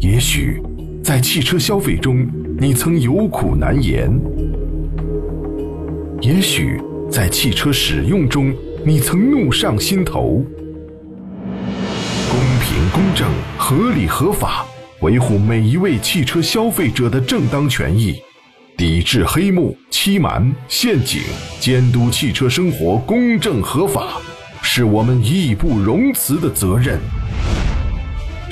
也许在汽车消费中，你曾有苦难言；也许在汽车使用中，你曾怒上心头。公平、公正、合理、合法，维护每一位汽车消费者的正当权益，抵制黑幕、欺瞒、陷阱，监督汽车生活公正合法，是我们义不容辞的责任。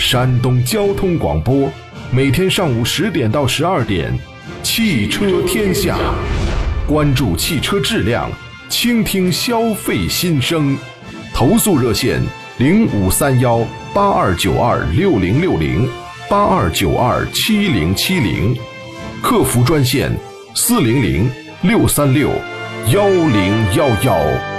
山东交通广播，每天上午十点到十二点，汽车天下，关注汽车质量，倾听消费心声，投诉热线零五三幺八二九二六零六零八二九二七零七零，客服专线四零零六三六幺零幺幺。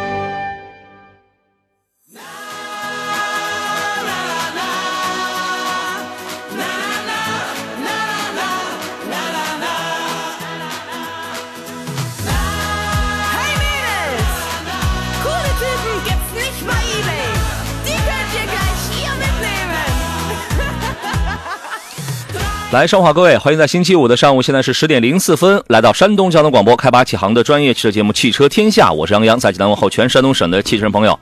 来，上午好，各位，欢迎在星期五的上午，现在是十点零四分，来到山东交通广播开拔启航的专业汽车节目《汽车天下》，我是杨洋，在济南问候全山东省的汽车人朋友。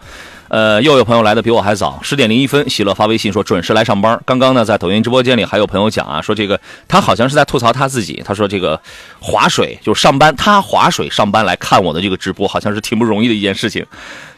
呃，又有朋友来的比我还早，十点零一分，喜乐发微信说准时来上班。刚刚呢，在抖音直播间里还有朋友讲啊，说这个他好像是在吐槽他自己，他说这个划水就是上班，他划水上班来看我的这个直播，好像是挺不容易的一件事情。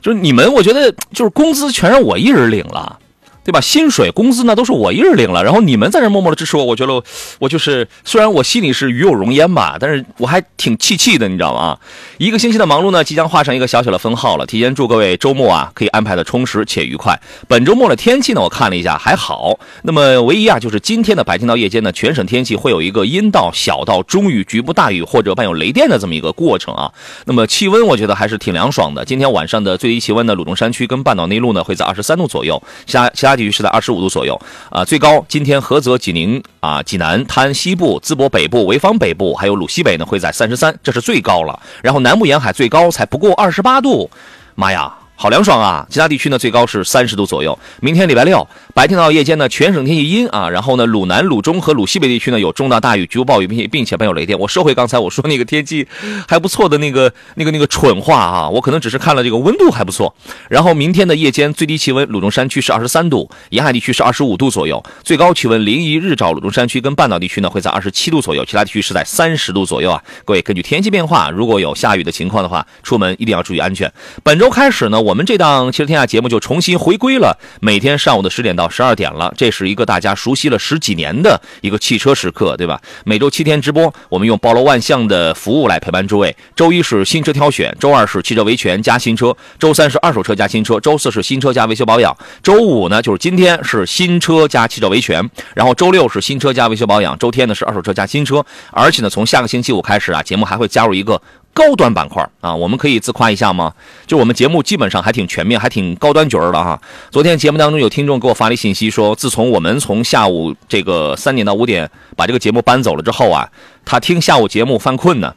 就是你们，我觉得就是工资全让我一人领了。对吧？薪水、工资呢，都是我一人领了，然后你们在这默默的支持我，我觉得我就是，虽然我心里是与有荣焉吧，但是我还挺气气的，你知道吗？一个星期的忙碌呢，即将画上一个小小的分号了。提前祝各位周末啊，可以安排的充实且愉快。本周末的天气呢，我看了一下还好。那么唯一啊，就是今天的白天到夜间呢，全省天气会有一个阴到小到中雨，局部大雨或者伴有雷电的这么一个过程啊。那么气温我觉得还是挺凉爽的。今天晚上的最低气温呢，鲁中山区跟半岛内陆呢会在二十三度左右，其他其他地区是在二十五度左右啊。最高今天菏泽、济宁啊、济南、滩西部、淄博北部、潍坊北部还有鲁西北呢会在三十三，这是最高了。然后南部沿海最高才不过二十八度，妈呀！好凉爽啊！其他地区呢最高是三十度左右。明天礼拜六白天到夜间呢，全省天气阴啊。然后呢，鲁南、鲁中和鲁西北地区呢有中到大雨、局部暴雨，并且并且伴有雷电。我收回刚才我说那个天气还不错的那个那个那个蠢话啊，我可能只是看了这个温度还不错。然后明天的夜间最低气温，鲁中山区是二十三度，沿海地区是二十五度左右。最高气温临沂、日照、鲁中山区跟半岛地区呢会在二十七度左右，其他地区是在三十度左右啊。各位根据天气变化，如果有下雨的情况的话，出门一定要注意安全。本周开始呢，我我们这档《汽车天下》节目就重新回归了，每天上午的十点到十二点了。这是一个大家熟悉了十几年的一个汽车时刻，对吧？每周七天直播，我们用包罗万象的服务来陪伴诸位。周一是新车挑选，周二是汽车维权加新车，周三是二手车加新车，周四是新车加维修保养，周五呢就是今天是新车加汽车维权，然后周六是新车加维修保养，周天呢是二手车加新车。而且呢，从下个星期五开始啊，节目还会加入一个。高端板块啊，我们可以自夸一下吗？就我们节目基本上还挺全面，还挺高端角儿的哈。昨天节目当中有听众给我发了信息说，自从我们从下午这个三点到五点把这个节目搬走了之后啊，他听下午节目犯困呢。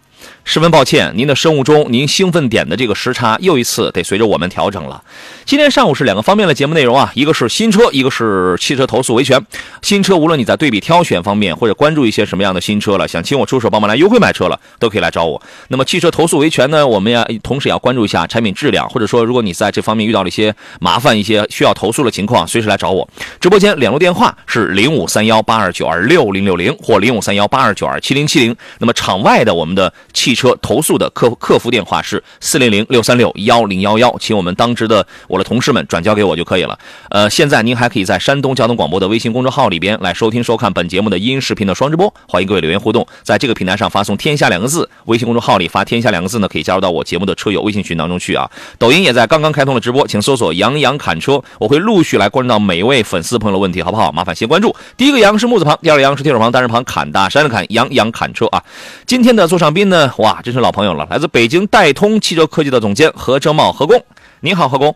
十分抱歉，您的生物钟、您兴奋点的这个时差又一次得随着我们调整了。今天上午是两个方面的节目内容啊，一个是新车，一个是汽车投诉维权。新车无论你在对比挑选方面，或者关注一些什么样的新车了，想请我出手帮忙来优惠买车了，都可以来找我。那么汽车投诉维权呢，我们要同时也要关注一下产品质量，或者说如果你在这方面遇到了一些麻烦、一些需要投诉的情况，随时来找我。直播间联络电话是零五三幺八二九二六零六零或零五三幺八二九二七零七零。那么场外的我们的汽车投诉的客客服电话是四零零六三六幺零幺幺，请我们当值的我的同事们转交给我就可以了。呃，现在您还可以在山东交通广播的微信公众号里边来收听收看本节目的音视频的双直播，欢迎各位留言互动，在这个平台上发送“天下”两个字，微信公众号里发“天下”两个字呢，可以加入到我节目的车友微信群当中去啊。抖音也在刚刚开通了直播，请搜索“杨洋侃车”，我会陆续来关注到每一位粉丝朋友的问题，好不好？麻烦先关注。第一个“杨”是木字旁，第二个“杨”是提手旁，单人旁，侃大山的侃，杨洋侃车啊。今天的座上宾呢，我哇，真是老朋友了，来自北京戴通汽车科技的总监何正茂何工，您好，何工。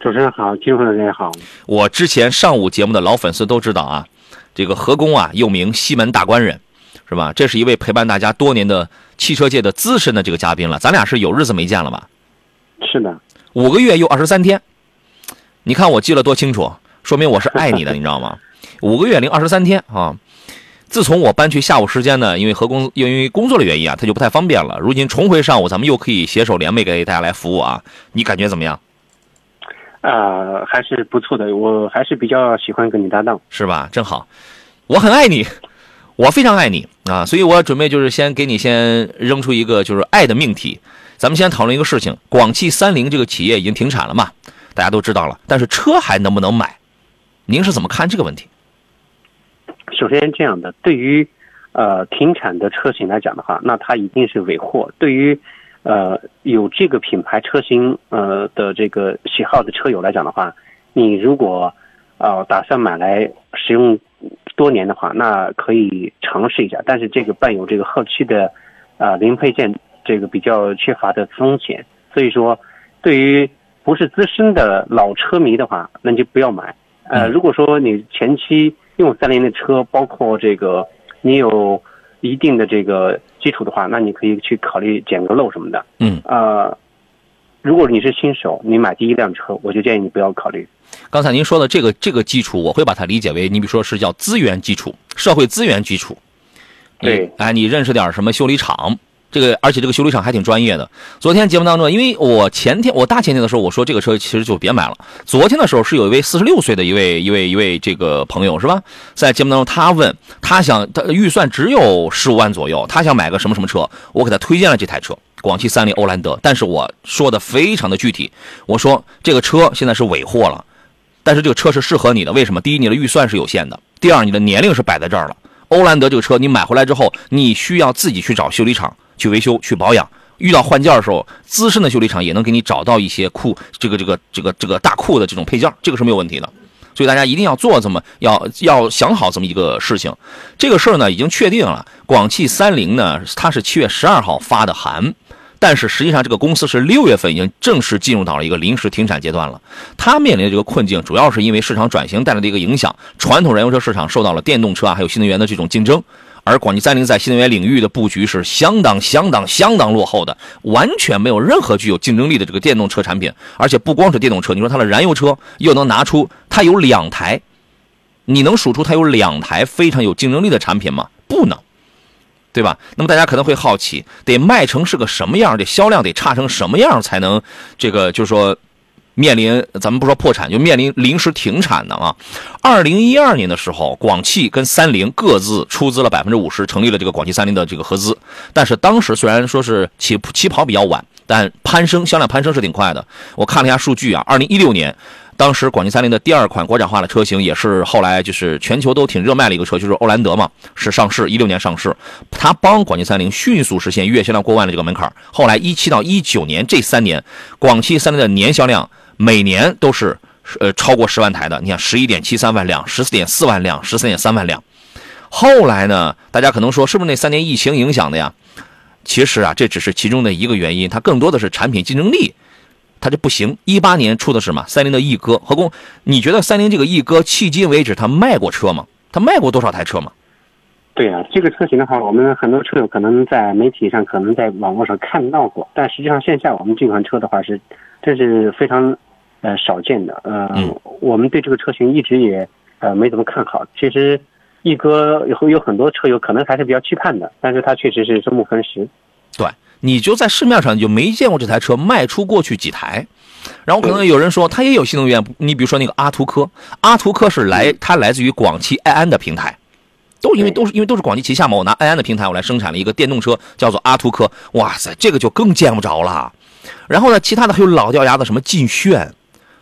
主持人好，听众朋友也好。我之前上午节目的老粉丝都知道啊，这个何工啊，又名西门大官人，是吧？这是一位陪伴大家多年的汽车界的资深的这个嘉宾了。咱俩是有日子没见了吧？是的，五个月又二十三天，你看我记得多清楚。说明我是爱你的，你知道吗？五个月零二十三天啊！自从我搬去下午时间呢，因为和工因为工作的原因啊，它就不太方便了。如今重回上午，咱们又可以携手联袂给大家来服务啊！你感觉怎么样？呃，还是不错的，我还是比较喜欢跟你搭档。是吧？正好，我很爱你，我非常爱你啊！所以我准备就是先给你先扔出一个就是爱的命题。咱们先讨论一个事情：广汽三菱这个企业已经停产了嘛？大家都知道了，但是车还能不能买？您是怎么看这个问题？首先这样的，对于呃停产的车型来讲的话，那它一定是尾货。对于呃有这个品牌车型呃的这个喜好的车友来讲的话，你如果呃打算买来使用多年的话，那可以尝试一下。但是这个伴有这个后期的啊、零配件这个比较缺乏的风险，所以说对于不是资深的老车迷的话，那就不要买。呃，如果说你前期用三菱的车，包括这个你有一定的这个基础的话，那你可以去考虑捡个漏什么的。嗯，呃，如果你是新手，你买第一辆车，我就建议你不要考虑。刚才您说的这个这个基础，我会把它理解为，你比如说是叫资源基础、社会资源基础。对哎，你认识点什么修理厂？这个，而且这个修理厂还挺专业的。昨天节目当中，因为我前天我大前天的时候，我说这个车其实就别买了。昨天的时候是有一位四十六岁的一位一位一位这个朋友是吧？在节目当中，他问他想他预算只有十五万左右，他想买个什么什么车，我给他推荐了这台车。广汽三菱欧蓝德，但是我说的非常的具体，我说这个车现在是尾货了，但是这个车是适合你的，为什么？第一，你的预算是有限的；第二，你的年龄是摆在这儿了。欧蓝德这个车，你买回来之后，你需要自己去找修理厂去维修、去保养。遇到换件的时候，资深的修理厂也能给你找到一些库这个这个这个这个大库的这种配件，这个是没有问题的。所以大家一定要做这么要要想好这么一个事情。这个事儿呢已经确定了，广汽三菱呢它是七月十二号发的函，但是实际上这个公司是六月份已经正式进入到了一个临时停产阶段了。它面临的这个困境，主要是因为市场转型带来的一个影响，传统燃油车市场受到了电动车啊还有新能源的这种竞争。而广汽三菱在新能源领域的布局是相当、相当、相当落后的，完全没有任何具有竞争力的这个电动车产品。而且不光是电动车，你说它的燃油车又能拿出它有两台，你能数出它有两台非常有竞争力的产品吗？不能，对吧？那么大家可能会好奇，得卖成是个什么样，这销量得差成什么样才能这个就是说面临咱们不说破产，就面临临时停产的啊。二零一二年的时候，广汽跟三菱各自出资了百分之五十，成立了这个广汽三菱的这个合资。但是当时虽然说是起起跑比较晚，但攀升销量攀升是挺快的。我看了一下数据啊，二零一六年。当时广汽三菱的第二款国产化的车型，也是后来就是全球都挺热卖的一个车，就是欧蓝德嘛，是上市一六年上市，它帮广汽三菱迅速实现月销量过万的这个门槛。后来一七到一九年这三年，广汽三菱的年销量每年都是呃超过十万台的。你看十一点七三万辆、十四点四万辆、十三点三万辆。后来呢，大家可能说是不是那三年疫情影响的呀？其实啊，这只是其中的一个原因，它更多的是产品竞争力。它这不行。一八年出的是嘛，三菱的翼哥。何工，你觉得三菱这个翼哥迄今为止它卖过车吗？它卖过多少台车吗？对啊，这个车型的话，我们很多车友可能在媒体上，可能在网络上看到过，但实际上线下我们这款车的话是，这是非常呃少见的。呃，嗯我们对这个车型一直也呃没怎么看好。其实一哥有有很多车友可能还是比较期盼的，但是它确实是生不逢时。对，你就在市面上你就没见过这台车卖出过去几台。然后可能有人说它也有新能源，你比如说那个阿图科，阿图科是来它来自于广汽埃安的平台。都因为都是因为都是广汽旗下嘛，我拿埃安的平台，我来生产了一个电动车，叫做阿图科。哇塞，这个就更见不着了。然后呢，其他的还有老掉牙的什么劲炫，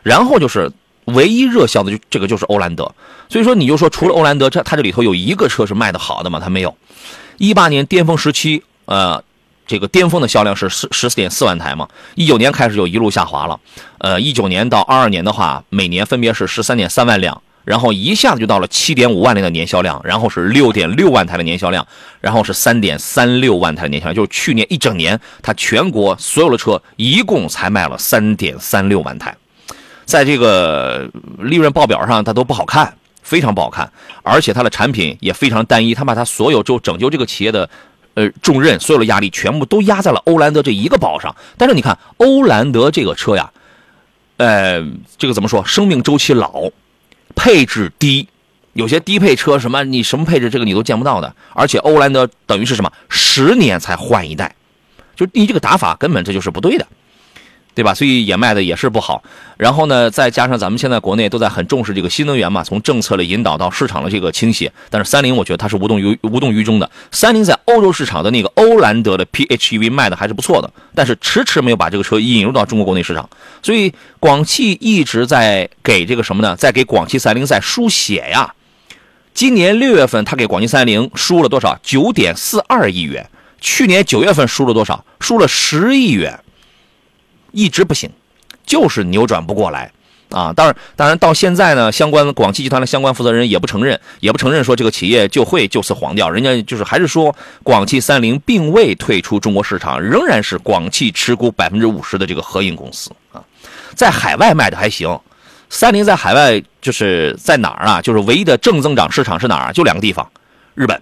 然后就是唯一热销的就这个就是欧蓝德。所以说你就说除了欧蓝德，这它这里头有一个车是卖的好的吗？它没有。一八年巅峰时期，呃，这个巅峰的销量是十十四点四万台嘛，一九年开始就一路下滑了。呃，一九年到二二年的话，每年分别是十三点三万辆。然后一下子就到了七点五万辆的年销量，然后是六点六万台的年销量，然后是三点三六万台的年销量，就是去年一整年，它全国所有的车一共才卖了三点三六万台，在这个利润报表上它都不好看，非常不好看，而且它的产品也非常单一，它把它所有就拯救这个企业的。呃，重任所有的压力全部都压在了欧蓝德这一个宝上。但是你看，欧蓝德这个车呀，呃，这个怎么说？生命周期老，配置低，有些低配车什么你什么配置这个你都见不到的，而且欧蓝德等于是什么十年才换一代，就你这个打法根本这就是不对的。对吧？所以也卖的也是不好。然后呢，再加上咱们现在国内都在很重视这个新能源嘛，从政策的引导到市场的这个倾斜。但是三菱，我觉得它是无动于无动于衷的。三菱在欧洲市场的那个欧蓝德的 PHEV 卖的还是不错的，但是迟迟没有把这个车引入到中国国内市场。所以广汽一直在给这个什么呢？在给广汽三菱在输血呀。今年六月份，他给广汽三菱输了多少？九点四二亿元。去年九月份输了多少？输了十亿元。一直不行，就是扭转不过来啊！当然，当然到现在呢，相关广汽集团的相关负责人也不承认，也不承认说这个企业就会就此黄掉。人家就是还是说，广汽三菱并未退出中国市场，仍然是广汽持股百分之五十的这个合营公司啊。在海外卖的还行，三菱在海外就是在哪儿啊？就是唯一的正增长市场是哪儿？就两个地方，日本、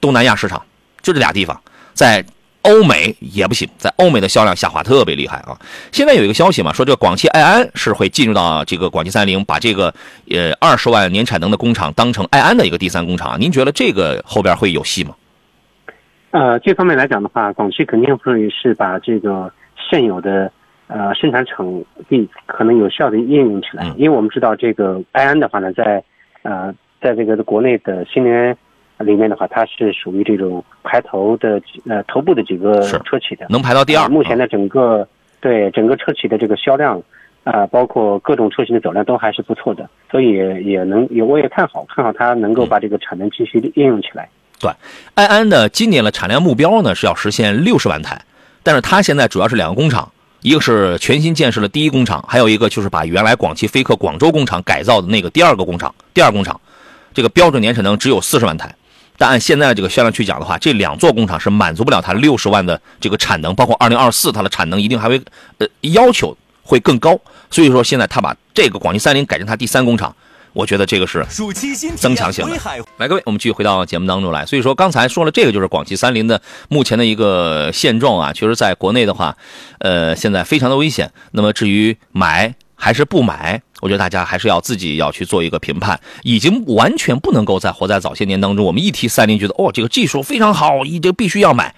东南亚市场，就这俩地方在。欧美也不行，在欧美的销量下滑特别厉害啊！现在有一个消息嘛，说这个广汽埃安是会进入到这个广汽三菱，把这个呃二十万年产能的工厂当成埃安的一个第三工厂。您觉得这个后边会有戏吗？呃，这方面来讲的话，广汽肯定会是把这个现有的呃生产场地可能有效的应用起来，因为我们知道这个埃安的话呢，在呃在这个国内的新能源。里面的话，它是属于这种排头的呃头部的几个车企的，能排到第二。目前的整个对整个车企的这个销量啊，包括各种车型的走量都还是不错的，所以也能也我也看好看好它能够把这个产能继续应用起来。对，埃安呢今年的产量目标呢是要实现六十万台，但是它现在主要是两个工厂，一个是全新建设的第一工厂，还有一个就是把原来广汽菲克广州工厂改造的那个第二个工厂，第二工厂，这个标准年产能只有四十万台。但按现在的这个销量去讲的话，这两座工厂是满足不了它六十万的这个产能，包括二零二四它的产能一定还会呃要求会更高。所以说现在他把这个广汽三菱改成它第三工厂，我觉得这个是增强型的。来，各位，我们继续回到节目当中来。所以说刚才说了这个就是广汽三菱的目前的一个现状啊，确实在国内的话，呃，现在非常的危险。那么至于买。还是不买？我觉得大家还是要自己要去做一个评判。已经完全不能够再活在早些年当中。我们一提三菱，觉得哦，这个技术非常好，一这个必须要买，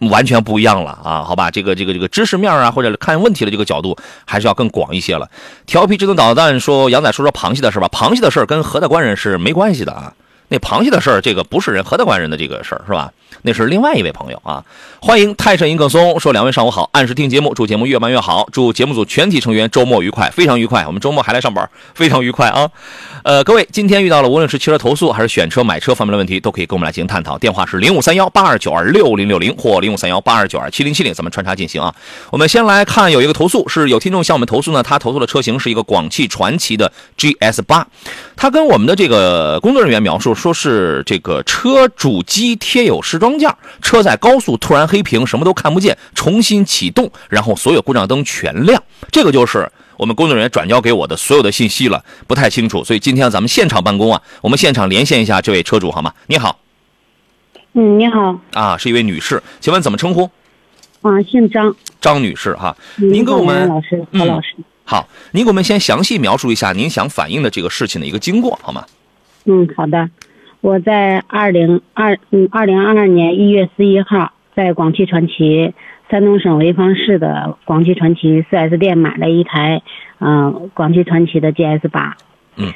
完全不一样了啊！好吧，这个这个这个知识面啊，或者看问题的这个角度，还是要更广一些了。调皮智能导弹说：“杨仔说说螃蟹的事吧。螃蟹的事跟何大官人是没关系的啊。那螃蟹的事这个不是人何大官人的这个事，是吧？”那是另外一位朋友啊，欢迎泰山银客松说两位上午好，按时听节目，祝节目越办越好，祝节目组全体成员周末愉快，非常愉快，我们周末还来上班，非常愉快啊。呃，各位今天遇到了无论是汽车投诉还是选车买车方面的问题，都可以跟我们来进行探讨，电话是零五三幺八二九二六零六零或零五三幺八二九二七零七零，咱们穿插进行啊。我们先来看有一个投诉，是有听众向我们投诉呢，他投诉的车型是一个广汽传祺的 GS 八，他跟我们的这个工作人员描述说是这个车主机贴有时装件，车在。高速突然黑屏，什么都看不见，重新启动，然后所有故障灯全亮。这个就是我们工作人员转交给我的所有的信息了，不太清楚，所以今天咱们现场办公啊，我们现场连线一下这位车主好吗？你好，嗯，你好，啊，是一位女士，请问怎么称呼？啊，姓张，张女士哈，您给我们老师，何老师，好，您给我们先详细描述一下您想反映的这个事情的一个经过好吗？嗯，好的。我在二零二嗯二零二二年一月十一号，在广汽传祺山东省潍坊市的广汽传祺 4S 店买了一台，嗯，广汽传祺的 GS 八。嗯。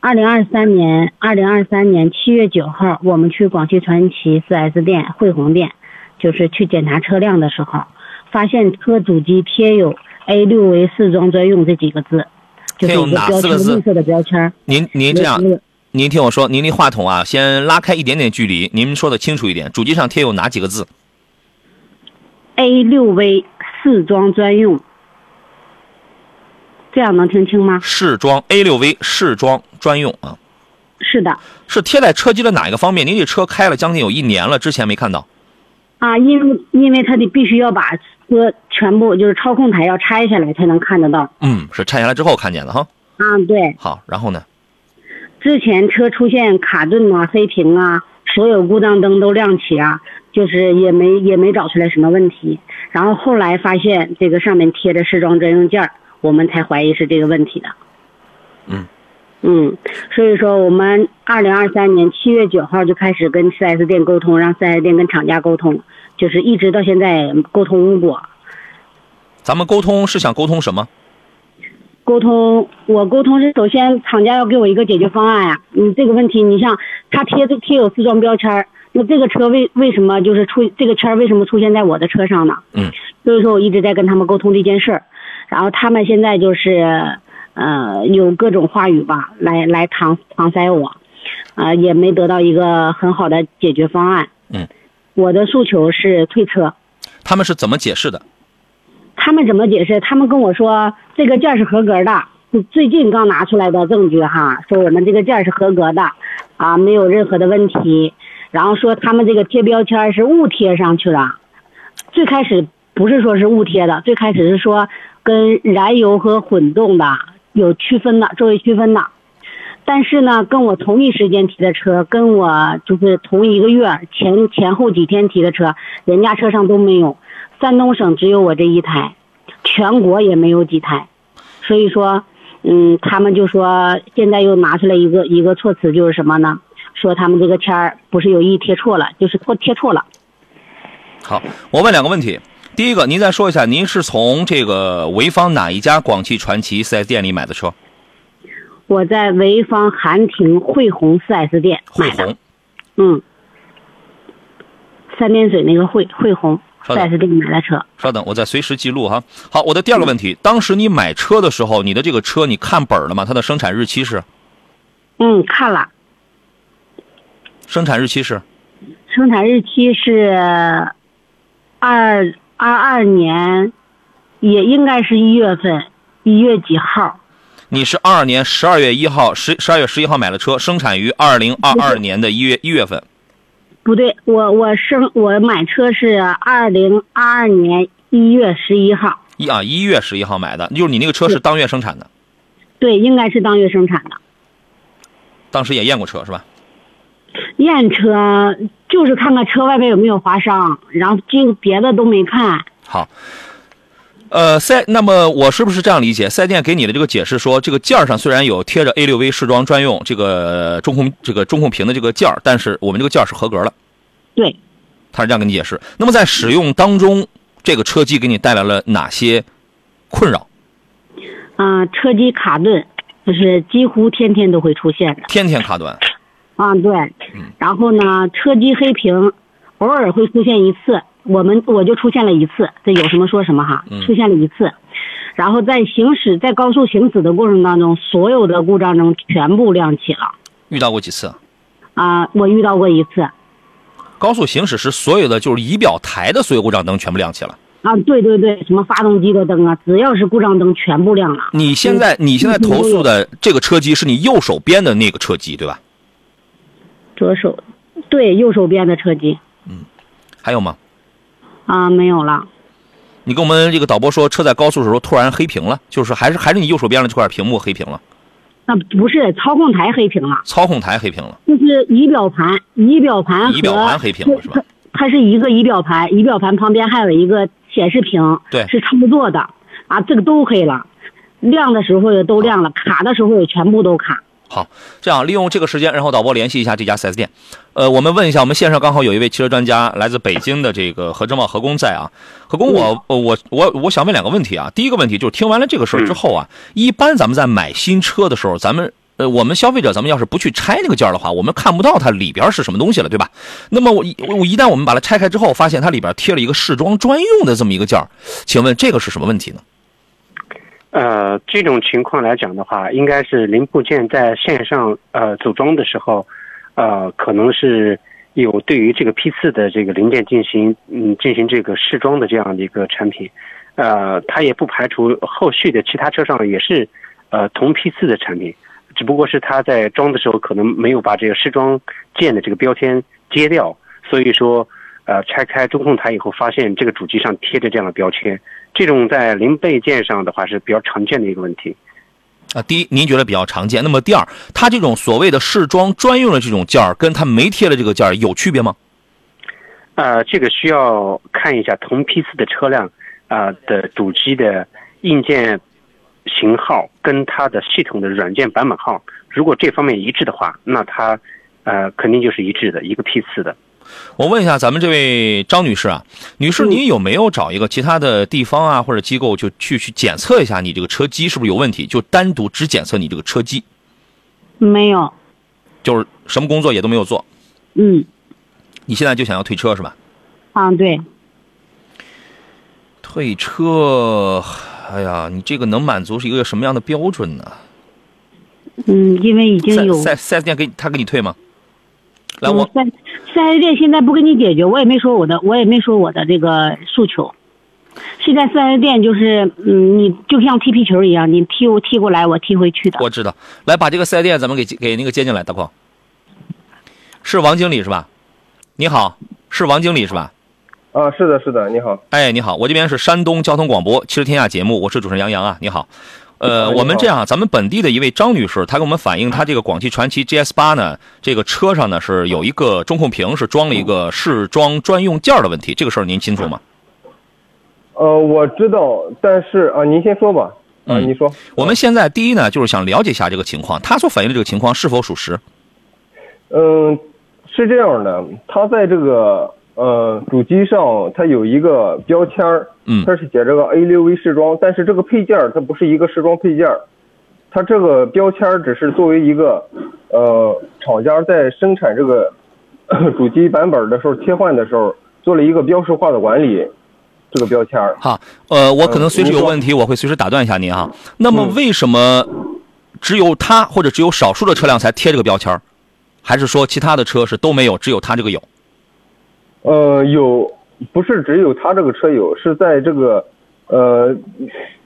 二零二三年二零二三年七月九号，我们去广汽传祺 4S 店汇宏店，就是去检查车辆的时候，发现车主机贴有 A 六 V 试装专用这几个字，就是一个标签绿色的标签。您您这样。您听我说，您离话筒啊，先拉开一点点距离。您说的清楚一点，主机上贴有哪几个字？A 六 V 试装专用，这样能听清吗？试装 A 六 V 试装专用啊。是的。是贴在车机的哪一个方面？您这车开了将近有一年了，之前没看到。啊，因为因为他得必须要把车全部就是操控台要拆下来才能看得到。嗯，是拆下来之后看见的哈。啊，对。好，然后呢？之前车出现卡顿啊、黑屏啊，所有故障灯都亮起啊，就是也没也没找出来什么问题。然后后来发现这个上面贴着试装专用件我们才怀疑是这个问题的。嗯，嗯，所以说我们二零二三年七月九号就开始跟四 S 店沟通，让四 S 店跟厂家沟通，就是一直到现在沟通无果。咱们沟通是想沟通什么？沟通，我沟通是首先厂家要给我一个解决方案呀、你这个问题，你像他贴贴有四装标签儿，那这个车为为什么就是出这个签儿为什么出现在我的车上呢？嗯，所以说我一直在跟他们沟通这件事儿，然后他们现在就是呃有各种话语吧，来来搪搪塞我，呃也没得到一个很好的解决方案。嗯，我的诉求是退车。他们是怎么解释的？他们怎么解释？他们跟我说这个件儿是合格的，最近刚拿出来的证据哈，说我们这个件儿是合格的，啊，没有任何的问题。然后说他们这个贴标签是误贴上去了，最开始不是说是误贴的，最开始是说跟燃油和混动的有区分的，作为区分的。但是呢，跟我同一时间提的车，跟我就是同一个月前前后几天提的车，人家车上都没有，山东省只有我这一台，全国也没有几台，所以说，嗯，他们就说现在又拿出来一个一个措辞，就是什么呢？说他们这个签儿不是有意贴错了，就是错贴错了。好，我问两个问题。第一个，您再说一下，您是从这个潍坊哪一家广汽传祺 4S 店里买的车？我在潍坊韩亭汇宏 4S 店汇买的，宏。嗯，三点水那个汇汇宏稍等 4S 店买的车。稍等，我再随时记录哈。好，我的第二个问题，当时你买车的时候，你的这个车你看本儿了吗？它的生产日期是？嗯，看了，生产日期是？生产日期是二二二年，也应该是一月份，一月几号？你是二二年十二月一号十十二月十一号买了车，生产于二零二二年的一月一月份。不对，我我生我买车是二零二二年一月十一号，一啊一月十一号买的，就是你那个车是当月生产的，对，应该是当月生产的。当时也验过车是吧？验车就是看看车外边有没有划伤，然后就别的都没看。好，呃，四，那么我是不是这样理解？四 S 店给你的这个解释说，这个件儿上虽然有贴着 A 六 V 试装专用这个中控这个中控屏的这个件儿，但是我们这个件儿是合格的，对，他是这样跟你解释。那么在使用当中，这个车机给你带来了哪些困扰？啊、车机卡顿，就是几乎天天都会出现的。天天卡顿，啊，对，然后呢，车机黑屏，偶尔会出现一次，我们我就出现了一次，这有什么说什么哈，出现了一次，然后在行驶在高速行驶的过程当中，所有的故障灯全部亮起了，遇到过几次？啊，我遇到过一次，高速行驶时，所有的就是仪表台的所有故障灯全部亮起了。啊，对对对，什么发动机的灯啊，只要是故障灯全部亮了，你现在你现在投诉的这个车机是你右手边的那个车机对吧？左手，对，右手边的车机，嗯还有吗？啊，没有了，你跟我们这个导播说，车在高速的时候突然黑屏了，就是还是还是你右手边的这块屏幕黑屏了，那不是操控台黑屏了，操控台黑屏了，就是仪表盘，仪表盘仪表盘黑屏了是吧？它是一个仪表盘，仪表盘旁边还有一个显示屏，对。是操作的，啊，这个都黑了，亮的时候也都亮了，卡的时候也全部都卡。好，这样利用这个时间，然后导播联系一下这家 4S 店。呃，我们问一下，我们线上刚好有一位汽车专家，来自北京的这个何正茂何工在啊。何工，我我我我我想问两个问题啊。第一个问题就是听完了这个事儿之后啊，一般咱们在买新车的时候，咱们呃我们消费者，咱们要是不去拆那个件儿的话，我们看不到它里边是什么东西了，对吧？那么我一我一旦我们把它拆开之后，发现它里边贴了一个试装专用的这么一个件儿，请问这个是什么问题呢？呃，这种情况来讲的话，应该是零部件在线上呃组装的时候，呃，可能是有对于这个批次的这个零件进行嗯进行这个试装的这样的一个产品，呃，它也不排除后续的其他车上也是呃同批次的产品，只不过是它在装的时候可能没有把这个试装件的这个标签揭掉，所以说呃拆开中控台以后发现这个主机上贴着这样的标签。这种在零配件上的话是比较常见的一个问题。啊，第一，您觉得比较常见。那么第二，它这种所谓的试装专用的这种件儿，跟它没贴的这个件儿有区别吗？呃，这个需要看一下同批次的车辆啊、的主机的硬件型号跟它的系统的软件版本号如果这方面一致的话，那它呃肯定就是一致的一个批次的。我问一下，咱们这位张女士啊，女士，嗯你有没有找一个其他的地方啊或者机构就去去检测一下你这个车机是不是有问题？就单独只检测你这个车机，没有，就是什么工作也都没有做，嗯，你现在就想要退车是吧？啊，对，退车，哎呀，你这个能满足是一个什么样的标准呢？嗯，因为已经有四 S 店给他给你退吗？来，嗯我四四 S 店现在不给你解决，我也没说我的，我也没说我的这个诉求。现在四 S 店就是，嗯，你就像踢皮球一样，你踢我踢过来，我踢回去的。我知道，来把这个四 S 店咱们给给那个接进来，大矿，是王经理是吧？你好，是王经理是吧？啊，是的，是的，你好。哎，你好，我这边是山东交通广播《汽车天下》节目，我是主持人杨洋啊。你好，呃，我们这样，咱们本地的一位张女士，她给我们反映，她这个广汽传祺 GS 八呢，这个车上呢是有一个中控屏是装了一个试装专用件儿的问题，这个事儿您清楚吗？呃，我知道，但是啊，您先说吧。啊，嗯你说。我们现在第一呢，就是想了解一下这个情况，她所反映的这个情况是否属实？嗯，是这样的，她在这个呃主机上，它有一个标签儿，嗯它是写这个 A 六 V 试装，但是这个配件儿它不是一个试装配件儿，它这个标签儿只是作为一个呃厂家在生产这个 主机版本的时候切换的时候做了一个标识化的管理，这个标签儿。哈，呃，我可能随时有问题，我会随时打断一下您啊。那么嗯为什么只有它或者只有少数的车辆才贴这个标签儿还是说其他的车是都没有，只有它这个有？呃，有，不是只有他这个车有，是在这个，呃，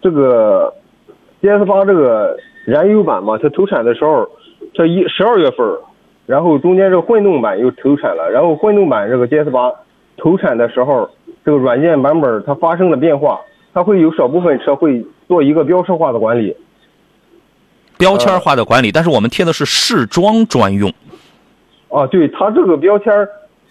这个 GS 八这个燃油版嘛，它投产的时候，这一十二月份，然后中间这个混动版又投产了，然后混动版这个 GS 八投产的时候，这个软件版本它发生了变化，它会有少部分车会做一个标识化的管理。标签化的管理，但是我们贴的是试装专用。啊，对，它这个标签儿，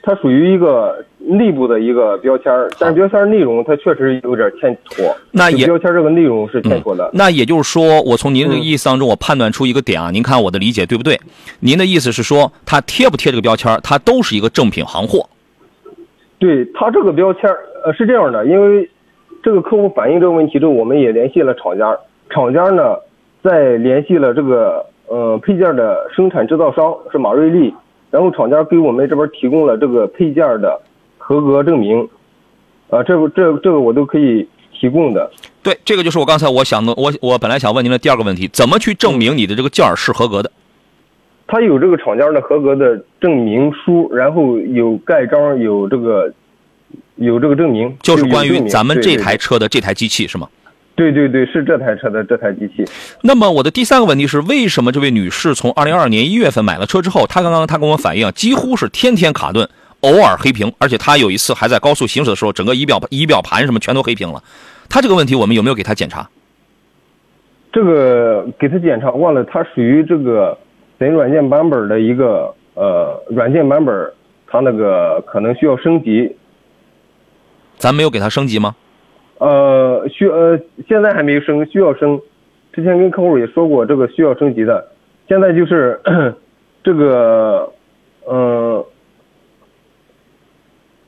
它属于一个内部的一个标签儿，但是标签儿内容它确实有点欠妥。那也标签儿这个内容是欠妥的。那也就是说，我从您这个嗯意思当中，我判断出一个点啊，您看我的理解对不对？您的意思是说，它贴不贴这个标签儿，它都是一个正品行货。对它这个标签儿，呃，是这样的，因为这个客户反映这个问题之后，我们也联系了厂家，厂家呢在联系了这个呃配件的生产制造商是马瑞丽，然后厂家给我们这边提供了这个配件的合格证明，啊，这个这这个我都可以提供的。对，这个就是我刚才我想的，我我本来想问您的第二个问题，怎么去证明你的这个件儿是合格的？他有这个厂家的合格的证明书，然后有盖章，有这个有这个证明，就是关于咱们这台车的这台机器是吗？对对对，是这台车的这台机器。那么我的第三个问题是，为什么这位女士从二零二二年一月份买了车之后，她刚刚她跟我反映，几乎是天天卡顿，偶尔黑屏，而且她有一次还在高速行驶的时候，整个仪表仪表盘什么全都黑屏了。她这个问题我们有没有给她检查？这个给她检查忘了，它属于这个本软件版本的一个呃软件版本，它那个可能需要升级，咱没有给她升级吗？呃需呃现在还没升，需要升。之前跟客户也说过，这个需要升级的。现在就是 这个呃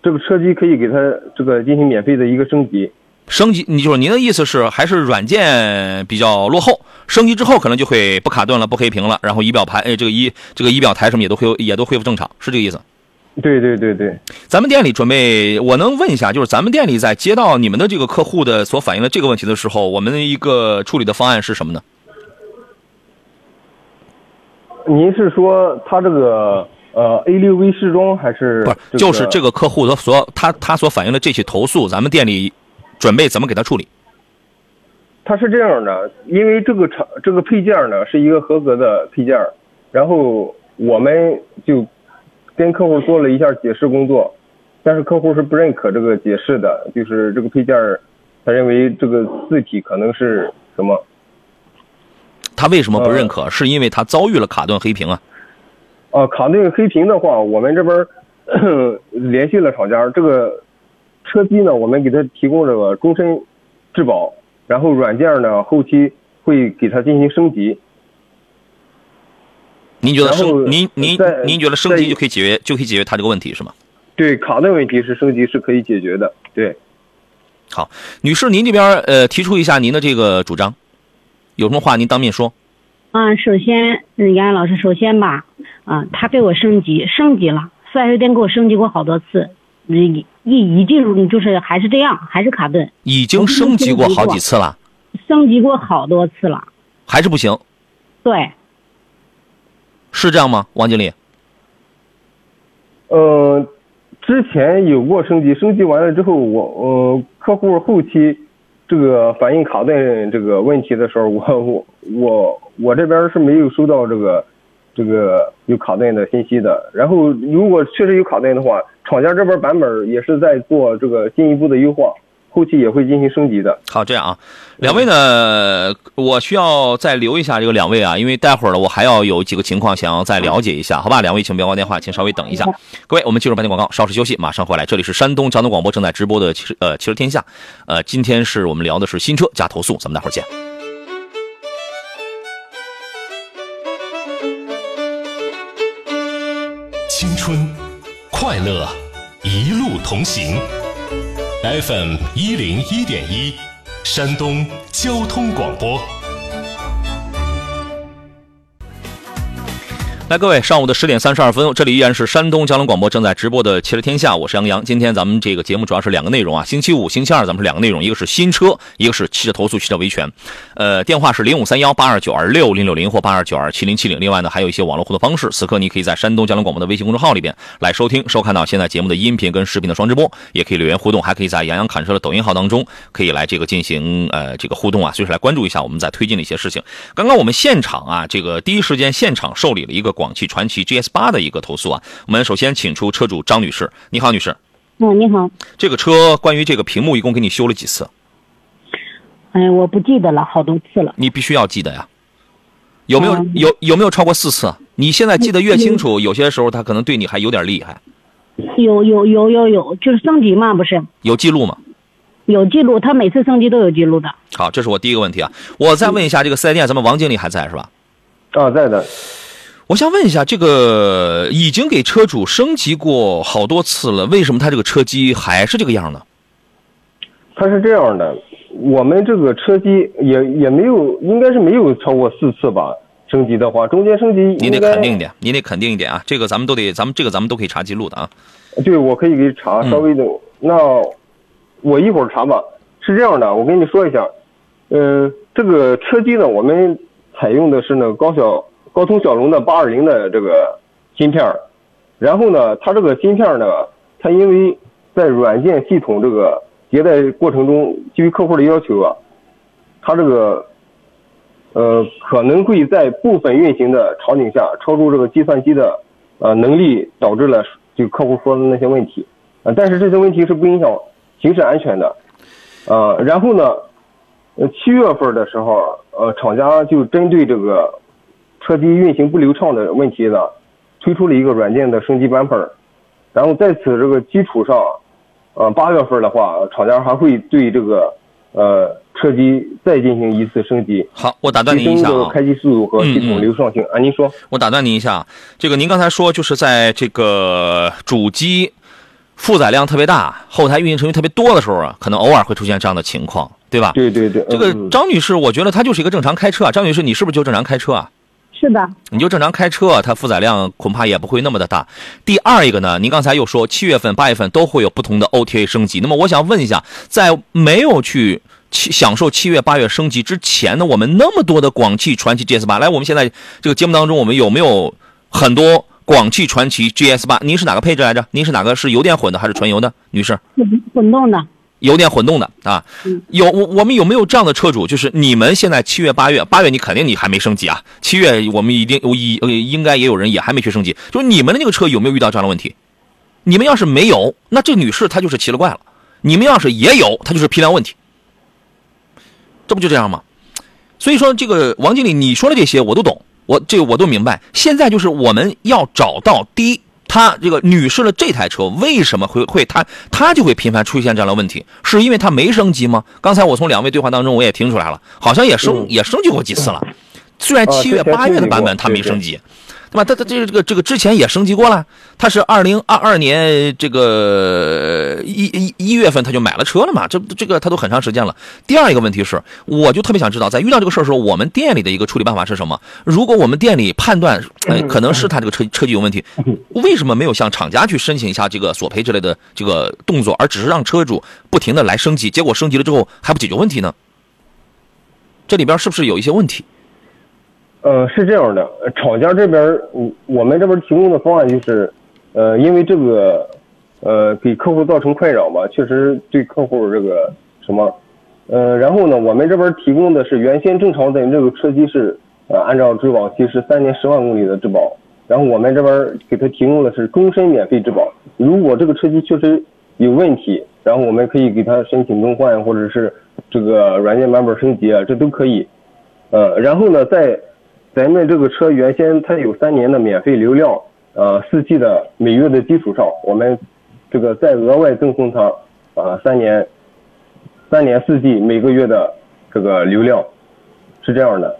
这个车机可以给他这个进行免费的一个升级。升级，你就是您的意思是还是软件比较落后，升级之后可能就会不卡顿了，不黑屏了，然后仪表盘，哎，这个仪这个仪表台什么也都会也都恢复正常，是这个意思？对对对对，咱们店里准备，我能问一下，就是咱们店里在接到你们的这个客户的所反映的这个问题的时候，我们的一个处理的方案是什么呢？您是说他这个呃 A 六 V 适中还是、不是，就是这个客户的所他他所反映的这起投诉，咱们店里准备怎么给他处理？他是这样的，因为这个厂这个配件呢是一个合格的配件，然后我们就跟客户做了一下解释工作，但是客户是不认可这个解释的，就是这个配件，他认为这个字体可能是什么？他为什么不认呃可？是因为他遭遇了卡顿黑屏啊？啊，卡顿黑屏的话，我们这边 联系了厂家，这个车机呢，我们给他提供这个终身质保，然后软件呢后期会给他进行升级。您觉得升您您您觉得升级就可以解决就可以解决它这个问题是吗？对卡顿问题是升级是可以解决的。对，好，女士，您这边呃提出一下您的这个主张，有什么话您当面说。啊，首先，嗯，杨洋老师，首先吧，啊，他给我升级，升级了，四 S 店给我升级过好多次，一一一进入就是还是这样，还是卡顿，已经升级过好几次了，升级过好多次了，还是不行，对，是这样吗？王经理，呃，之前有过升级，升级完了之后，我呃客户后期这个反映卡顿这个问题的时候，我 我我我这边是没有收到这个这个有卡顿的信息的。然后如果确实有卡顿的话，厂家这边版本也是在做这个进一步的优化，后期也会进行升级的。好，这样啊，两位呢，我需要再留一下这个两位啊，因为待会儿呢，我还要有几个情况想要再了解一下，好吧？两位请不要挂电话，请稍微等一下。各位，我们进入半天广告，稍事休息，马上回来。这里是山东交通广播正在直播的汽车呃汽车天下，呃，今天是我们聊的是新车加投诉，咱们待会儿见。青春，快乐，一路同行。FM 一零一点一，山东交通广播。来，各位，上午的十点三十二分，这里依然是山东交通广播正在直播的《汽车天下》，我是杨洋。今天咱们这个节目主要是两个内容啊，星期五、星期二咱们是两个内容，一个是新车，一个是汽车投诉、汽车维权。呃，电话是零五三幺八二九二六零六零或八二九二七零七零。另外呢，还有一些网络互动方式，此刻你可以在山东交通广播的微信公众号里边来收听、收看到现在节目的音频跟视频的双直播，也可以留言互动，还可以在杨洋侃车的抖音号当中可以来这个进行呃这个互动啊，随时来关注一下我们在推进的一些事情。刚刚我们现场啊，这个第一时间现场受理了一个广汽传祺 GS 八的一个投诉啊。我们首先请出车主张女士，你好，女士，嗯，你好，这个车关于这个屏幕一共给你修了几次？哎，我不记得了，好多次了，你必须要记得呀。有没有嗯有有没有超过四次？你现在记得越清楚，有些时候他可能对你还有点厉害。有有有有有，就是升级嘛，不是有记录吗？有记录，他每次升级都有记录的，好，这是我第一个问题啊。我再问一下，这个四 S 店咱们王经理还在是吧？啊，在的。我想问一下，这个已经给车主升级过好多次了，为什么他这个车机还是这个样呢？它是这样的，我们这个车机也也没有，应该是没有超过四次吧。升级的话，中间升级您得肯定一点，您得肯定一点啊！这个咱们都得，咱们这个咱们都可以查记录的啊。对，我可以给你查，嗯稍微的。那我一会儿查吧。是这样的，我跟你说一下，呃，这个车机呢，我们采用的是那个高小高通骁龙的八二零的这个芯片然后呢，它这个芯片呢，它因为在软件系统这个迭代过程中，基于客户的要求啊，它这个呃可能会在部分运行的场景下超出这个计算机的呃能力，导致了就客户说的那些问题。呃，但是这些问题是不影响行驶安全的。呃，然后呢，呃，七月份的时候，呃，厂家就针对这个车机运行不流畅的问题呢，推出了一个软件的升级版本儿。然后在此这个基础上，呃，八月份的话，厂家还会对这个呃车机再进行一次升级，好，我打断您一下这个开机速度和系统流畅性。啊，您说？我打断您一下，这个您刚才说就是在这个主机负载量特别大、后台运行程序特别多的时候啊，可能偶尔会出现这样的情况，对吧？对对对，这个嗯张女士，我觉得她就是一个正常开车啊。张女士，你是不是就正常开车啊？是的，你就正常开车，它负载量恐怕也不会那么的大。第二一个呢，您刚才又说七月份、八月份都会有不同的 OTA 升级。那么我想问一下，在没有去七享受七月、八月升级之前呢，我们那么多的广汽传祺 GS 八，来，我们现在这个节目当中，我们有没有很多广汽传祺 GS 八？您是哪个配置来着？您是哪个是油电混的还是纯油的，女士？混混动的，油电混动的啊，有我我们有没有这样的车主？就是你们现在七月八月，八月你肯定你还没升级啊，七月我们一定我一呃应该也有人也还没去升级。就是你们的那个车有没有遇到这样的问题？你们要是没有，那这女士她就是奇了怪了；你们要是也有，她就是批量问题。这不就这样吗？所以说，这个王经理你说的这些我都懂，我这个我都明白。现在就是我们要找到第一，她这个女士的这台车为什么会会他他就会频繁出现这样的问题？是因为他没升级吗？刚才我从两位对话当中我也听出来了，好像也升、嗯也升级过几次了。虽然啊七月八月的版本升级对对它没升级，那那么它它这个这个这个之前也升级过了，它是二零二二年这个一一一月份他就买了车了嘛，这这个他都很长时间了。第二一个问题是，我就特别想知道，在遇到这个事儿的时候，我们店里的一个处理办法是什么？如果我们店里判断，哎，可能是他这个车车机有问题，为什么没有向厂家去申请一下这个索赔之类的这个动作，而只是让车主不停的来升级，结果升级了之后还不解决问题呢？这里边是不是有一些问题？呃，是这样的，厂家这边，我们这边提供的方案就是，呃，因为这个，呃，给客户造成困扰吧，确实对客户这个什么，呃，然后呢，我们这边提供的是原先正常的这个车机是，呃，按照质保期是三年十万公里的质保，然后我们这边给他提供的是终身免费质保，如果这个车机确实有问题，然后我们可以给他申请更换，或者是这个软件版本升级啊，这都可以。呃，然后呢，在咱们这个车原先它有三年的免费流量，呃，四 G 的每月的基础上，我们这个再额外赠送它啊、三年三年四 G 每个月的这个流量，是这样的。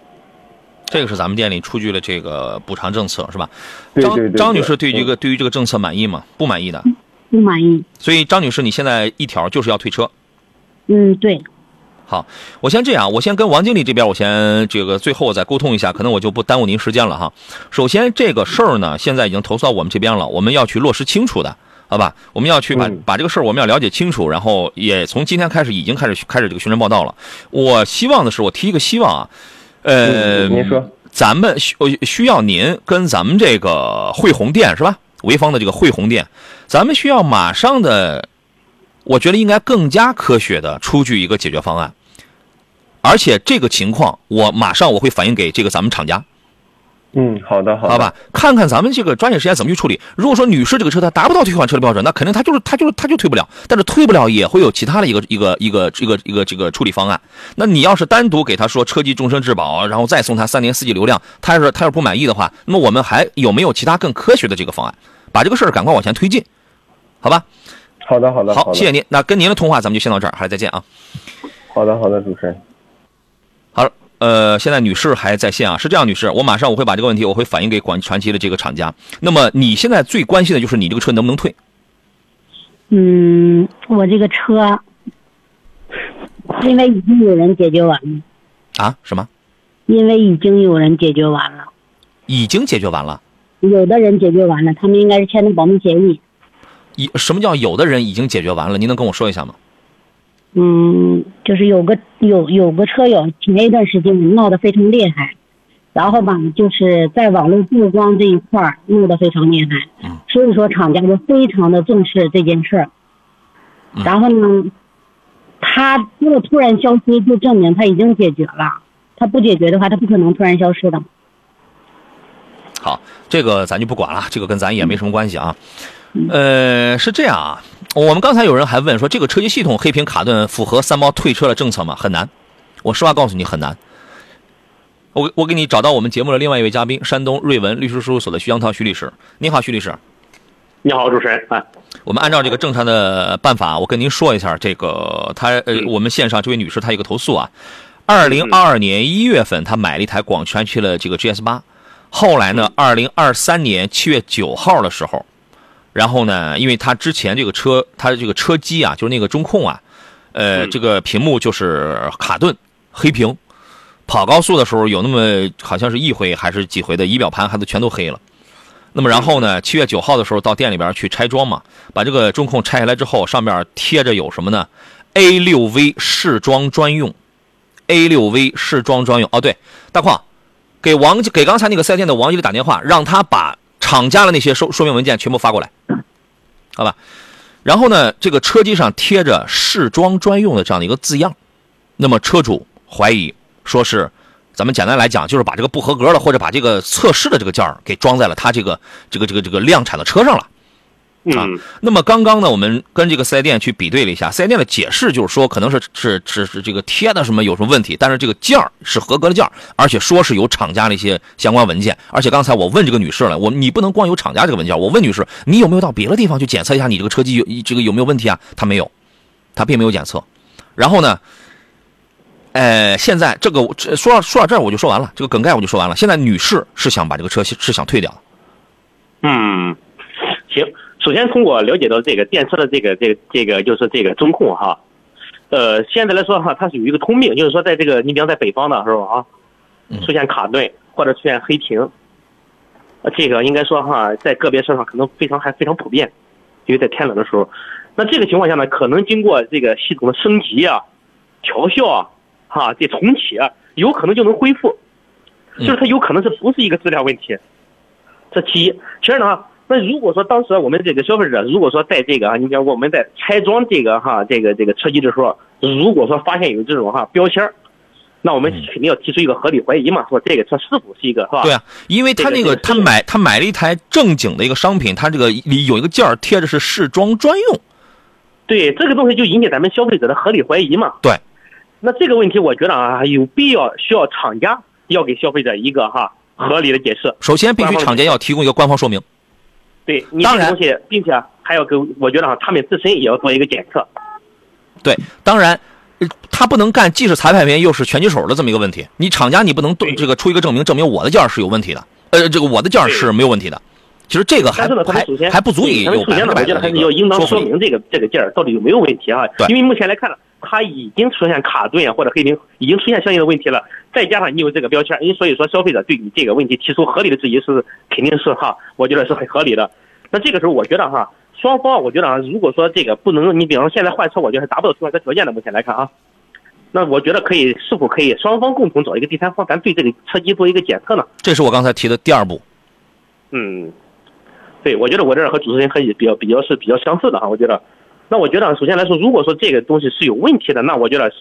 这个是咱们店里出具了这个补偿政策是吧？张对对对对张女士对这嗯个对于这个政策满意吗？不满意的。不满意。所以张女士，你现在一条就是要退车。嗯，对，好，我先这样，我先跟王经理这边，我先这个最后我再沟通一下，可能我就不耽误您时间了哈。首先这个事儿呢，现在已经投诉到我们这边了，我们要去落实清楚的，好吧？我们要去把、嗯把这个事儿我们要了解清楚，然后也从今天开始已经开始开始这个宣传报道了。我希望的是，我提一个希望啊，呃，嗯您说，咱们需呃需要您跟咱们这个汇宏店是吧？潍坊的这个汇宏店，咱们需要马上的，我觉得应该更加科学的出具一个解决方案，而且这个情况我马上我会反映给这个咱们厂家，嗯，好的，好的，好吧？看看咱们这个抓紧时间怎么去处理。如果说女士这个车她达不到退换车的标准，那肯定她就是她就是她就退不了，但是退不了也会有其他的一个一个一个一个一个这个处理方案。那你要是单独给她说车机终身质保，然后再送她三年四季流量，她要是她要是不满意的话，那么我们还有没有其他更科学的这个方案？把这个事儿赶快往前推进，好吧？好的，好的，好，谢谢您。那跟您的通话咱们就先到这儿，还再见啊。好的，好的，主持人。好，呃，现在女士还在线啊，是这样，女士，我马上我会把这个问题我会反映给广传祺的这个厂家。那么你现在最关心的就是你这个车能不能退？嗯，我这个车，因为已经有人解决完了，啊？什么？因为已经有人解决完了，已经解决完了？有的人解决完了，他们应该是签的保密协议。已什么叫有的人已经解决完了？您能跟我说一下吗？嗯，就是有个有有个车友前一段时间闹得非常厉害，然后吧，就是在网络曝光这一块儿闹得非常厉害，嗯所以说厂家就非常的重视这件事儿。嗯然后呢，他如果突然消失，就证明他已经解决了。他不解决的话，他不可能突然消失的。好，这个咱就不管了，这个跟咱也没什么关系啊。呃，是这样啊，我们刚才有人还问说，这个车机系统黑屏卡顿符合三包退车的政策吗？很难，我实话告诉你，很难。我我给你找到我们节目的另外一位嘉宾，山东瑞文律师事务所的徐江涛徐律师。你好，徐律师。你好，主持人啊，我们按照这个正常的办法，我跟您说一下，这个他呃，我们线上这位女士她有个投诉啊，二零二二年一月份她买了一台广全区的这个 GS 八，后来呢，二零二三年七月九号的时候，然后呢，因为他之前这个车，它的这个车机啊，就是那个中控啊，呃，这个屏幕就是卡顿黑屏，跑高速的时候有那么好像是一回还是几回的仪表盘还都全都黑了。那么然后呢？七月九号的时候到店里边去拆装嘛，把这个中控拆下来之后，上面贴着有什么呢？A 六 V 试装专用，A 六 V 试装专用。哦，对，大矿，给王给刚才那个四 S 店的王经理打电话，让他把厂家的那些说说明文件全部发过来，好吧？然后呢，这个车机上贴着试装专用的这样的一个字样，那么车主怀疑说是。咱们简单来讲，就是把这个不合格的或者把这个测试的这个件儿给装在了他这个这个这个这个量产的车上了。啊嗯那么刚刚呢，我们跟这个四 S 店去比对了一下，四 S 店的解释就是说，可能是是是是这个贴的什么有什么问题，但是这个件儿是合格的件儿，而且说是有厂家的一些相关文件。而且刚才我问这个女士了，我你不能光有厂家这个文件，我问女士，你有没有到别的地方去检测一下你这个车机有这个有没有问题啊？她没有，她并没有检测。然后呢，呃，现在这个这说到说到这儿我就说完了，这个梗概我就说完了。现在女士是想把这个车是想退掉，嗯，行。首先，从我了解到这个电车的这个这个这个就是这个中控哈，呃，现在来说哈，它是有一个通病，就是说在这个你比方在北方的时候啊，出现卡顿或者出现黑屏，呃，这个应该说哈，在个别车上可能非常还非常普遍，因为在天冷的时候，那这个情况下呢，可能经过这个系统的升级啊、调校啊、哈这重启啊，有可能就能恢复，就是它有可能是不是一个质量问题，这其一。其二呢，那如果说当时我们这个消费者，如果说在这个啊，你像我们在拆装这个哈这个这个车机的时候，如果说发现有这种哈标签儿那我们肯定要提出一个合理怀疑嘛，说这个车是否是一个是吧？对啊，因为他那个他买他买了一台正经的一个商品，他这个里有一个件儿贴着是试装专用。对这个东西就引起咱们消费者的合理怀疑嘛。对，那这个问题我觉得啊，有必要需要厂家要给消费者一个哈合理的解释。首先，必须厂家要提供一个官方说明。对你当然这个东西，并且还要跟我觉得哈，他们自身也要做一个检测。对，当然，呃他不能干既是裁判员又是拳击手的这么一个问题。你厂家你不能对这个出一个证明，证明我的件儿是有问题的，呃，这个我的件儿是没有问题的。其实这个还还还不足以有百分之百首先呢，我觉得还是要应当说明这个这个件儿到底有没有问题啊对？因为目前来看呢，它已经出现卡顿啊或者黑屏，已经出现相应的问题了，再加上你有这个标签，因为所以说消费者对你这个问题提出合理的质疑是肯定是哈，我觉得是很合理的。那这个时候我觉得哈，双方我觉得啊，如果说这个不能，你比方说现在换车，我觉得是达不到换车条件的，目前来看啊。那我觉得可以，是否可以双方共同找一个第三方，咱对这个车机做一个检测呢？这是我刚才提的第二步。嗯，对，我觉得我这儿和主持人可以比较比较是比较相似的哈。我觉得，那我觉得首先来说，如果说这个东西是有问题的，那我觉得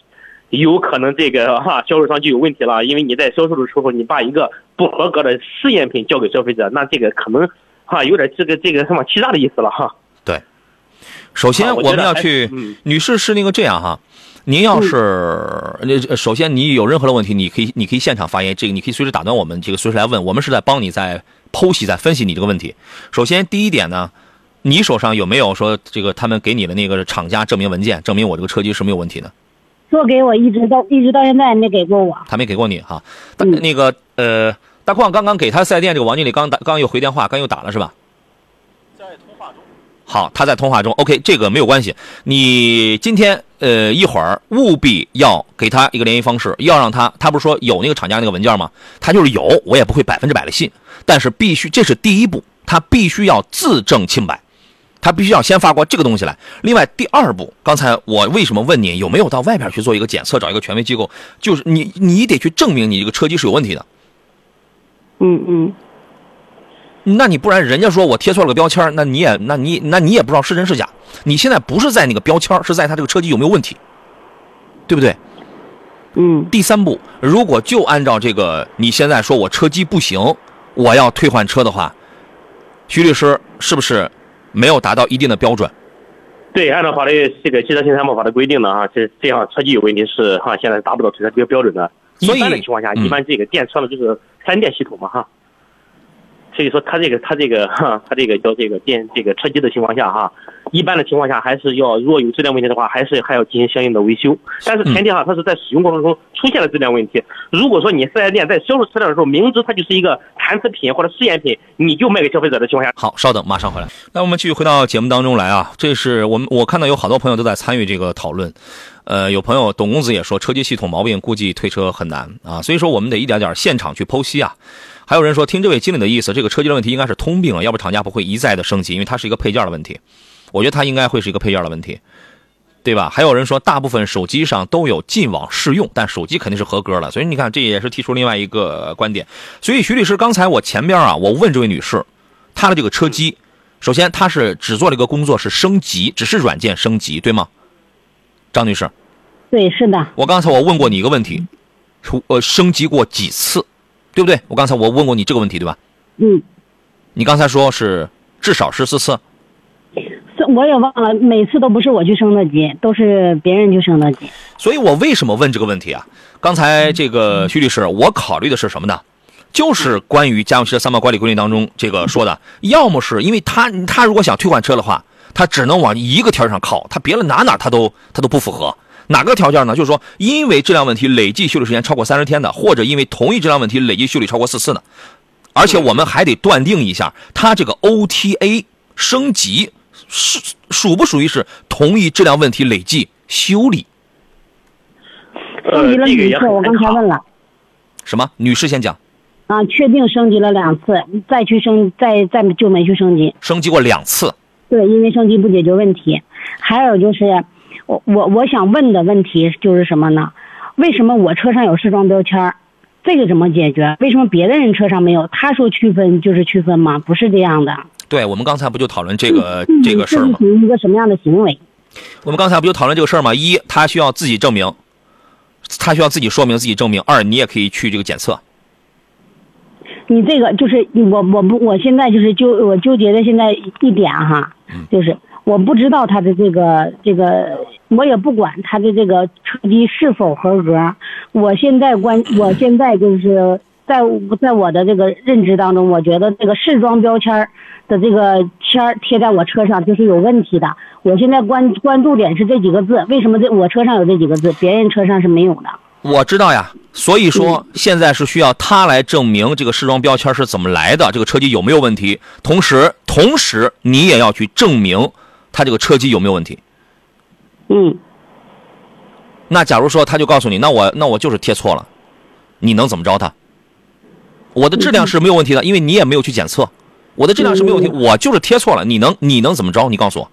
有可能这个哈销售商就有问题了，因为你在销售的时候，你把一个不合格的试验品交给消费者，那这个可能哈有点这个这个什么欺诈的意思了哈。对，首先我们要去，嗯女士是那个这样哈。您要是那、呃首先你有任何的问题，你可以你可以现场发言，这个你可以随时打断我们，这个随时来问，我们是在帮你在剖析、在分析你这个问题。首先第一点呢，你手上有没有说这个他们给你的那个厂家证明文件，证明我这个车机是没有问题的？说给我一直到一直到现在没给过我。他没给过你哈。那个呃，大矿刚刚给他四 S 店这个王经理刚打刚又回电话，刚又打了是吧？在通话中好，他在通话中。OK，这个没有关系。你今天呃一会儿务必要给他一个联系方式，要让他，他不是说有那个厂家那个文件吗？他就是有，我也不会百分之百的信，但是必须这是第一步，他必须要自证清白，他必须要先发过这个东西来。另外第二步，刚才我为什么问你有没有到外边去做一个检测，找一个权威机构，就是你你得去证明你这个车机是有问题的。嗯嗯，那你不然人家说我贴错了个标签，那你也那你那你也不知道是真是假。你现在不是在那个标签，是在他这个车机有没有问题，对不对？嗯，第三步，如果就按照这个你现在说我车机不行，我要退换车的话，徐律师是不是没有达到一定的标准？对，按照法律这个汽车新三保法的规定呢，哈，这这样车机有问题是哈，现在达不到退车这个标准的。一所以般的情况下，嗯一般这个电车呢就是三电系统嘛哈，所以说它这个它这个 哈，它这个叫这个电这个车机的情况下哈，一般的情况下还是要如果有质量问题的话，还是还要进行相应的维修。但是前提哈，它是在使用过程中出现了质量问题。如果说你四 S 店在销售车辆的时候，明知它就是一个残次品或者试验品，你就卖给消费者的情况下，好，稍等，马上回来。那我们继续回到节目当中来啊，这是我们我看到有好多朋友都在参与这个讨论。呃，有朋友董公子也说，车机系统毛病估计退车很难啊，所以说我们得一点点现场去剖析啊。还有人说，听这位经理的意思，这个车机的问题应该是通病啊，要不厂家不会一再的升级，因为它是一个配件的问题。我觉得它应该会是一个配件的问题，对吧？还有人说，大部分手机上都有进网试用，但手机肯定是合格了，所以你看，这也是提出另外一个观点。所以徐律师，刚才我前边啊，我问这位女士，她的这个车机，首先她是只做了一个工作是升级，只是软件升级，对吗？张女士，对，是的，我刚才我问过你一个问题，出呃升级过几次，对不对？我刚才我问过你这个问题，对吧？嗯，你刚才说是至少十四次，是我也忘了，每次都不是我去升的级，都是别人去升的级。所以我为什么问这个问题啊？刚才这个徐律师，我考虑的是什么呢？就是关于家用汽车三包管理规定当中这个说的，要么是因为他他如果想退换车的话，他只能往一个条件上靠，他别的哪哪他都他都不符合。哪个条件呢？就是说，因为质量问题累计修理时间超过三十天的，或者因为同一质量问题累计修理超过四次的。而且我们还得断定一下，它这个 OTA 升级是属不属于是同一质量问题累计修理？呃升级，了这个也几次？我。刚才问了。什么？女士先讲，啊，确定升级了两次，再去升，再再就没去升级。升级过两次，对，因为升级不解决问题。还有就是，我我我想问的问题就是什么呢？为什么我车上有试装标签儿？这个怎么解决？为什么别的人车上没有？他说区分就是区分吗？不是这样的。对我们刚才不就讨论这个嗯这个事儿吗？这是一个什么样的行为？我们刚才不就讨论这个事儿吗？一，他需要自己证明，他需要自己说明自己证明；二，你也可以去这个检测。你这个就是我我不我现在就是纠我纠结的现在一点哈，就是我不知道他的这个这个，我也不管他的这个车机是否合格。我现在关 我现在就是在在我的这个认知当中，我觉得这个试装标签的这个签儿贴在我车上就是有问题的。我现在关关注点是这几个字，为什么这我车上有这几个字，别人车上是没有的？我知道呀，所以说现在是需要他来证明这个试装标签是怎么来的，这个车机有没有问题。同时，同时你也要去证明他这个车机有没有问题。嗯，那假如说他就告诉你，那我那我就是贴错了，你能怎么着他？我的质量是没有问题的，因为你也没有去检测，我的质量是没有问题，我就是贴错了，你能你能怎么着？你告诉我，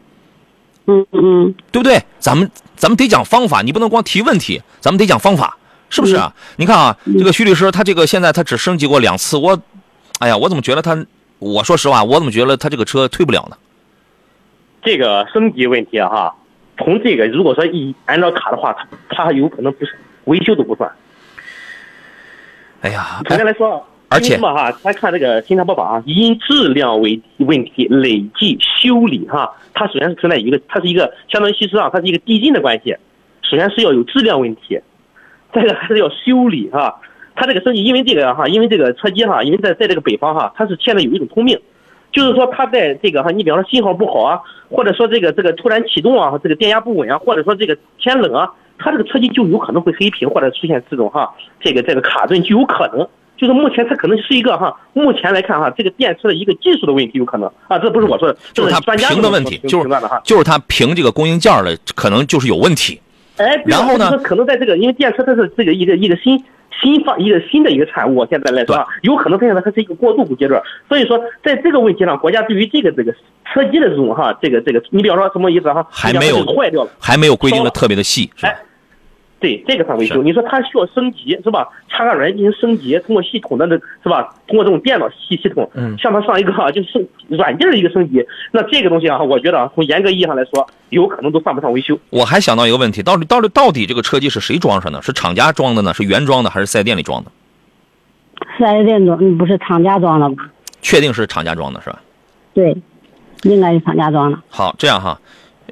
嗯嗯对不对？咱们咱们得讲方法，你不能光提问题，咱们得讲方法，是不是啊？你看啊，这个徐律师他这个现在他只升级过两次，我，哎呀，我怎么觉得他？我说实话，我怎么觉得他这个车退不了呢？这个升级问题啊哈，从这个如果说一按照卡的话，它它有可能不是维修都不算。哎呀，首先来说，而且因为什么哈？咱看这个新车播报啊，因质量为问题累计修理哈，它首先是存在一个，它是一个相当于其实啊，它是一个递进的关系。首先是要有质量问题，再一个还是要修理哈。它这个升级，因为这个哈，因为这个车机哈，因为在在这个北方哈，它是现在有一种通病，就是说它在这个哈，你比方说信号不好啊，或者说这个这个突然启动啊，这个电压不稳啊，或者说这个天冷啊，它这个车机就有可能会黑屏或者出现这种哈，这个这个卡顿就有可能。就是目前它可能是一个哈，目前来看哈，这个电车的一个技术的问题有可能啊，这不是我说的，就是它专家的问题，就是。就是它屏这个供应件儿的可能就是有问题。哎，然后呢可能在这个，因为电车它是这个一个一个新新发一个新的一个产物，现在来说啊，有可能现在它是一个过渡阶段，所以说在这个问题上，国家对于这个这个车机的这种哈，这个这个，你比方说什么意思哈？还没有坏掉了，还没有规定的特别的细，是吧？哎，对，这个算维修。你说它需要升级是吧？插个软件进行升级，通过系统的那是吧？通过这种电脑系系统，嗯向它上一个哈，就是升软件的一个升级。那这个东西啊，我觉得啊从严格意义上来说，有可能都算不上维修。我还想到一个问题，到底到底到底这个车机是谁装上的？是厂家装的呢？是原装的还是四 S 店里装的？四 S 店装，嗯不是厂家装的吧？确定是厂家装的是吧？对，应该是厂家装的。好，这样哈，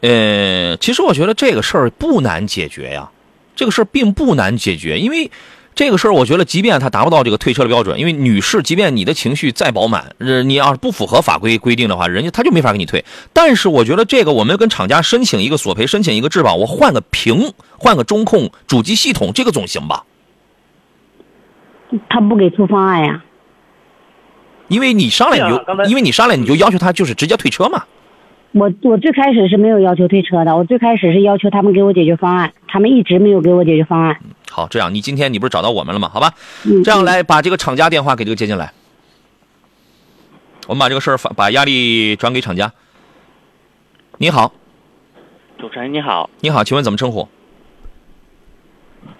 呃，其实我觉得这个事儿不难解决呀，这个事儿并不难解决，因为这个事儿我觉得，即便它达不到这个退车的标准，因为女士，即便你的情绪再饱满，呃，你要是不符合法规规定的话，人家他就没法给你退。但是我觉得这个我们跟厂家申请一个索赔，申请一个质保，我换个屏，换个中控、主机系统，这个总行吧？他不给出方案呀。因为你上来你就，因为你上来你就要求他就是直接退车嘛。我我最开始是没有要求退车的，我最开始是要求他们给我解决方案，他们一直没有给我解决方案。好，这样你今天你不是找到我们了吗？好吧，嗯，这样来把这个厂家电话给这个接进来，我们把这个事儿反把压力转给厂家。你好，主持人你好，你好，请问怎么称呼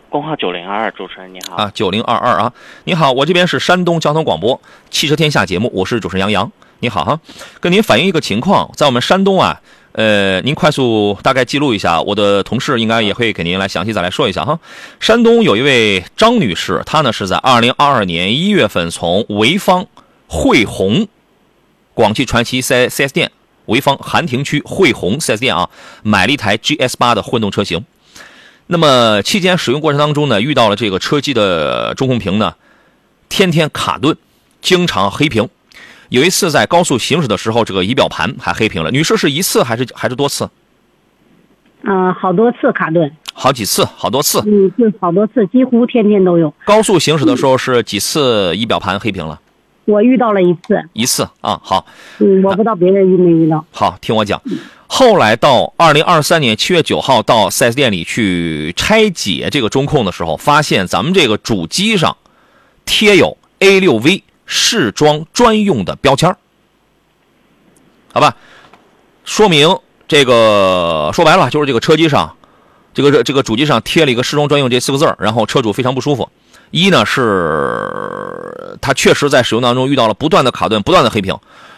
工号九零二二，主持人你好。啊？九零二二啊，你好，我这边是山东交通广播汽车天下节目，我是主持人杨洋。你好哈，跟您反映一个情况，在我们山东啊，呃，您快速大概记录一下，我的同事应该也会给您来详细再来说一下哈。山东有一位张女士，她呢是在二零二二年一月份从潍坊汇宏广汽传祺4 4S 店潍坊寒亭区汇宏 4S 店啊，买了一台 GS 八的混动车型。那么期间使用过程当中呢，遇到了这个车机的中控屏呢，天天卡顿，经常黑屏。有一次在高速行驶的时候，这个仪表盘还黑屏了。女士是一次还是还是多次？嗯、好多次卡顿，好几次，好多次。嗯，是好多次，几乎天天都有。高速行驶的时候是几次仪表盘黑屏了？我遇到了一次，一次啊，好，嗯，我不知道别人遇没遇到。好，听我讲。后来到二零二三年七月九号到 4S 店里去拆解这个中控的时候，发现咱们这个主机上贴有 A6V 试装专用的标签儿好吧？说明这个说白了就是这个车机上，这个这个主机上贴了一个试装专用这四个字儿然后车主非常不舒服。一呢是他确实在使用当中遇到了不断的卡顿、不断的黑屏，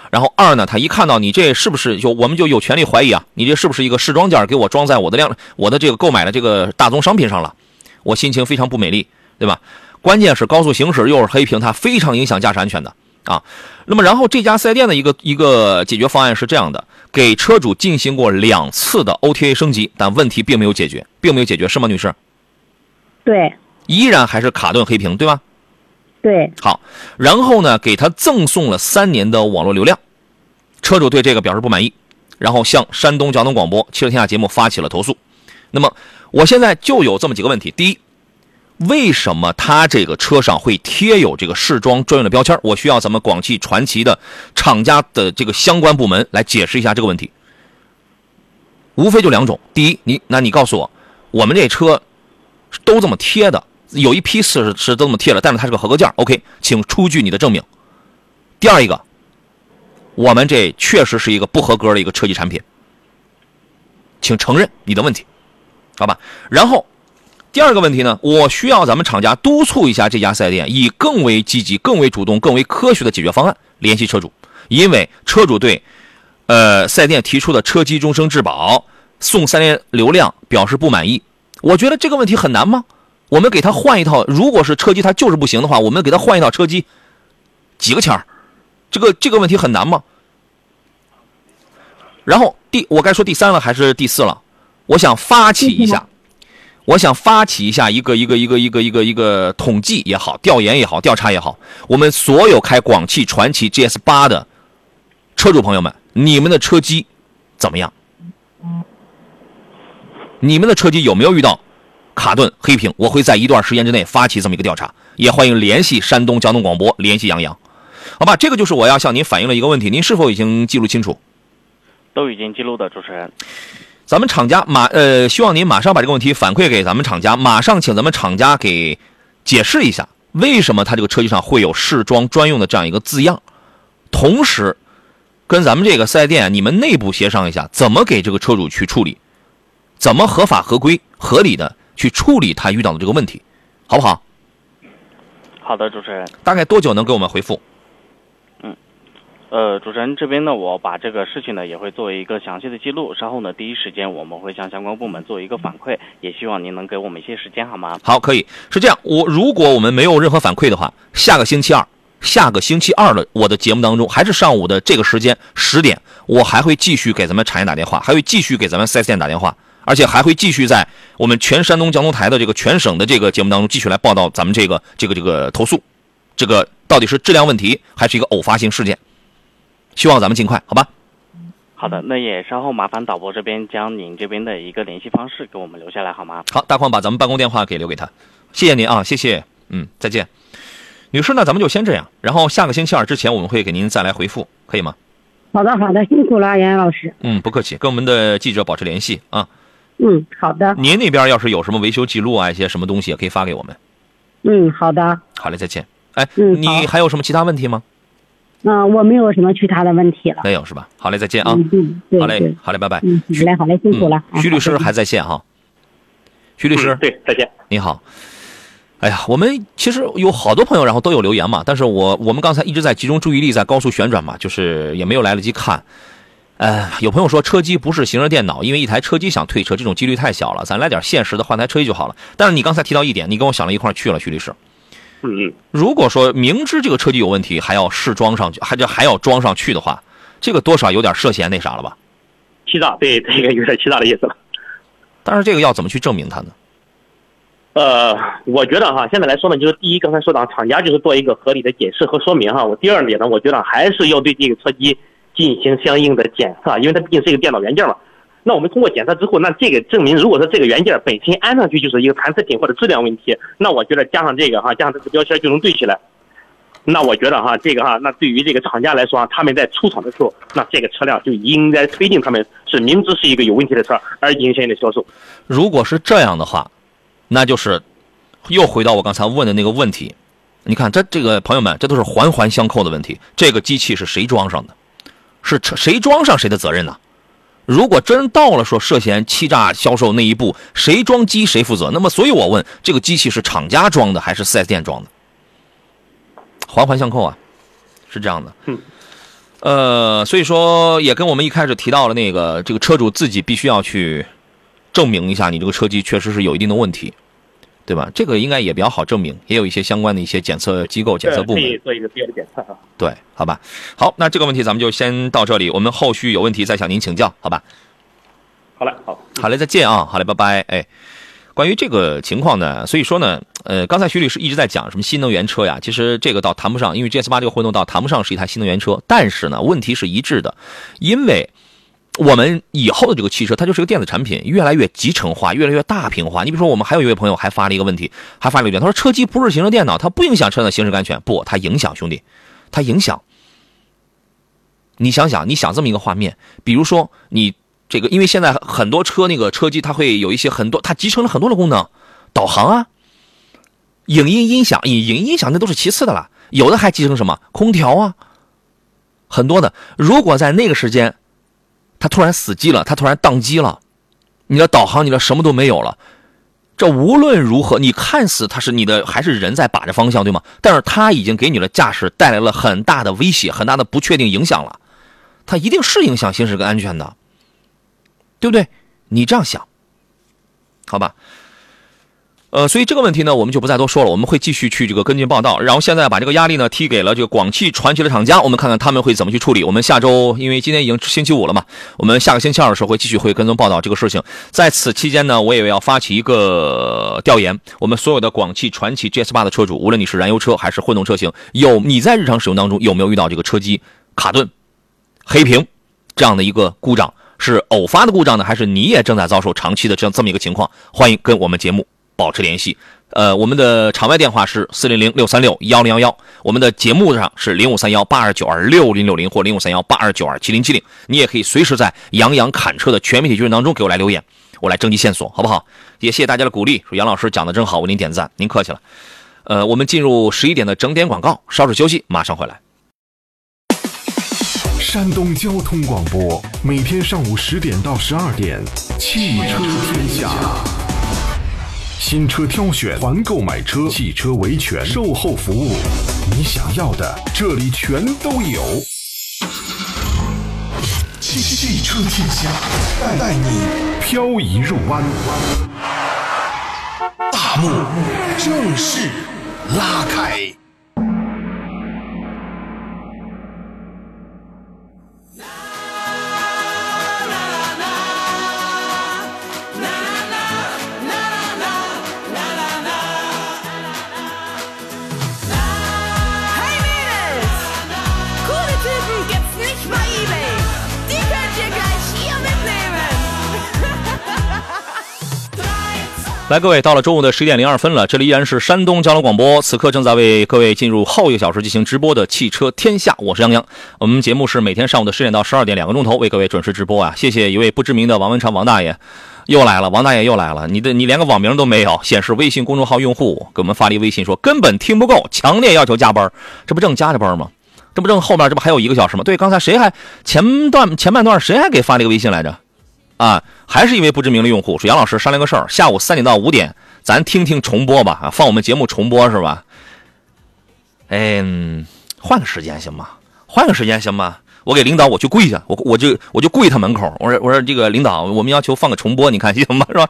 然后二呢，他一看到你这是不是就我们就有权利怀疑啊，你这是不是一个试装件给我装在我的辆我的这个购买的这个大宗商品上了，我心情非常不美丽，对吧？关键是高速行驶又是黑屏，它非常影响驾驶安全的啊。那么然后这家四 S 店的一个一个解决方案是这样的，给车主进行过两次的 OTA 升级，但问题并没有解决，并没有解决，是吗，女士？对依然还是卡顿黑屏，对吧？对，好，然后呢，给他赠送了三年的网络流量，车主对这个表示不满意，然后向山东交通广播《汽车天下》节目发起了投诉。那么，我现在就有这么几个问题：第一，为什么他这个车上会贴有这个试装专用的标签？我需要咱们广汽传祺的厂家的这个相关部门来解释一下这个问题。无非就两种：第一，你那你告诉我，我们这车都这么贴的。有一批是是这么贴了，但是它是个合格件 OK，请出具你的证明。第二一个，我们这确实是一个不合格的一个车机产品，请承认你的问题，好吧？然后第二个问题呢，我需要咱们厂家督促一下这家四 S 店，以更为积极、更为主动、更为科学的解决方案联系车主，因为车主对呃四 S 店提出的车机终生质保、送三年流量表示不满意。我觉得这个问题很难吗？我们给他换一套，如果是车机它就是不行的话，我们给他换一套车机，几个钱儿？这个这个问题很难吗？然后第我该说第三了还是第四了？我想发起一下，我想发起一下一个一个一个一个一个一个统计也好，调研也好，调查也好，我们所有开广汽传祺 GS 八的车主朋友们，你们的车机怎么样？你们的车机有没有遇到？卡顿黑屏，我会在一段时间之内发起这么一个调查，也欢迎联系山东交通广播，联系杨洋，好吧？这个就是我要向您反映的一个问题，您是否已经记录清楚？都已经记录的，主持人。咱们厂家马呃，希望您马上把这个问题反馈给咱们厂家，马上请咱们厂家给解释一下，为什么他这个车机上会有试装专用的这样一个字样，同时跟咱们这个四 S 店你们内部协商一下，怎么给这个车主去处理，怎么合法合规合理的。去处理他遇到的这个问题，好不好？好的，主持人。大概多久能给我们回复？呃，主持人这边呢，我把这个事情呢也会做一个详细的记录，稍后呢第一时间我们会向相关部门做一个反馈，也希望您能给我们一些时间，好吗？好，可以。是这样，我如果我们没有任何反馈的话，下个星期二，下个星期二的我的节目当中，还是上午的这个时间十点，我还会继续给咱们产业打电话，还会继续给咱们四 S 店打电话。而且还会继续在我们全山东交通台的这个全省的这个节目当中继续来报道咱们这个这个这个投诉，这个到底是质量问题还是一个偶发性事件？希望咱们尽快，好吧？好的，那也稍后麻烦导播这边将您这边的一个联系方式给我们留下来，好吗？好，大矿把咱们办公电话给留给他，谢谢您啊，谢谢，嗯，再见，女士，那咱们就先这样，然后下个星期二之前我们会给您再来回复，可以吗？好的，好的，辛苦了，杨洋老师。嗯，不客气，跟我们的记者保持联系啊。嗯，好的。您那边要是有什么维修记录啊，一些什么东西也可以发给我们。嗯，好的。好嘞，再见。哎，嗯，你还有什么其他问题吗？嗯，我没有什么其他的问题了。没有是吧？好嘞，再见啊。嗯，好嘞，好嘞，拜拜。嗯，好嘞，好嘞，辛苦了。徐律师还在线哈。徐律师，对，再见。你好。哎呀，我们其实有好多朋友，然后都有留言嘛，但是我我们刚才一直在集中注意力在高速旋转嘛，就是也没有来得及看。呃，有朋友说车机不是行车电脑，因为一台车机想退车，这种几率太小了。咱来点现实的，换台车机就好了。但是你刚才提到一点，你跟我想了一块去了，徐律师。嗯嗯。如果说明知这个车机有问题，还要试装上去，还就还要装上去的话，这个多少有点涉嫌那啥了吧？欺诈，对，这个有点欺诈的意思了。但是这个要怎么去证明它呢？呃，我觉得哈，现在来说呢，就是第一，刚才说的厂家就是做一个合理的解释和说明哈。我第二点呢，我觉得还是要对这个车机。进行相应的检测，因为它毕竟是一个电脑元件嘛。那我们通过检测之后，那这个证明，如果说这个元件本身安上去就是一个残次品或者质量问题，那我觉得加上这个哈，加上这个标签就能对起来。那我觉得哈，这个哈，那对于这个厂家来说，他们在出厂的时候，那这个车辆就应该推定他们是明知是一个有问题的车而进行的销售。如果是这样的话，那就是又回到我刚才问的那个问题。你看，这这个朋友们，这都是环环相扣的问题。这个机器是谁装上的？是车谁装上谁的责任呢？如果真到了说涉嫌欺诈销售那一步，谁装机谁负责？那么，所以我问，这个机器是厂家装的还是 4S 店装的？环环相扣啊，是这样的。嗯。呃，所以说也跟我们一开始提到了那个，这个车主自己必须要去证明一下，你这个车机确实是有一定的问题，对吧？这个应该也比较好证明，也有一些相关的一些检测机构、检测部门可以做一个必要的检测啊。对，好吧。好，那这个问题咱们就先到这里，我们后续有问题再向您请教，好吧？好嘞，好。好嘞，再见啊！好嘞，拜拜。哎，关于这个情况呢，所以说呢，呃，刚才徐律师一直在讲什么新能源车呀，其实这个倒谈不上，因为 GS 八这个混动倒谈不上是一台新能源车，但是呢，问题是一致的，因为我们以后的这个汽车它就是个电子产品，越来越集成化，越来越大屏化。你比如说，我们还有一位朋友还发了一个问题，还发了一点，他说车机不是行车电脑，它不影响车的行驶安全，不，它影响，兄弟，它影响。你想想，你想这么一个画面，比如说你。这个，因为现在很多车那个车机，它会有一些很多，它集成了很多的功能，导航啊，影音音响，影影音响那都是其次的了，有的还集成什么空调啊，很多的。如果在那个时间，它突然死机了，它突然宕机了，你的导航，你的什么都没有了，这无论如何，你看似它是你的，还是人在把着方向，对吗？但是它已经给你的驾驶带来了很大的威胁，很大的不确定影响了，它一定是影响行驶跟安全的。对不对？你这样想，好吧？呃，所以这个问题呢，我们就不再多说了，我们会继续去这个跟进报道。然后现在把这个压力呢踢给了这个广汽传祺的厂家，我们看看他们会怎么去处理。我们下周，因为今天已经星期五了嘛，我们下个星期二的时候会继续会跟踪报道这个事情。在此期间呢，我也要发起一个调研，我们所有的广汽传祺 GS 八的车主，无论你是燃油车还是混动车型，有你在日常使用当中有没有遇到这个车机卡顿、黑屏这样的一个故障？是偶发的故障呢，还是你也正在遭受长期的这样这么一个情况？欢迎跟我们节目保持联系。呃，我们的场外电话是四零零六三六幺零幺幺，我们的节目上是零五三幺八二九二六零六零或零五三幺八二九二七零七零。你也可以随时在杨洋侃车的全媒体矩阵当中给我来留言，我来征集线索，好不好？也谢谢大家的鼓励，说杨老师讲的真好，为您点赞，您客气了。呃，我们进入十一点的整点广告，稍事休息，马上回来。山东交通广播，每天上午十点到十二点，汽车天下。新车挑选、团购买车、汽车维权、售后服务，你想要的这里全都有。汽汽车天下，带你漂移入弯。大幕正式拉开。来，各位，到了中午的十一点零二分了，这里依然是山东交通广播，此刻正在为各位进入后一个小时进行直播的汽车天下，我是杨洋。我们节目是每天上午的十点到十二点两个钟头为各位准时直播啊。谢谢一位不知名的王文昌王大爷又来了，王大爷又来了，你的你连个网名都没有，显示微信公众号用户给我们发了一微信说根本听不够，强烈要求加班，这不正加着班吗？这不正后面这不还有一个小时吗？对，刚才谁还前段前半段谁还给发了一个微信来着？啊，还是一位不知名的用户说：“杨老师商量个事儿，下午三点到五点，咱听听重播吧，啊，放我们节目重播是吧？哎，换个时间行吗？换个时间行吗？我给领导我去跪下，我我就我就跪他门口，我说我说这个领导，我们要求放个重播，你看行吗？是吧？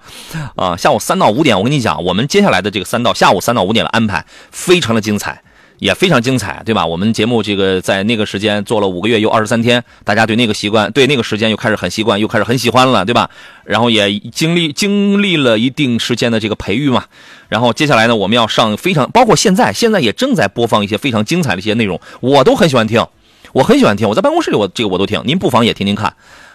啊，下午三到五点，我跟你讲，我们接下来的这个三到下午三到五点的安排非常的精彩。”也非常精彩，对吧？我们节目这个在那个时间做了五个月又二十三天，大家对那个习惯，对那个时间又开始很习惯，又开始很喜欢了，对吧？然后也经历经历了一定时间的这个培育嘛。然后接下来呢，我们要上非常，包括现在，现在也正在播放一些非常精彩的一些内容，我都很喜欢听，我很喜欢听，我在办公室里我这个我都听，您不妨也听听看，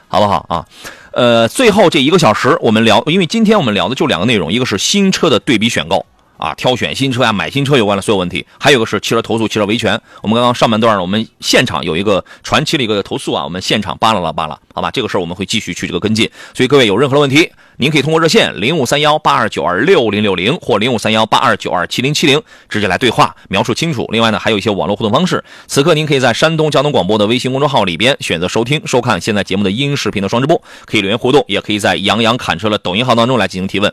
好不好啊？呃，最后这一个小时我们聊，因为今天我们聊的就两个内容，一个是新车的对比选购。啊，挑选新车呀、买新车有关的所有问题，还有个是汽车投诉、汽车维权。我们刚刚上半段，我们现场有一个传奇的一个投诉啊，我们现场扒拉了扒拉，好吧，这个事儿我们会继续去这个跟进。所以各位有任何的问题，您可以通过热线零五三幺八二九二六零六零或零五三幺八二九二七零七零直接来对话，描述清楚。另外呢，还有一些网络互动方式。此刻您可以在山东交通广播的微信公众号里边选择收听、收看现在节目的音视频的双直播，可以留言互动，也可以在杨洋侃车的抖音号当中来进行提问。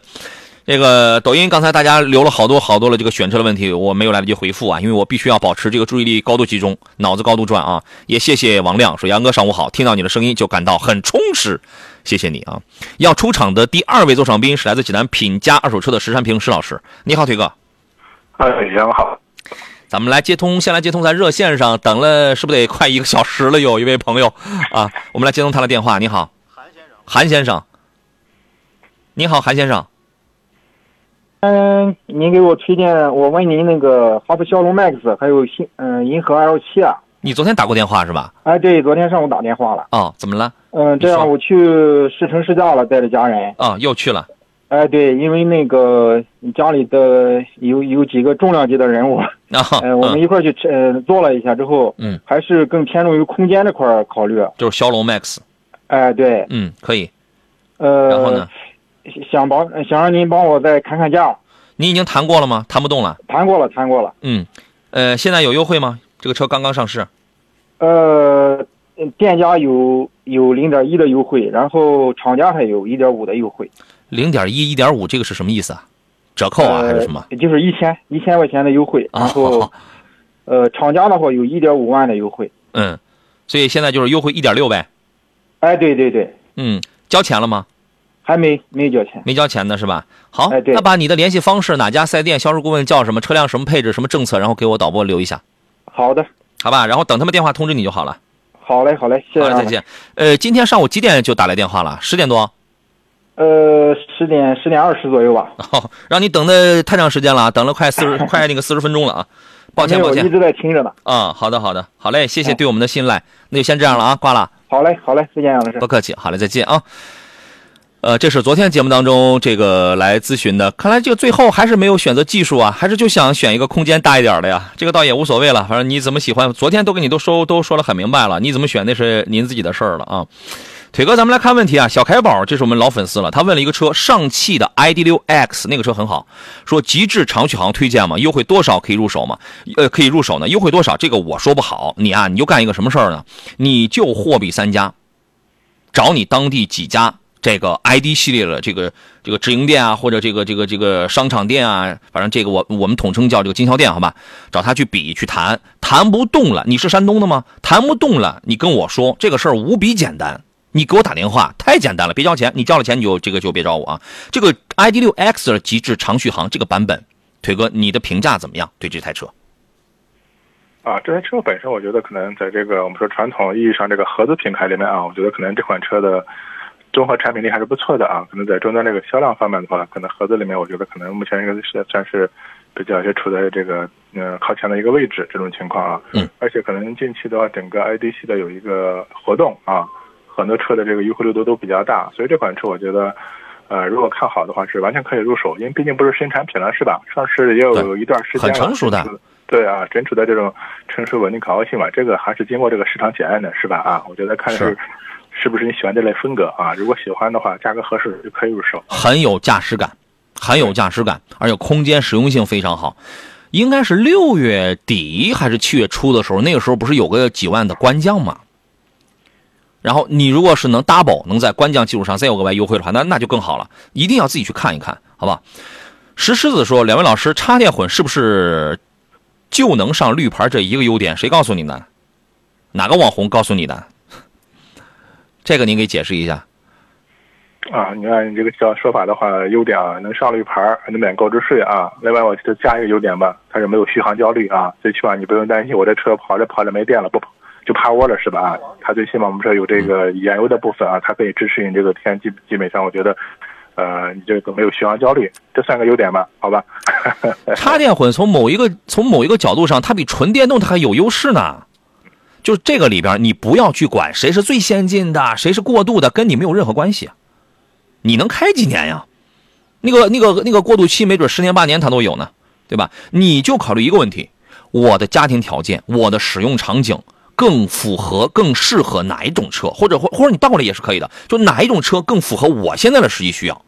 这个抖音刚才大家留了好多好多的这个选车的问题，我没有来得及回复啊，因为我必须要保持这个注意力高度集中，脑子高度转啊。也谢谢王亮说杨哥上午好，听到你的声音就感到很充实，谢谢你啊。要出场的第二位座上宾是来自济南品家二手车的石山平石老师，你好，腿哥。哎，杨好。咱们来接通，先来接通在热线上等了，是不是得快一个小时了？有一位朋友啊，我们来接通他的电话。你好，韩先生。韩先生，你好，韩先生。嗯，您给我推荐，我问您那个哈弗枭龙 MAX，还有新嗯银河 L 七啊。你昨天打过电话是吧？哎，对，昨天上午打电话了。哦，怎么了？嗯，这样我去试乘试驾了，带着家人。啊，又去了。哎，对，因为那个家里的有有几个重量级的人物，啊，呃，我们一块去呃坐了一下之后，嗯，还是更偏重于空间这块考虑。就是骁龙 MAX。哎，对。嗯，可以。呃，然后呢？想帮想让您帮我再砍砍价。你已经谈过了吗？谈不动了。谈过了，谈过了。嗯，呃，现在有优惠吗？这个车刚刚上市。呃，店家有有零点一的优惠，然后厂家还有一点五的优惠。零点一、一点五，这个是什么意思啊？折扣啊，还是什么？就是一千一千块钱的优惠，然后，呃，厂家的话有一点五万的优惠。嗯，所以现在就是优惠一点六呗。哎，对对对。嗯，交钱了吗？还没没交钱，没交钱呢是吧？好，那把你的联系方式、哪家四 S 店、销售顾问叫什么、车辆什么配置、什么政策，然后给我导播留一下。好的，好吧，然后等他们电话通知你就好了。好嘞，好嘞，谢谢。好，再见。呃，今天上午几点就打来电话了？十点多。呃，十点十点二十左右吧。哦，让你等的太长时间了，等了快四十 快那个四十分钟了啊！抱歉抱歉，一直在听着呢。啊，好的好的，好嘞，谢谢对我们的信赖，那就先这样了啊，挂了。好嘞好嘞，再见杨老师。不客气，好嘞，再见啊。呃，这是昨天节目当中这个来咨询的，看来这个最后还是没有选择技术啊，还是就想选一个空间大一点的呀。这个倒也无所谓了，反正你怎么喜欢，昨天都给你都说都说了很明白了，你怎么选那是您自己的事儿了啊。腿哥，咱们来看问题啊。小凯宝，这是我们老粉丝了，他问了一个车，上汽的 ID.6X 那个车很好，说极致长续航推荐吗？优惠多少可以入手吗？呃，可以入手呢，优惠多少？这个我说不好。你啊，你就干一个什么事儿呢？你就货比三家，找你当地几家。这个 ID 系列的这个这个直营店啊，或者这个这个这个商场店啊，反正这个我我们统称叫这个经销店，好吧？找他去比去谈，谈不动了，你是山东的吗？谈不动了，你跟我说这个事儿无比简单，你给我打电话，太简单了，别交钱，你交了钱你就这个就别找我啊。这个 i d 六 x 的极致长续航这个版本，腿哥你的评价怎么样？对这台车？啊，这台车本身我觉得可能在这个我们说传统意义上这个合资品牌里面啊，我觉得可能这款车的。综合产品力还是不错的啊，可能在终端这个销量方面的话，可能合资里面，我觉得可能目前应该是算是比较是处在这个嗯靠前的一个位置这种情况啊。嗯。而且可能近期的话，整个 ID 系的有一个活动啊，很多车的这个优惠力度都比较大，所以这款车我觉得，呃，如果看好的话是完全可以入手，因为毕竟不是新产品了，是吧？上市也有一段时间了。很成熟的。对啊，正处在这种成熟稳定可靠性嘛，这个还是经过这个市场检验的，是吧？啊，我觉得看是。是不是你喜欢这类风格啊？如果喜欢的话，价格合适就可以入手。很有驾驶感，很有驾驶感，而且空间实用性非常好。应该是六月底还是七月初的时候，那个时候不是有个几万的官降吗？然后你如果是能 double，能在官降基础上再有额外优惠的话，那那就更好了。一定要自己去看一看，好吧？石狮子说：“两位老师，插电混是不是就能上绿牌？这一个优点，谁告诉你的？哪个网红告诉你的？”这个您给解释一下。啊，你看你这个叫说法的话，优点啊，能上绿牌，能免购置税啊。另外，我就加一个优点吧，它是没有续航焦虑啊，最起码你不用担心我这车跑着跑着没电了，不就趴窝了是吧？啊，它最起码我们这有这个燃油的部分啊，它可以支持你这个天基基本上我觉得，呃，你这个没有续航焦虑，这算个优点吧？好吧。插电混从某一个从某一个角度上，它比纯电动它还有优势呢。就这个里边，你不要去管谁是最先进的，谁是过渡的，跟你没有任何关系。你能开几年呀？那个、那个、那个过渡期，没准十年八年它都有呢。对吧？你就考虑一个问题：我的家庭条件，我的使用场景更符合、更适合哪一种车，或者或或者你倒过来也是可以的，就哪一种车更符合我现在的实际需要。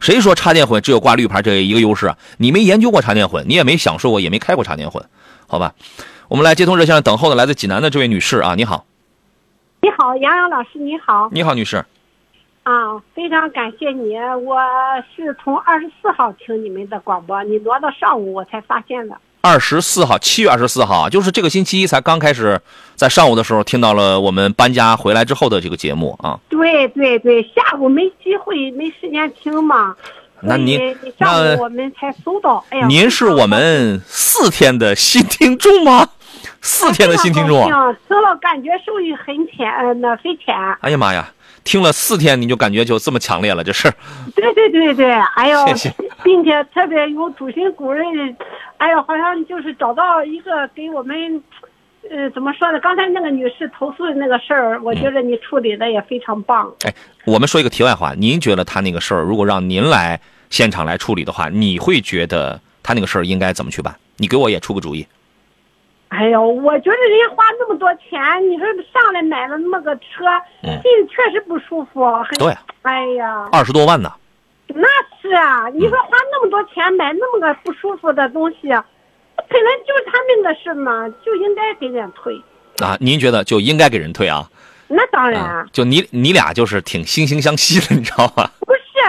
谁说插电混只有挂绿牌这一个优势啊？你没研究过插电混，你也没享受过，也没开过插电混，好吧？我们来接通热线上等候的来自济南的这位女士啊，你好，你好，杨洋老师，你好。你好，女士。啊，非常感谢你，我是从二十四号听你们的广播，你挪到上午我才发现的。二十四号，七月二十四号，就是这个星期一才刚开始，在上午的时候听到了我们搬家回来之后的这个节目啊。对对对，下午没机会，没时间听嘛。那您所以上午我们才收到。哎呀，您是我们四天的新听众吗？四天的新听众啊！啊，听了感觉受益很浅，呃那很浅。哎呀妈呀，听了四天你就感觉就这么强烈了，这是。对对对对，哎呦，谢谢并且特别有主心骨人，哎呦，好像就是找到一个给我们，呃，怎么说呢？刚才那个女士投诉的那个事儿，我觉得你处理的也非常棒。哎，我们说一个题外话，您觉得他那个事儿，如果让您来现场来处理的话，你会觉得他那个事儿应该怎么去办？你给我也出个主意。哎呦，我觉得人家花那么多钱，你说上来买了那么个车，嗯心里确实不舒服。很对，哎呀，二十多万呢，那是啊，你说花那么多钱买那么个不舒服的东西，本来就是他们的事嘛，就应该给人退。啊，您觉得就应该给人退啊？那当然，就你你俩就是挺惺惺相惜的，你知道吗？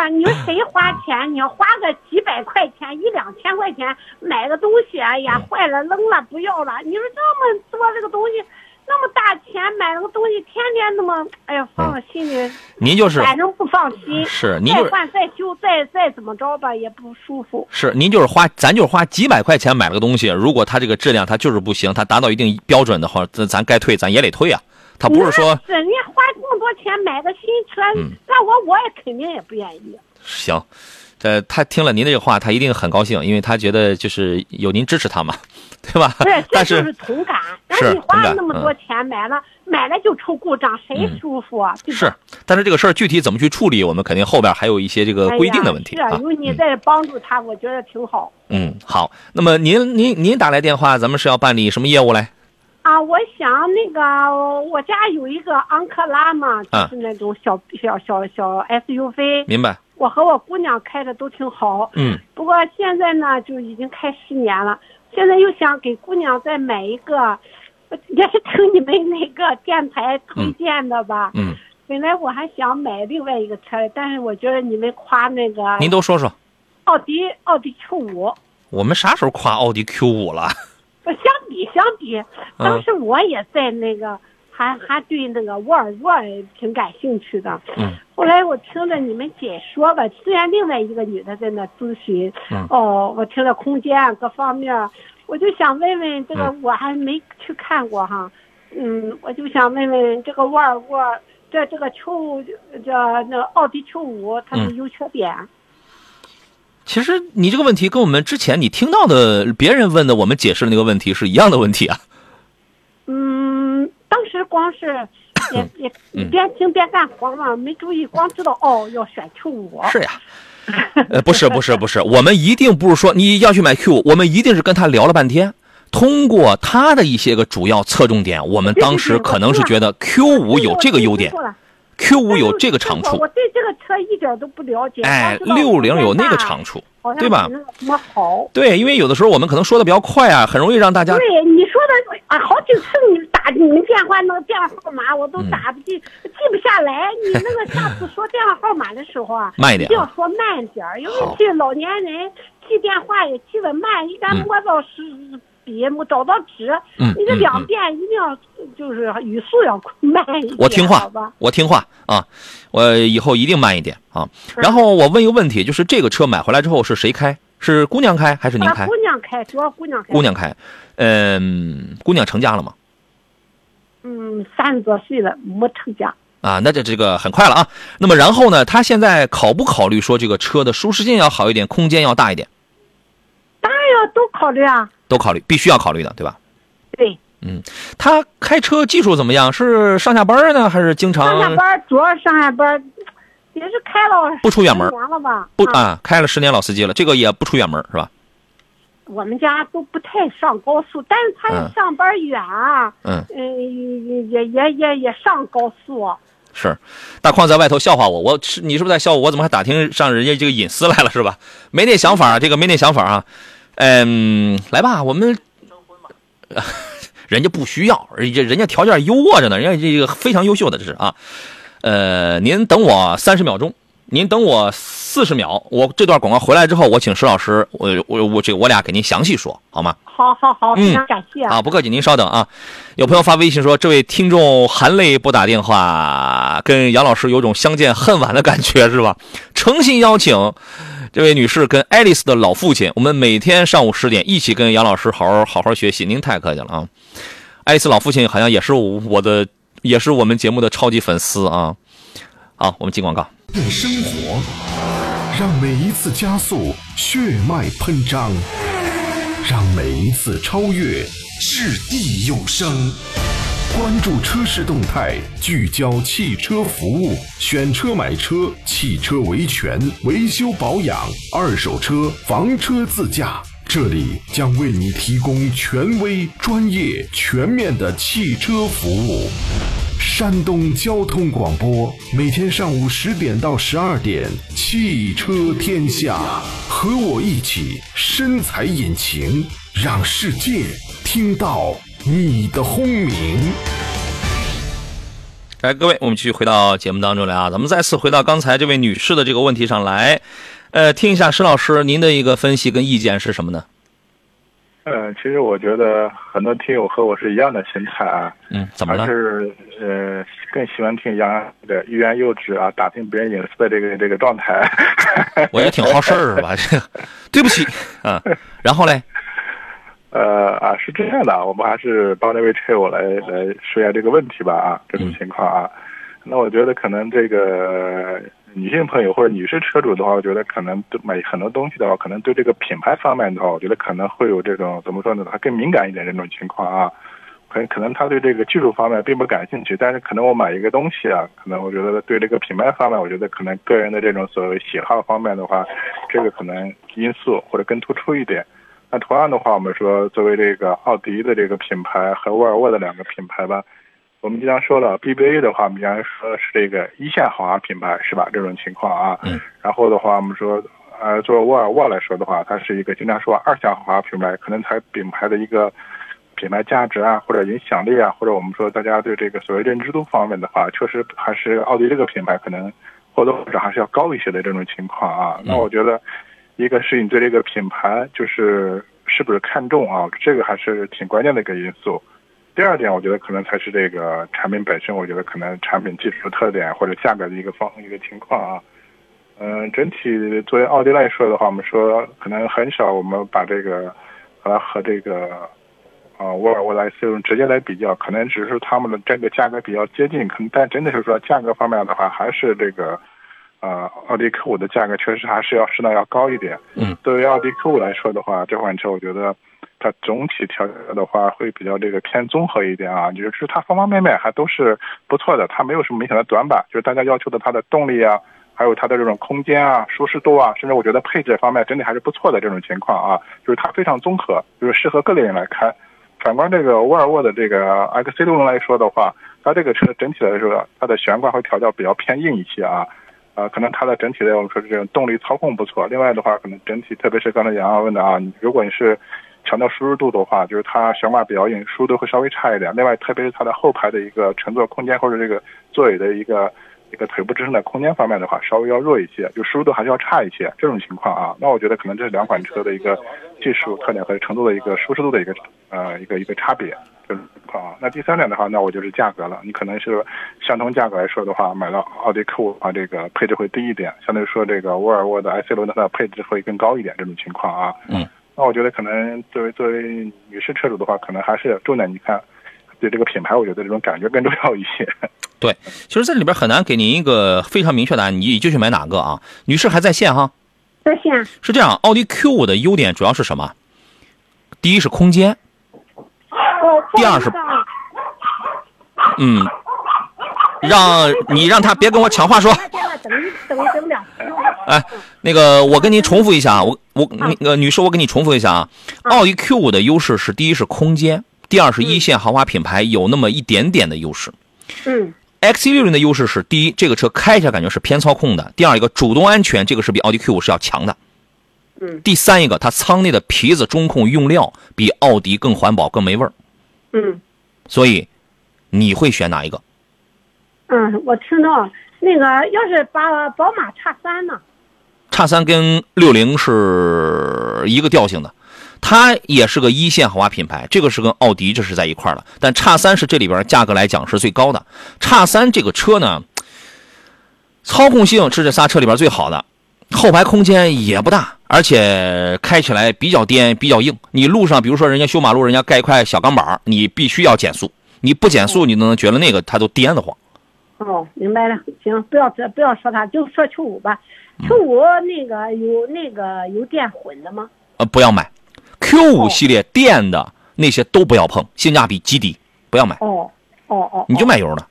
你说谁花钱？你要花个几百块钱、一两千块钱买个东西，哎呀，坏了扔了不要了。你说这么多这个东西，那么大钱买了个东西，天天那么，哎呀，放在心里，您就是反正不放心。是您就是再换再修再再怎么着吧，也不舒服。是您就是花，咱就是花几百块钱买了个东西，如果它这个质量它就是不行，它达到一定标准的话，咱咱该退咱也得退啊。他不是说是人家花这么多钱买个新车，嗯那我我也肯定也不愿意。行，呃，他听了您这个话，他一定很高兴，因为他觉得就是有您支持他嘛，对吧？对，这但就是同感。是那你花了那么多钱买了，买了就出故障，谁嗯舒服啊？是，但是这个事儿具体怎么去处理，我们肯定后边还有一些这个规定的问题是啊，。有你在帮助他，我觉得挺好。嗯，好，那么您您您打来电话，咱们是要办理什么业务嘞？啊，我想那个我家有一个昂克拉嘛，就啊是那种小小小小 SUV，明白？我和我姑娘开的都挺好。嗯，不过现在呢，就已经开十年了，现在又想给姑娘再买一个，也是听你们那个电台推荐的吧。嗯，本来我还想买另外一个车，但是我觉得你们夸那个您都说说，奥迪奥迪 Q 五，我们啥时候夸奥迪 Q 五了？我 相比相比，嗯当时我也在那个，还还对那个沃尔沃挺感兴趣的。嗯。后来我听着你们解说吧，虽然另外一个女的在那咨询，嗯哦，我听了空间啊各方面，我就想问问这个，嗯我还没去看过哈，嗯，我就想问问这个沃尔沃这这个 Q 这那奥迪 Q 五它的嗯优缺点。其实你这个问题跟我们之前你听到的别人问的我们解释的那个问题是一样的问题啊。嗯，当时光是 也也嗯边听边干活嘛，没注意，光知道哦要选 Q 五。是呀。呃，不是不是不是，我们一定不是说你要去买 Q，我们一定是跟他聊了半天，通过他的一些个主要侧重点，我们当时可能是觉得 Q 五有这个优点，Q 五有这个长处我，对这个车一点都不了解。哎，六零有那个长处，对吧什么好。对，因为有的时候我们可能说的比较快啊，很容易让大家对你说的啊，好几次你打你们电话那个电话号码我都嗯打不记，记不下来。你那个下次 说电话号码的时候啊，慢一点啊定要说慢点儿，因为这老年人记电话也记得慢，一旦嗯摸到是笔，找到纸，你这两遍一定要就是语速要慢一点，我听话我听话啊，我以后一定慢一点啊。然后我问一个问题，就是这个车买回来之后是谁开？是姑娘开还是您开啊姑？娘开，主要姑娘开。姑娘开。嗯，姑娘成家了吗？嗯，三十多岁了，没成家。啊，那这这个很快了啊。那么然后呢，他现在考不考虑说这个车的舒适性要好一点，空间要大一点？当然要都考虑啊。都考虑，必须要考虑的，对吧？对，嗯，他开车技术怎么样？是上下班呢，还是经常上下班主要上下班，也是开了不出远门了吧？不啊？开了十年老司机了，这个也不出远门是吧？我们家都不太上高速，但是他嗯上班远啊，嗯嗯，也也也也上高速。是，大矿在外头笑话我，我是你是不是在笑我？我怎么还打听上人家这个隐私来了是吧？没那想法，这个没那想法啊。嗯，来吧，我们，人家不需要，人家人家条件优渥着呢，人家这个非常优秀的这是啊。呃，您等我三十秒钟，您等我四十秒，我这段广告回来之后，我请石老师，我我我这个我俩给您详细说好吗？好好好，嗯非常感谢啊，不客气，您稍等啊。有朋友发微信说，这位听众含泪拨打电话，跟杨老师有种相见恨晚的感觉，是吧？诚心邀请这位女士跟爱丽丝的老父亲，我们每天上午十点一起跟杨老师好好好好学习。您太客气了啊！爱丽丝老父亲好像也是我的，也是我们节目的超级粉丝啊。好，我们进广告。用生活让每一次加速血脉喷张，让每一次超越掷地有声。关注车市动态，聚焦汽车服务，选车买车，汽车维权、维修保养、二手车、房车自驾，这里将为你提供权威、专业、全面的汽车服务。山东交通广播每天上午十点到十二点，汽车天下，和我一起深踩引擎，让世界听到你的轰鸣。来，各位，我们继续回到节目当中来啊，咱们再次回到刚才这位女士的这个问题上来，呃，听一下施老师您的一个分析跟意见是什么呢？呃，其实我觉得很多听友和我是一样的心态啊，嗯，怎么了还？是呃更喜欢听杨洋的欲言又止啊，打听别人隐私的这个这个状态。我也挺好事儿是吧，这个，对不起啊。然后嘞，呃啊，是这样的啊，我们还是帮这位车友来来说一下这个问题吧啊，这种情况啊。那我觉得可能这个女性朋友或者女士车主的话，我觉得可能对买很多东西的话，可能对这个品牌方面的话，我觉得可能会有这种怎么说呢，他更敏感一点这种情况啊。可能可能他对这个技术方面并不感兴趣，但是可能我买一个东西啊，可能我觉得对这个品牌方面，我觉得可能个人的这种所谓喜好方面的话，这个可能因素或者更突出一点。那同样的话，我们说作为这个奥迪的这个品牌和沃尔沃的两个品牌吧，我们经常说了 BBA 的话，我们经常说是这个一线豪华品牌，是吧？这种情况啊。嗯。然后的话，我们说，呃，作为沃尔沃来说的话，它是一个经常说二线豪华品牌，可能它品牌的一个品牌价值啊，或者影响力啊，或者我们说大家对这个所谓认知度方面的话，确实还是奥迪这个品牌可能或多或少还是要高一些的这种情况啊。那我觉得，一个是你对这个品牌就是是不是看重啊，这个还是挺关键的一个因素。第二点，我觉得可能才是这个产品本身，我觉得可能产品技术特点或者价格的一个方一个情况啊。嗯、整体作为奥迪来说的话，我们说可能很少我们把这个呃和这个啊沃尔沃的 S 六直接来比较，可能只是他们的这个价格比较接近，可能但真的是说价格方面的话，还是这个呃奥迪 Q 五的价格确实还是要适当要高一点。嗯，对于奥迪 Q 五来说的话，这款车我觉得它总体调教的话会比较这个偏综合一点啊，就是它方方面面还都是不错的，它没有什么明显的短板，就是大家要求的它的动力啊，还有它的这种空间啊、舒适度啊，甚至我觉得配置方面整体还是不错的这种情况啊，就是它非常综合，就是适合各类人来开。反观这个沃尔沃的这个 XC 六零来说的话，它这个车整体来说，它的悬挂会调教比较偏硬一些啊，呃，可能它的整体的我们说是这种动力操控不错。另外的话，可能整体特别是刚才杨洋问的啊，如果你是强调舒适度的话，就是它悬挂比较硬，舒适度会稍微差一点。另外，特别是它的后排的一个乘坐空间或者这个座椅的一个一个腿部支撑的空间方面的话，稍微要弱一些，就舒适度还是要差一些。这种情况啊，那我觉得可能这是两款车的一个技术特点和程度的一个舒适度的一个呃一个一个差别。这种情况啊，那第三点的话，那我就是价格了。你可能是相同价格来说的话，买到奥迪 Q 五啊，这个配置会低一点，相对于说这个沃尔沃的 S 六它的配置会更高一点。这种情况啊，嗯，那我觉得可能作为作为女士车主的话，可能还是重点你看对这个品牌，我觉得这种感觉更重要一些。对，其实这里边很难给您一个非常明确答案，你就去买哪个啊？女士还在线哈？在线。是这样，奥迪 Q 五的优点主要是什么？第一是空间，哦，第二是嗯，让你让他别跟我抢话说。等等等两。哎，那个我跟您重复一下啊，我我那个女士，我给你重复一下啊，奥迪 Q 五的优势是第一是空间，第二是一线豪华品牌有那么一点点的优势。嗯 X 6 0的优势是第一，这个车开起来感觉是偏操控的；第二一个主动安全，这个是比奥迪 Q 五是要强的。嗯第三一个，它舱内的皮子中控用料比奥迪更环保、更没味儿。嗯所以你会选哪一个？嗯，我听到那个要是把宝马叉三呢？叉三跟六零是一个调性的，它也是个一线豪华品牌，这个是跟奥迪这是在一块儿的。但叉三是这里边价格来讲是最高的。叉三这个车呢，操控性是这仨车里边最好的，后排空间也不大，而且开起来比较颠，比较硬。你路上比如说人家修马路，人家盖一块小钢板，你必须要减速，你不减速，你都能觉得那个它都颠得慌。哦，明白了，行，不要这不要说他，就说 Q 五吧。Q 五那个有那个有电混的吗？呃，不要买，Q 五系列电的那些都不要碰，性价比极低，不要买，哦哦哦，你就买油的。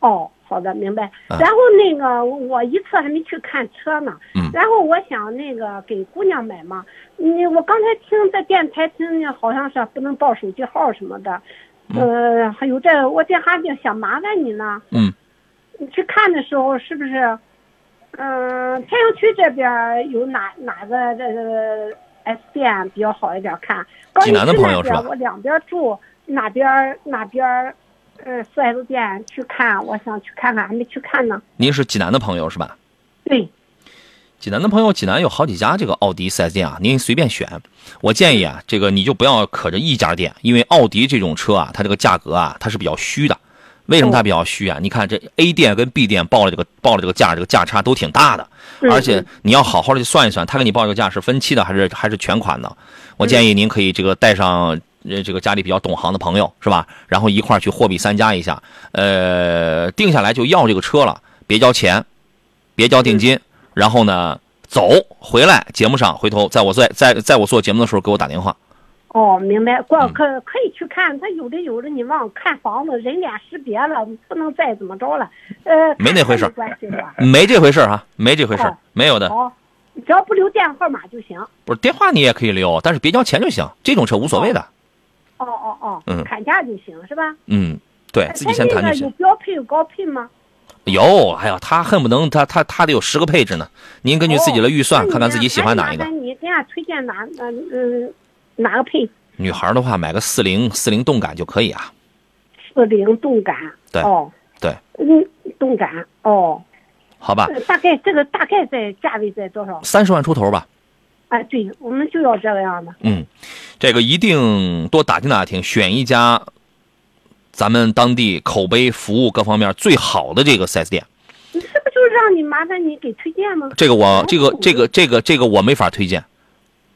哦，好的，明白。啊然后那个我一次还没去看车呢，嗯。然后我想那个给姑娘买嘛，你我刚才听在电台听见，好像是不能报手机号什么的，呃，还有这我这还想麻烦你呢，嗯，你去看的时候是不是？嗯、太阳区这边有哪哪个这个 S 店比较好一点看？济南的朋友是吧我两边住，哪边哪边呃四 S 店去看？我想去看看，还没去看呢。您是济南的朋友是吧？对，济南的朋友，济南有好几家这个奥迪 4S 店啊，您随便选。我建议啊，这个你就不要可着一家店，因为奥迪这种车啊，它这个价格啊，它是比较虚的。为什么它比较虚啊？你看这 A 店跟 B 店报了这个报了这个价，这个价差都挺大的，嗯而且你要好好的去算一算，他给你报这个价是分期的还是还是全款的？我建议您可以这个带上呃这个家里比较懂行的朋友是吧？然后一块儿去货比三家一下，呃，定下来就要这个车了，别交钱，别交定金，然后呢走回来节目上，回头在我在在在我做节目的时候给我打电话。哦，明白。过嗯可可以去看，他有的有的你忘看房子人脸识别了，不能再怎么着了。呃，没那回事没这回事儿哈，没这回事没有的。好，只要不留电话号码就行。不是电话你也可以留，但是别交钱就行。这种车无所谓的。哦哦哦，嗯砍价就行是吧？嗯，对自己先谈就行有。标配有高配吗？有，哎呀，他恨不能他他他得有十个配置呢。您根据自己的预算，看看自己喜欢哪一个你给俺推荐哪嗯嗯哪个配？女孩的话，买个四零四零动感就可以啊。四零动感。对哦，对，嗯，动感哦。好吧，呃大概这个大概在价位在多少？三十万出头吧。哎，对，我们就要这个样的。嗯，这个一定多打听打听，选一家咱们当地口碑、服务各方面最好的这个 4S 店。你这不就是让你麻烦你给推荐吗？这个我这个这个这个这个我没法推荐，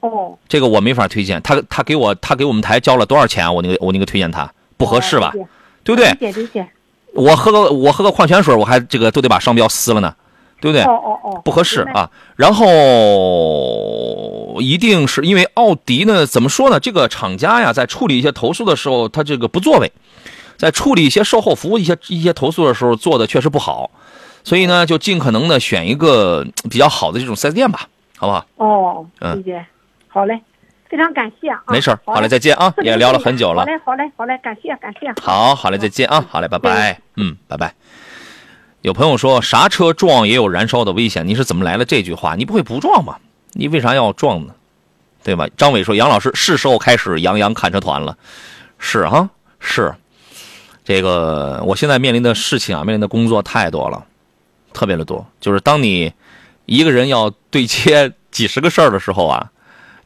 哦，这个我没法推荐。他他给我他给我们台交了多少钱啊？我那个我那个推荐他不合适吧？哦对不对？理解理解。我喝个我喝个矿泉水，我还这个都得把商标撕了呢，对不对？哦哦哦，不合适。啊。然后一定是因为奥迪呢，怎么说呢？这个厂家呀，在处理一些投诉的时候，他这个不作为，在处理一些售后服务一些一些投诉的时候，做的确实不好，所以呢，就尽可能的选一个比较好的这种四 S 店吧，好不好？哦，嗯理解。好嘞，非常感谢啊。没事儿，好好嘞，再见啊，也聊了很久了好。嘞，好嘞，好嘞，感谢感谢。好，好嘞，再见啊，好嘞，拜拜，嗯，拜拜。有朋友说啥车撞也有燃烧的危险，你是怎么来了这句话？你不会不撞吗？你为啥要撞呢？对吧？张伟说：“杨老师是时候开始杨洋看车团了。”是啊，是。这个我现在面临的事情啊，面临的工作太多了，特别的多。就是当你一个人要对接几十个事儿的时候啊，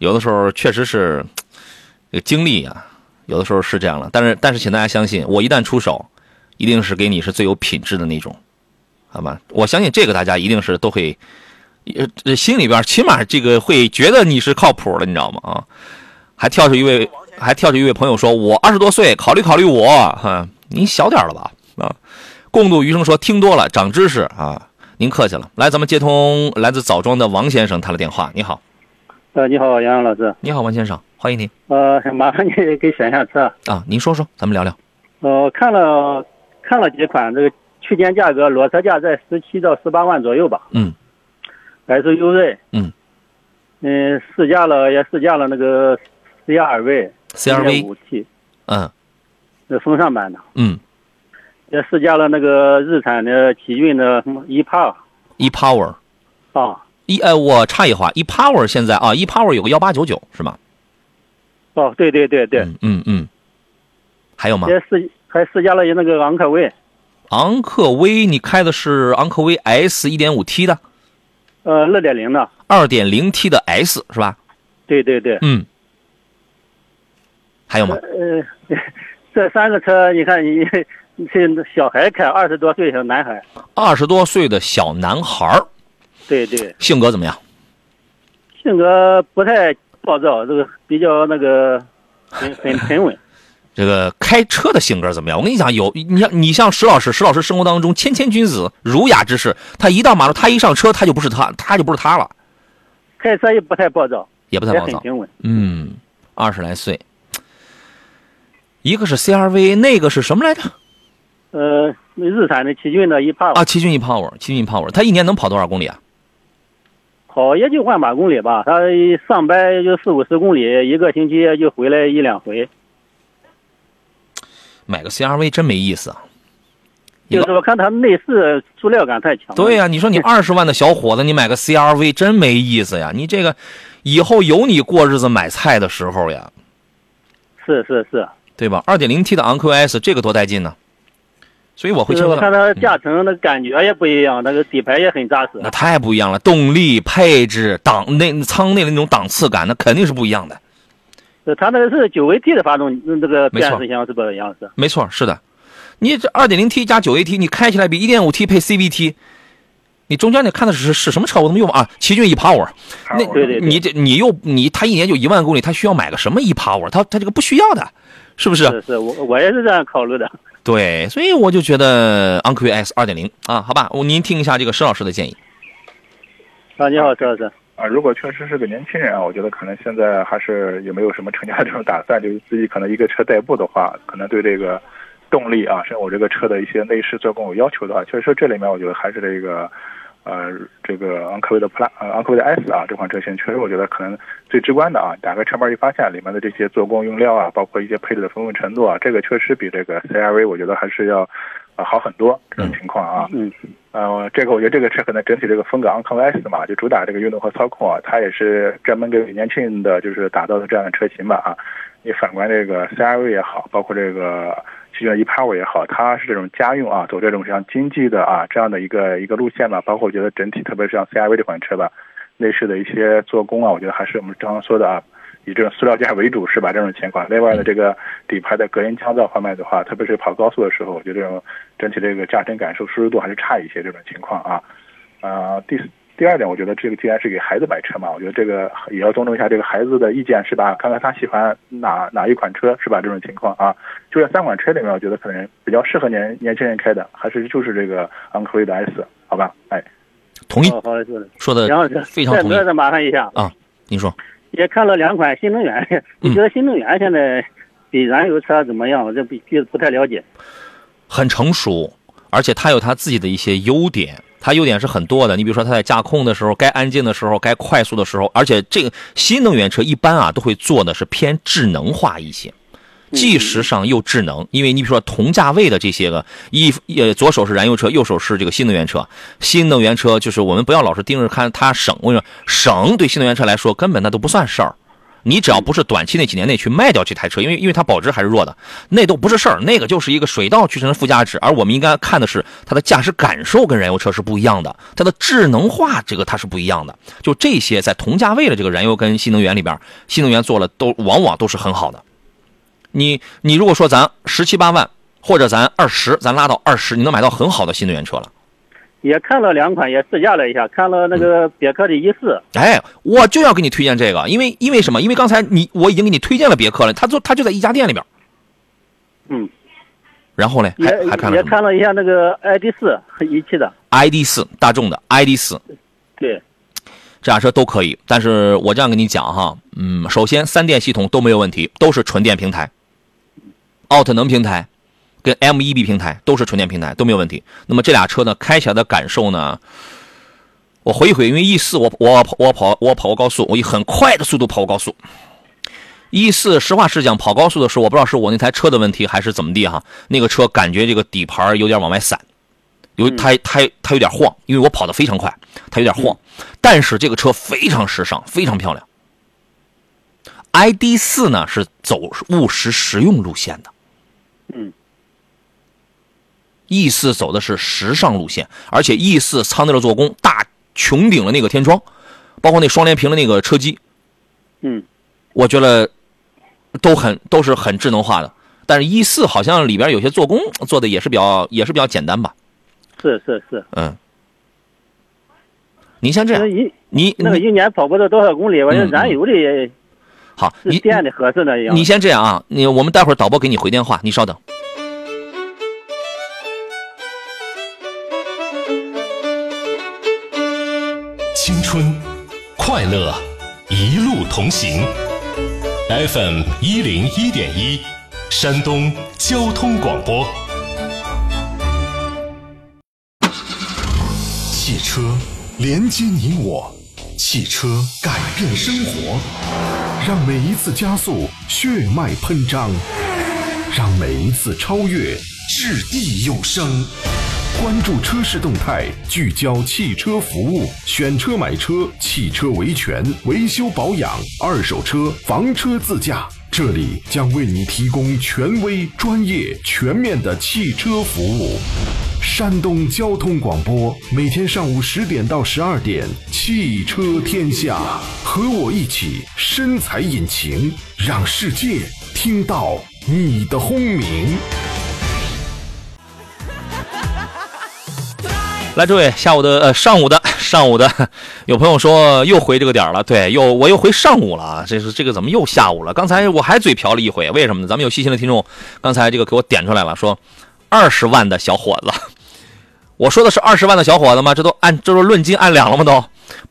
有的时候确实是这个精力啊，有的时候是这样了。但是但是，请大家相信，我一旦出手，一定是给你是最有品质的那种，好吧？我相信这个大家一定是都会，呃，心里边起码这个会觉得你是靠谱的，你知道吗？啊，还跳出一位，还跳出一位朋友说，我二十多岁，考虑考虑我，哈，您小点了吧？啊，共度余生说听多了长知识啊，您客气了。来，咱们接通来自枣庄的王先生他的电话。你好，呃，你好，杨洋老师。你好，王先生，欢迎您呃，麻烦你给选一下车。啊，您说说，咱们聊聊。呃，看了看了几款，这个区间价格裸车价在十七到十八万左右吧。嗯。，SUV，嗯嗯，试驾了也试驾了那个 CRV。CRV 五 T，嗯那风尚版的，嗯也试驾了那个日产的奇骏的什么 e-Power，e-Power 啊，e 呃，我插一话一 power 现在啊一 power 有个幺八九九是吗？哦，对对对对，嗯嗯嗯，还有吗？也试还试驾了那个昂科威，昂科威，你开的是昂科威 S 一点五 T 的，呃，二点零的，二点零 T 的 S 是吧？对对对，嗯，还有吗？呃，这三个车你看你这小孩开，二十多岁小男孩，二十多岁的小男孩儿，对对，性格怎么样？性格不太暴躁，这个比较那个很很沉稳。这个开车的性格怎么样？我跟你讲，有你像你像石老师，石老师生活当中谦谦君子、儒雅之士，他一到马路，他一上车，他就不是他，他就不是他了，开车也不太暴躁，也不太暴躁很平稳。嗯，二十来岁，一个是 CRV，那个是什么来着？呃，日产的奇骏的 e-Power 啊，奇骏 e-Power，奇骏 e-Power，它一年能跑多少公里啊？跑也就万把公里吧，他上班也就四五十公里，一个星期就回来一两回。买个 CRV 真没意思啊！就是我看它内饰塑料感太强了。对呀、你说你二十万的小伙子，你买个 CRV 真没意思呀！你这个以后有你过日子买菜的时候呀，是是是，对吧？二点零 T 的昂科威 S 这个多带劲呢！所以我会就是我觉得看它驾乘的感觉也不一样，那个底盘也很扎实。那太不一样了，动力、配置、档内舱内的那种档次感，那肯定是不一样的。呃它那个是九 AT 的发动机，这个变速箱是不一样是？没错，是的，你这二点零 T 加九 AT，你开起来比一点五 T 配 CVT，你中间你看的是是什么车？我怎么又啊？奇骏 e-Power，那对对对你这你又你他一年就一万公里，他需要买个什么 e-Power？他他这个不需要的，是不是？是是，我我也是这样考虑的。对，所以我就觉得昂科威 S 二点零啊，好吧，我您听一下这个施老师的建议。啊，你好，石老师。啊，如果确实是个年轻人啊，我觉得可能现在还是也没有什么成家这种打算，就是自己可能一个车代步的话，可能对这个动力啊，甚至我这个车的一些内饰做工有要求的话，确实这里面我觉得还是这个呃这个昂科威的 Plus 呃昂科威的 S 啊这款车型，确实我觉得可能最直观的啊，打开车门一发现里面的这些做工用料啊，包括一些配置的丰富程度啊，这个确实比这个 CRV 我觉得还是要啊好很多这种情况啊。嗯。呃，这个我觉得这个车可能整体这个风格昂科威 S 嘛，就主打这个运动和操控啊，它也是专门给年轻人的就是打造的这样的车型吧啊。你反观这个 CRV 也好，包括这个奇骏 e-Power 也好，它是这种家用啊，走这种像经济的啊这样的一个一个路线吧。包括我觉得整体，特别是像 CRV 这款车吧，内饰的一些做工啊，我觉得还是我们刚刚说的啊，以这种塑料件为主是吧？这种情况。另外呢，这个底盘的隔音降噪方面的话，特别是跑高速的时候，我觉得这种整体这个驾乘感受、舒适度还是差一些这种情况啊。呃，第四第二点，我觉得这个既然是给孩子买车嘛，我觉得这个也要尊重一下这个孩子的意见是吧？看看他喜欢哪哪一款车是吧？这种情况啊，就这三款车里面，我觉得可能比较适合年年轻人开的，还是就是这个昂科威的 S，好吧？哎，同意，哦好的，说的。说的然后非常同意再再麻烦一下啊。您说，也看了两款新能源，嗯你觉得新能源现在比燃油车怎么样？我这不不不太了解。很成熟，而且它有它自己的一些优点。它优点是很多的，你比如说它在驾控的时候，该安静的时候，该快速的时候，而且这个新能源车一般啊都会做的是偏智能化一些，既时尚又智能。因为你比如说同价位的这些个一呃左手是燃油车，右手是这个新能源车，新能源车就是我们不要老是盯着看它省，我跟你说省对新能源车来说根本那都不算事儿。你只要不是短期内几年内去卖掉这台车，因为因为它保值还是弱的，那都不是事儿，那个就是一个水到渠成的附加值。而我们应该看的是它的驾驶感受跟燃油车是不一样的，它的智能化这个它是不一样的。就这些在同价位的这个燃油跟新能源里边，新能源做了都往往都是很好的。你你如果说咱十七八万或者咱二十，咱拉到二十，你能买到很好的新能源车了。也看了两款，也试驾了一下，看了那个别克的一四，哎，我就要给你推荐这个，因为因为什么？因为刚才你我已经给你推荐了别克了，他就他就在一家店里边。嗯。然后呢，也还还看了也看了一下那个 ID 四一汽的，？ID 四，大众的 ID 四，对，这俩车都可以。但是我这样跟你讲哈，嗯，首先三电系统都没有问题，都是纯电平台，奥特能平台跟 M1B 平台都是纯电平台，都没有问题。那么这俩车呢，开起来的感受呢，我回忆回忆，因为 E 四我我我跑我跑过高速，我以很快的速度跑过高速。E 四实话实讲，跑高速的时候，我不知道是我那台车的问题还是怎么地哈，那个车感觉这个底盘有点往外散，有它它它有点晃，因为我跑得非常快，它有点晃，但是这个车非常时尚，非常漂亮。ID 四呢是走务实实用路线的，嗯，E 四走的是时尚路线，而且 E 四舱内的做工，大穹顶的那个天窗，包括那双联屏的那个车机，嗯，我觉得都很都是很智能化的。但是 E 四好像里边有些做工做的也是比较也是比较简单吧，是是是。嗯。你像这样，一你那个一年跑不到多少公里，我觉燃油的也好，你电的合适的也。你先这样啊，你我们待会儿导播给你回电话，你稍等。同行。FM 一零一点一，山东交通广播。汽车连接你我，汽车改变生活，让每一次加速血脉喷张，让每一次超越掷地有声。关注车市动态，聚焦汽车服务，选车买车，汽车维权、维修保养、二手车、房车自驾，这里将为你提供权威、专业、全面的汽车服务。山东交通广播，每天上午十点到十二点，汽车天下，和我一起深踩引擎，让世界听到你的轰鸣。来，诸位，下午的呃上午的上午的，有朋友说又回这个点了，对，又我又回上午了，这是这个怎么又下午了？刚才我还嘴瓢了一回，为什么呢？咱们有细心的听众，刚才这个给我点出来了，说二十万的小伙子，我说的是二十万的小伙子吗？这都按这都论斤按两了吗？都，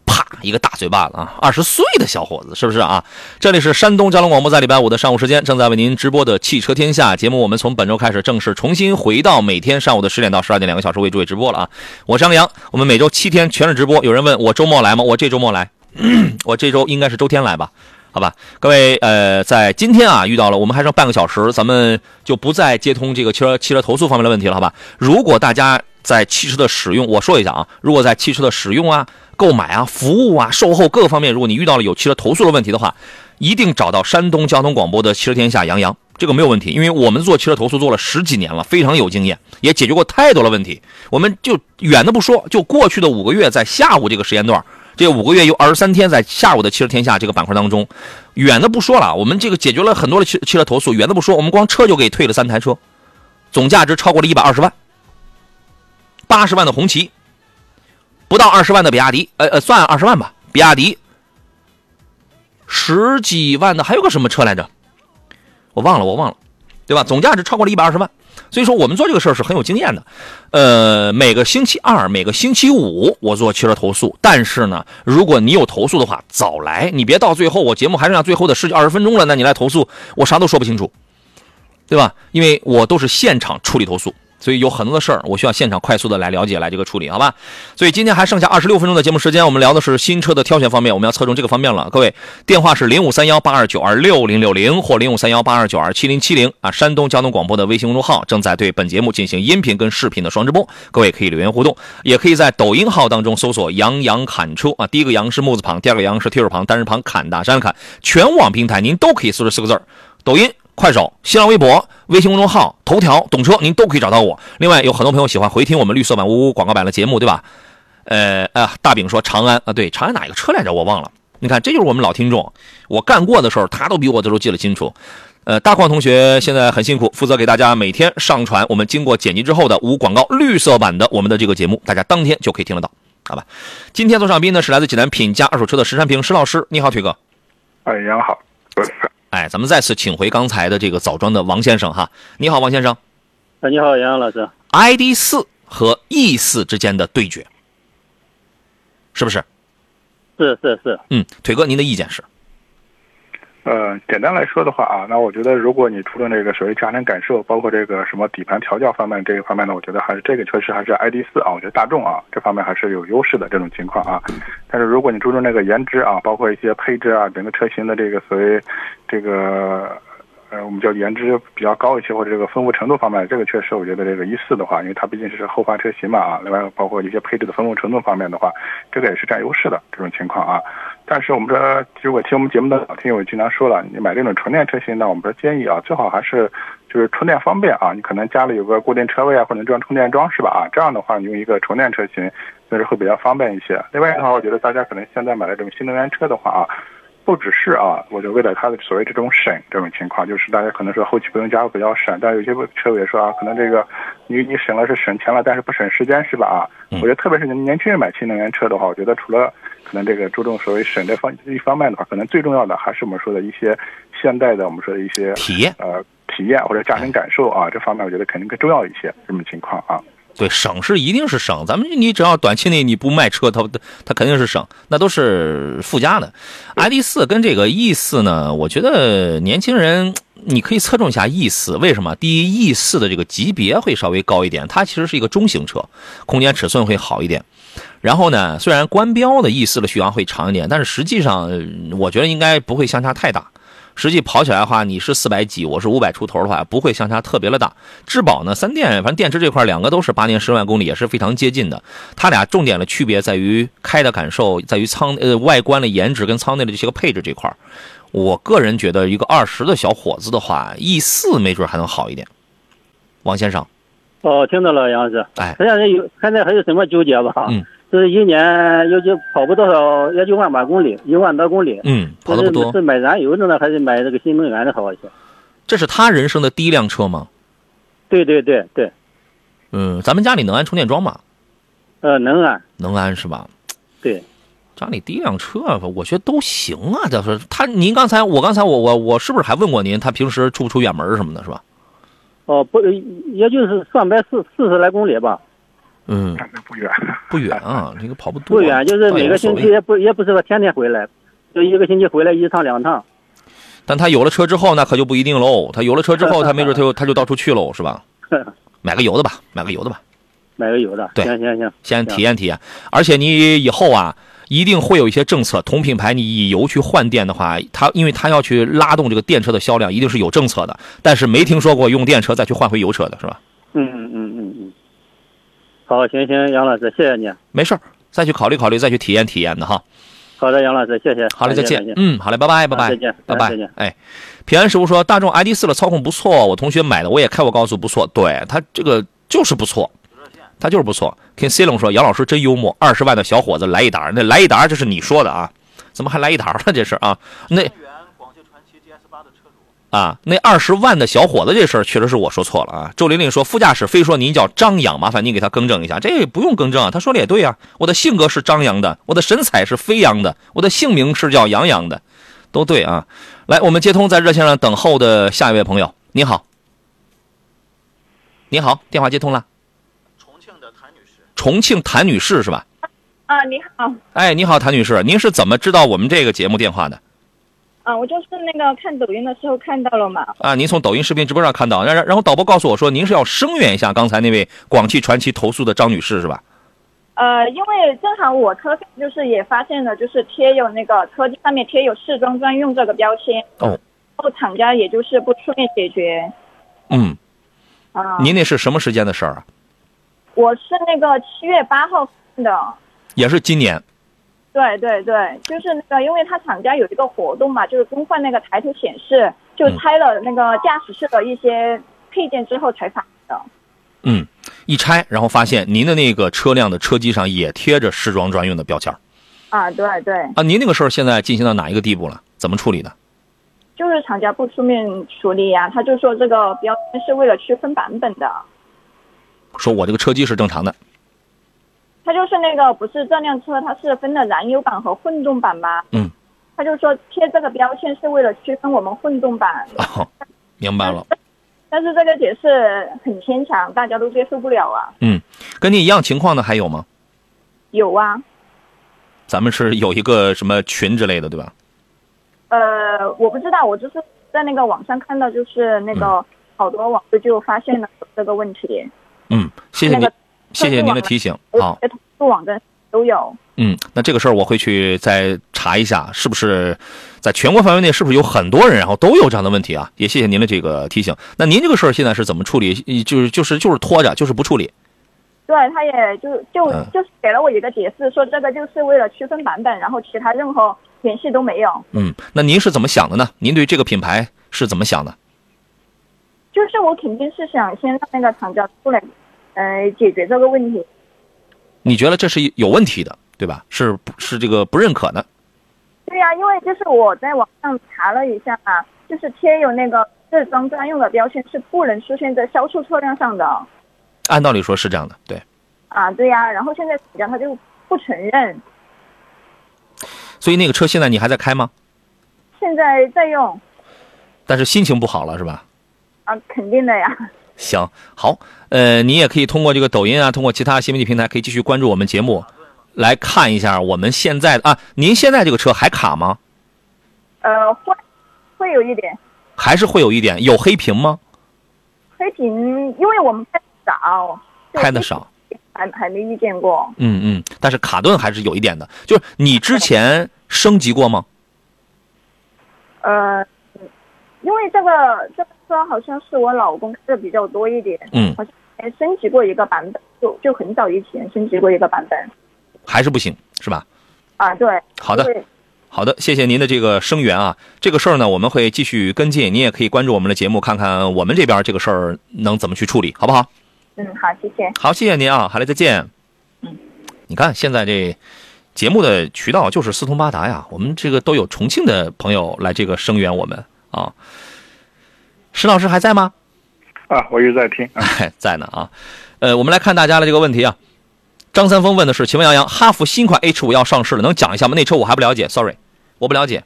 啪一个大嘴巴子啊！二十岁的小伙子是不是啊？这里是山东交通广播，在礼拜五的上午时间正在为您直播的汽车天下节目，我们从本周开始正式重新回到每天上午的十点到十二点两个小时为诸位直播了啊！我是杨洋，我们每周七天全是直播。有人问我周末来吗？我这周末来，我这周应该是周天来吧？好吧，各位，呃，在今天啊遇到了，我们还剩半个小时，咱们就不再接通这个汽车汽车投诉方面的问题了，好吧？如果大家在汽车的使用，我说一下啊，如果在汽车的使用啊、购买啊、服务啊、售后各个方面，如果你遇到了有汽车投诉的问题的话，一定找到山东交通广播的汽车天下杨洋，这个没有问题，因为我们做汽车投诉做了十几年了，非常有经验，也解决过太多的问题。我们就远的不说，就过去的五个月，在下午这个时间段。这五个月有二十三天，在下午的汽车天下这个板块当中，远的不说了，我们这个解决了很多的汽汽车投诉，远的不说，我们光车就给退了三台车，总价值超过了一百二十万，八十万的红旗，不到二十万的比亚迪，呃呃，算二十万吧，比亚迪，十几万的还有个什么车来着？我忘了，我忘了，对吧？总价值超过了一百二十万。所以说，我们做这个事儿是很有经验的。呃，每个星期二、每个星期五，我做汽车投诉。但是呢，如果你有投诉的话，早来，你别到最后，我节目还剩下最后的十几二十分钟了，那你来投诉，我啥都说不清楚，对吧？因为我都是现场处理投诉。所以有很多的事儿，我需要现场快速的来了解，来这个处理，好吧？所以今天还剩下二十六分钟的节目时间，我们聊的是新车的挑选方面，我们要侧重这个方面了。各位，电话是零五三幺八二九二六零六零或零五三幺八二九二七零七零啊。山东交通广播的微信公众号正在对本节目进行音频跟视频的双直播，各位可以留言互动，也可以在抖音号当中搜索“杨洋侃车”啊，第一个“杨”是木字旁，第二个“杨”是提手旁，单人旁，侃大山的侃。全网平台您都可以搜这四个字抖音。快手、新浪微博、微信公众号、头条、懂车，您都可以找到我。另外，有很多朋友喜欢回听我们绿色版、呜呜广告版的节目，对吧？呃啊，大饼说长安啊，对，长安哪一个车来着？我忘了。你看，这就是我们老听众，我干过的时候，他都比我这都记得清楚。呃，大矿同学现在很辛苦，负责给大家每天上传我们经过剪辑之后的无广告绿色版的我们的这个节目，大家当天就可以听得到，好吧？今天做上宾呢是来自济南品家二手车的石山平石老师，你好，腿哥。哎，杨好。哎，咱们再次请回刚才的这个枣庄的王先生哈，你好，王先生。哎，你好，杨洋老师。ID 四和 E 四之间的对决，是不是？是是是。嗯，腿哥，您的意见是？呃，简单来说的话啊，那我觉得如果你除了那个所谓家庭感受，包括这个什么底盘调教方面这一方面呢，我觉得还是这个确实还是 ID 四啊，我觉得大众啊这方面还是有优势的这种情况啊。但是如果你注重那个颜值啊，包括一些配置啊，整个车型的这个所谓这个呃我们叫颜值比较高一些，或者这个丰富程度方面，这个确实我觉得这个一四的话，因为它毕竟是后发车型嘛啊，另外包括一些配置的丰富程度方面的话，这个也是占优势的这种情况啊。但是我们说，如果听我们节目的老听友经常说了，你买这种纯电车型呢，我们说建议啊，最好还是就是充电方便啊，你可能家里有个固定车位啊，或者装充电桩是吧？啊，这样的话你用一个纯电车型，就是会比较方便一些。另外的话，我觉得大家可能现在买的这种新能源车的话啊，不只是啊，我就为了它的所谓这种省这种情况，就是大家可能说后期不用加油比较省，但有些车友也说啊，可能这个你你省了是省钱了，但是不省时间是吧？啊，我觉得特别是年轻人买新能源车的话，我觉得除了可能这个注重所谓省这方一方面的话，可能最重要的还是我们说的一些现代的我们说的一些体验呃体验或者驾乘感受啊，这方面我觉得肯定更重要一些这种情况啊。对，省是一定是省。咱们你只要短期内你不卖车，它它肯定是省，那都是附加的。ID 四跟这个 E 四呢，我觉得年轻人你可以侧重一下 E 四。为什么？第一，E 四的这个级别会稍微高一点，它其实是一个中型车，空间尺寸会好一点。然后呢，虽然官标的 E 四的续航会长一点，但是实际上我觉得应该不会相差太大。实际跑起来的话，你是四百几，我是五百出头的话，不会相差特别的大。质保呢，三电反正电池这块两个都是八年十万公里，也是非常接近的。它俩重点的区别在于开的感受，在于舱呃外观的颜值跟舱内的这些个配置这块。我个人觉得，一个二十的小伙子的话，E 四没准还能好一点。王先生，哦，听到了，杨老师。哎，现在有现在还有什么纠结吧？嗯。就是一年也就跑不多少，也就万把公里，一万多公里。嗯，跑的不多。是买燃油的呢，还是买这个新能源的好一些？这是他人生的第一辆车吗？对对对对。嗯，咱们家里能安充电桩吗？呃，能安。能安是吧？对。家里第一辆车，我觉得都行啊。就是他，您刚才我刚才我我我是不是还问过您，他平时出不出远门什么的，是吧？哦，不，也就是上百四四十来公里吧。嗯，不远，不远啊，这个跑不多。不远，就是每个星期也不也不是说天天回来，就一个星期回来一趟两趟。但他有了车之后，那可就不一定喽。他有了车之后，他没准他就他就到处去喽，是吧？买个油的吧，买个油的吧。买个油的，对，行行行，先体验体验。而且你以后啊，一定会有一些政策，同品牌你以油去换电的话，它因为它要去拉动这个电车的销量，一定是有政策的。但是没听说过用电车再去换回油车的是吧？嗯嗯嗯嗯嗯。好，行行，杨老师，谢谢你。没事再去考虑考虑，再去体验体验的哈。好的，杨老师，谢谢。好嘞，再见。嗯，好嘞，拜拜，拜拜，再见，拜拜，再见。哎，平安师傅说，大众 ID 四的操控不错，我同学买的，我也开过，高速不错。对他这个就是不错，他就是不错。听 C 龙说，杨老师真幽默，二十万的小伙子来一沓，那来一沓这是你说的啊？怎么还来一沓了？这是啊？那。啊，那二十万的小伙子这事儿确实是我说错了啊。周玲玲说，副驾驶非说您叫张扬，麻烦您给他更正一下。这也不用更正啊，他说的也对啊。我的性格是张扬的，我的神采是飞扬的，我的姓名是叫杨洋的，都对啊。来，我们接通在热线上等候的下一位朋友，你好，你好，电话接通了。重庆的谭女士。重庆谭女士是吧？啊，你好。哎，你好，谭女士，您是怎么知道我们这个节目电话的？啊，我就是那个看抖音的时候看到了嘛。啊，您从抖音视频直播上看到，然然后导播告诉我说，您是要声援一下刚才那位广汽传祺投诉的张女士是吧？呃，因为正好我车上就是也发现了，就是贴有那个车机上面贴有试装专用这个标签。哦。然后厂家也就是不出面解决。嗯。啊。您那是什么时间的事儿啊？我是那个七月八号的。也是今年。对对对，就是那个，因为他厂家有一个活动嘛，就是更换那个抬头显示，就拆了那个驾驶室的一些配件之后才发的。嗯，一拆，然后发现您的那个车辆的车机上也贴着试装专用的标签。啊，对对。啊，您那个事儿现在进行到哪一个地步了？怎么处理的？就是厂家不出面处理呀，他就说这个标签是为了区分版本的。说我这个车机是正常的。他就是那个不是这辆车，它是分了燃油版和混动版吗？嗯，他就说贴这个标签是为了区分我们混动版。哦，明白了。但是这个解释很牵强，大家都接受不了啊。嗯，跟你一样情况的还有吗？有啊。咱们是有一个什么群之类的，对吧？呃，我不知道，我就是在那个网上看到，就是那个好多网友就发现了这个问题。嗯，谢谢你那个，谢谢您的提醒。好，网站都有。嗯，那这个事儿我会去再查一下，是不是在全国范围内是不是有很多人然后都有这样的问题啊？也谢谢您的这个提醒。那您这个事儿现在是怎么处理？就是就是就是拖着，就是不处理。对，他也就就嗯就是给了我一个解释，说这个就是为了区分版本，然后其他任何联系都没有。嗯，那您是怎么想的呢？您对这个品牌是怎么想的？就是我肯定是想先让那个厂家出来，呃，解决这个问题。你觉得这是有问题的，对吧？是不是这个不认可的？对呀、因为就是我在网上查了一下啊，就是贴有那个日装专用的标签是不能出现在销售车辆上的按道理说是这样的，对。啊，对呀、然后现在厂家他就不承认，所以那个车现在你还在开吗？现在在用但是心情不好了是吧？啊，肯定的呀。行，好，呃，你也可以通过这个抖音啊，通过其他新媒体平台，可以继续关注我们节目，来看一下我们现在的啊，您现在这个车还卡吗？呃，会会有一点还是会有一点有黑屏吗？黑屏，因为我们拍的少，拍的少，还还没遇见过。嗯嗯，但是卡顿还是有一点的。就是你之前升级过吗？呃，因为这个这个车好像是我老公开的比较多一点，嗯好像还升级过一个版本，就就很早以前升级过一个版本还是不行，是吧？啊，对。好的好的，谢谢您的这个声援啊。这个事儿呢，我们会继续跟进，您也可以关注我们的节目，看看我们这边这个事儿能怎么去处理，好不好？嗯，好，谢谢。好，谢谢您啊，好嘞，再见。嗯，你看现在这节目的渠道就是四通八达呀，我们这个都有重庆的朋友来这个声援我们啊。石老师还在吗？啊，我一直在听。哎，在呢啊。呃，我们来看大家的这个问题啊。张三丰问的是：请问杨洋，哈弗新款 H 五要上市了，能讲一下吗？那车我还不了解，sorry，我不了解，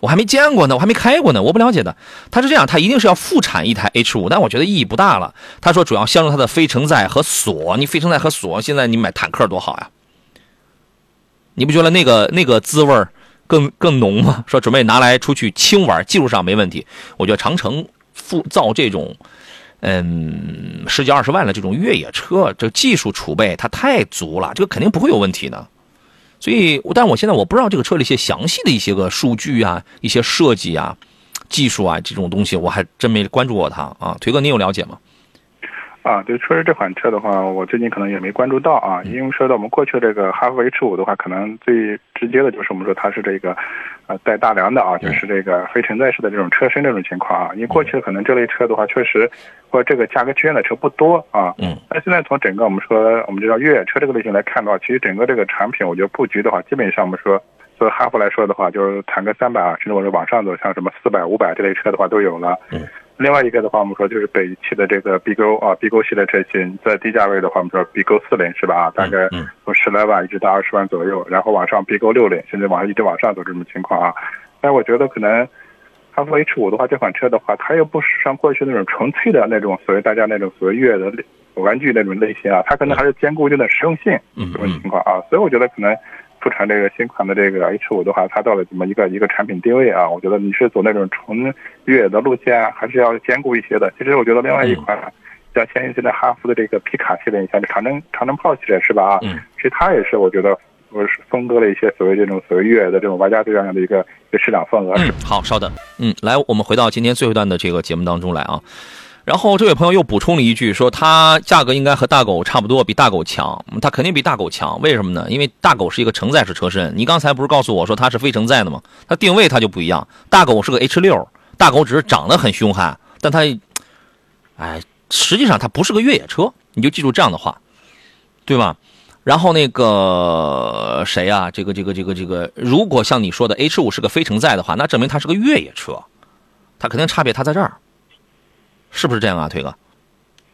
我还没见过呢，我还没开过呢，我不了解的。他是这样，他一定是要复产一台 H 五，但我觉得意义不大了。他说主要相中它的非承载和锁，你非承载和锁，现在你买坦克多好呀，你不觉得那个那个滋味儿更更浓嘛？说准备拿来出去轻玩，技术上没问题。我觉得长城复造这种。嗯，十几二十万的这种越野车，这技术储备它太足了，这个肯定不会有问题的。所以，但我现在我不知道这个车的一些详细的一些个数据啊、一些设计啊、技术啊这种东西，我还真没关注过它啊。腿哥，你有了解吗？啊，对，确实这款车的话，我最近可能也没关注到啊，因为说到我们过去这个哈弗 H 五的话，可能最直接的就是我们说它是这个，呃，带大梁的啊，就是这个非承载式的这种车身这种情况啊。因为过去可能这类车的话，确实或者这个价格区间的车不多啊。嗯。但现在从整个我们说我们知道越野车这个类型来看的话，其实整个这个产品，我觉得布局的话，基本上我们说。作为哈弗来说的话，就是谈个三百啊，甚至我说往上走，像什么四百、五百这类车的话都有了。嗯。另外一个的话，我们说就是北汽的这个 BGO 啊，BGO 系列车型，在低价位的话，我们说 BGO 四零是吧？啊，大概从十来万一直到二十万左右，然后往上 BGO 六零，甚至往上一直往上走这种情况啊。但我觉得可能哈弗 H 五的话，这款车的话，它又不是像过去那种纯粹的那种所谓大家那种所谓越野的玩具那种类型啊，它可能还是兼顾一定的实用性这种情况啊。所以我觉得可能。复产这个新款的这个 H 五的话，它到了怎么一个一个产品定位啊？我觉得你是走那种纯越野的路线，还是要兼顾一些的。其实我觉得另外一款，像现现在哈弗的这个皮卡系列，你像这长征长征炮系列是吧？啊，嗯，其实它也是我觉得我是分割了一些所谓这种所谓越野的这种玩家这样的一个一个市场份额。嗯，好，稍等，嗯，来，我们回到今天最后一段的这个节目当中来啊。然后这位朋友又补充了一句，说它价格应该和大狗差不多，比大狗强。它肯定比大狗强，为什么呢？因为大狗是一个承载式车身，你刚才不是告诉我说它是非承载的吗？它定位它就不一样。大狗是个 H 六，大狗只是长得很凶悍，但它，哎，实际上它不是个越野车，你就记住这样的话，对吧？然后那个谁、啊？这个这个这个这个，如果像你说的 H 五是个非承载的话，那证明它是个越野车，它肯定差别它在这儿。是不是这样啊，腿哥？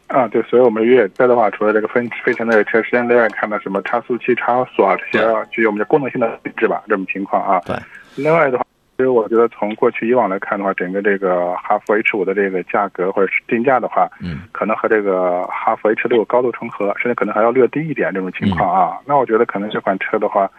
啊，对，所以我们越野车的话，除了这个非非承载的车，现在看到什么差速器、差锁啊这些具有我们的功能性的配置吧，这种情况啊。对。另外的话，其实我觉得从过去以往来看的话，整个这个哈弗 H 五的这个价格或者是定价的话，嗯，可能和这个哈弗 H 六高度重合，甚至可能还要略低一点这种情况啊。嗯、那我觉得可能这款车的话，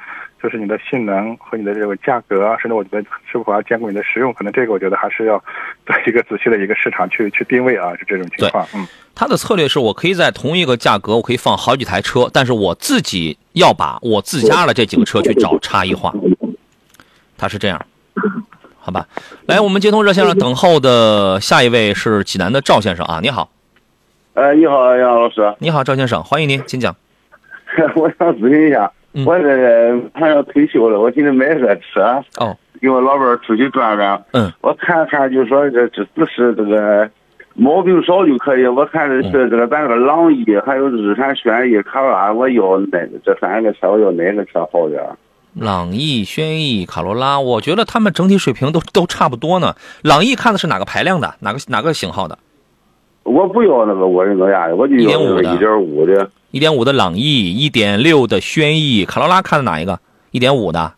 就是你的性能和你的这个价格，甚至我觉得是否要兼顾你的实用，可能这个我觉得还是要对一个仔细的一个市场去去定位啊，是这种情况。嗯，他的策略是我可以在同一个价格，我可以放好几台车，但是我自己要把我自家的这几个车去找差异化。他是这样，好吧？来，我们接通热线上等候的下一位是济南的赵先生啊，你好。哎，你好，杨老师。你好，赵先生，欢迎您，请讲。我想咨询一下，我这个马上要退休了，我今天买个车，哦，给我老伴儿出去转转。嗯，我看看，就说这这只是这个毛病少就可以。我看的是这个咱这个朗逸，还有日产轩逸、卡罗拉，我要哪这三个车，我要哪个车好点儿？朗逸、轩逸、卡罗拉，我觉得他们整体水平都 都差不多呢。朗逸看的是哪个排量的？哪个哪个型号的？我不要那个涡轮增压的，我就要那个一点五的。一点五的朗逸，一点六的轩逸，卡罗拉看的哪一个？一点五的。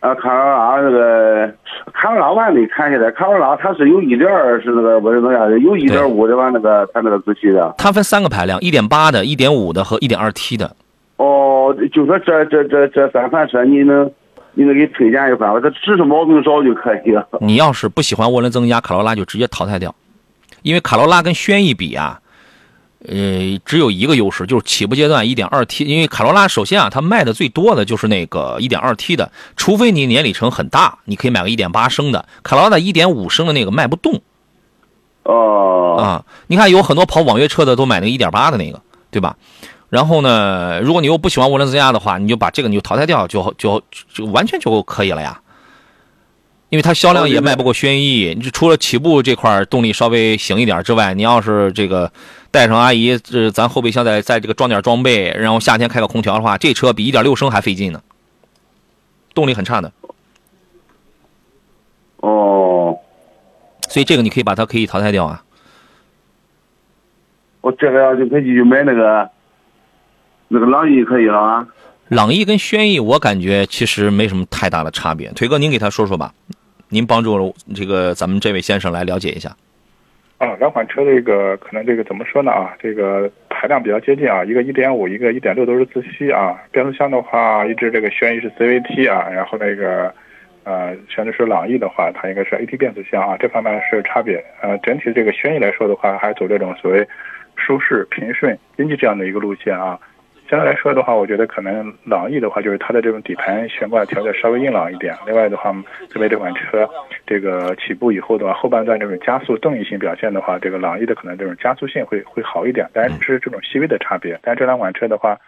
啊，卡罗拉那个卡罗拉我还没看下来，卡罗拉它是有一点二是那个涡轮增压的，有一点五的吧？那个它那个自吸的。它分三个排量，一点八的、一点五的和一点二 T 的。哦，就说这这这这三款车，你能你能给推荐一款吧？它只是毛病少就可以了。你要是不喜欢涡轮增压，卡罗拉就直接淘汰掉，因为卡罗拉跟轩逸比啊。呃，只有一个优势，就是起步阶段 1.2T，因为卡罗拉首先啊，它卖的最多的就是那个 1.2T 的，除非你年里程很大，你可以买个1.8升的。卡罗拉的1.5升的那个卖不动。哦。啊，你看有很多跑网约车的都买那个1.8的那个，对吧？然后呢，如果你又不喜欢涡轮增压的话，你就把这个你就淘汰掉，就就就完全就可以了呀。因为它销量也卖不过轩逸，你除了起步这块动力稍微行一点之外，你要是这个带上阿姨，这咱后备箱再再这个装点装备，然后夏天开个空调的话，这车比一点六升还费劲呢，动力很差的。哦，所以这个你可以把它可以淘汰掉啊。我这个要就可以去买那个那个朗逸可以了啊。朗逸跟轩逸，我感觉其实没什么太大的差别。腿哥，您给他说说吧，您帮助这个咱们这位先生来了解一下。啊，两款车这个可能这个怎么说呢啊？这个排量比较接近啊，一个一点五，一个一点六都是自吸啊。变速箱的话，一直这个轩逸是 CVT 啊，然后那个呃，相对是朗逸的话，它应该是 AT 变速箱啊，这方面是差别。呃，整体这个轩逸来说的话，还走这种所谓舒适、平顺、经济这样的一个路线啊。相对来说的话，我觉得可能朗逸的话，就是它的这种底盘悬挂调的稍微硬朗一点。另外的话，特别这款车，这个起步以后的话，后半段这种加速动力性表现的话，这个朗逸的可能这种加速性会会好一点，但是这种细微的差别。但这两款车的话，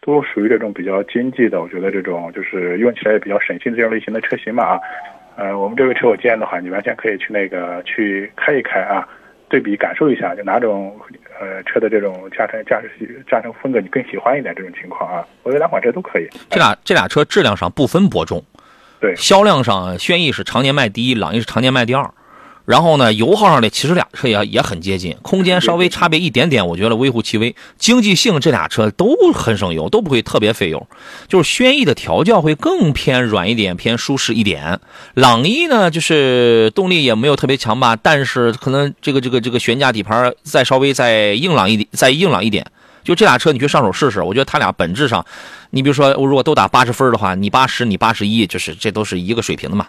都属于这种比较经济的，我觉得这种就是用起来也比较省心这种类型的车型嘛啊。呃，我们这个车我建议的话，你完全可以去那个去开一开啊。对比感受一下，就哪种呃车的这种驾乘驾驶驾乘风格你更喜欢一点？这种情况啊，我觉得两款车都可以。这俩这俩车质量上不分伯仲，对，销量上轩逸是常年卖第一，朗逸是常年卖第二。然后呢，油耗上呢，其实俩车也也很接近，空间稍微差别一点点，我觉得微乎其微。经济性这俩车都很省油，都不会特别费油。就是轩逸的调教会更偏软一点，偏舒适一点。朗逸呢，就是动力也没有特别强吧，但是可能这个这个这个悬架底盘再稍微再硬朗一点，再硬朗一点。就这俩车，你去上手试试，我觉得它俩本质上，你比如说我，如果都打八十分的话，你八十，你八十一，就是这都是一个水平的嘛。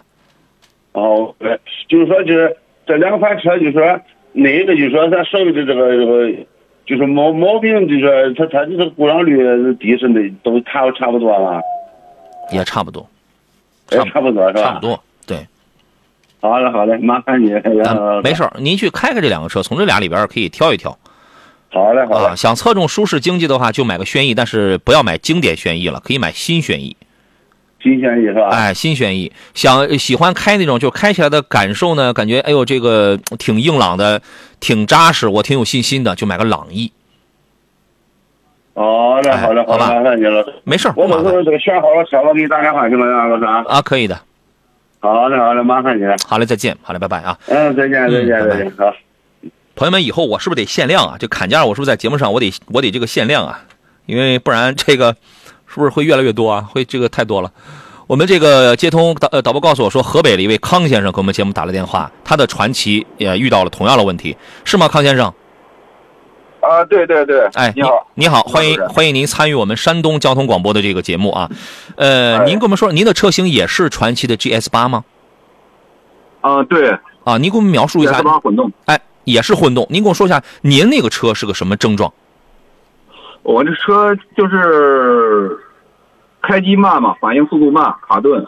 哦，对，就是说就是。这两款车就说哪个就说咱所谓的这个这个就是毛毛病，就说它它这个故障率低是那都差差不多了？也差不多，也差不多是吧？差不多，对。好嘞，好嘞，麻烦你。没事您去开开这两个车，从这俩里边可以挑一挑。好嘞，好嘞。啊，想侧重舒适经济的话，就买个轩逸，但是不要买经典轩逸了，可以买新轩逸。新轩逸是吧？哎，新轩逸，想喜欢开那种，就开起来的感受呢，感觉哎呦，这个挺硬朗的，挺扎实，我挺有信心的，就买个朗逸。好嘞，好嘞，好吧，麻烦你了。没事，我到时候这个选好了车，我给你打电话行吗，杨老师？啊，可以的。好嘞，好嘞，麻烦你了。好嘞，再见，好嘞，拜拜啊。嗯，再见，再见，再见，好。朋友们，以后我是不是得限量啊？这砍价，我是不是在节目上我得我得这个限量啊？因为不然这个。是不是会越来越多啊？会这个太多了。我们这个接通导呃导播告诉我说，河北的一位康先生给我们节目打了电话，他的传奇也遇到了同样的问题，是吗？康先生？啊，啊，对对对，哎，你好，你好，欢迎欢迎您参与我们山东交通广播的这个节目啊。呃，您跟我们说，您的车型也是传奇的 GS 八吗？啊，对，啊，您给我们描述一下。GS 八混动，哎，也是混动。您给我说一下，您那个车是个什么症状？我这车就是开机慢嘛，反应速度慢，卡顿。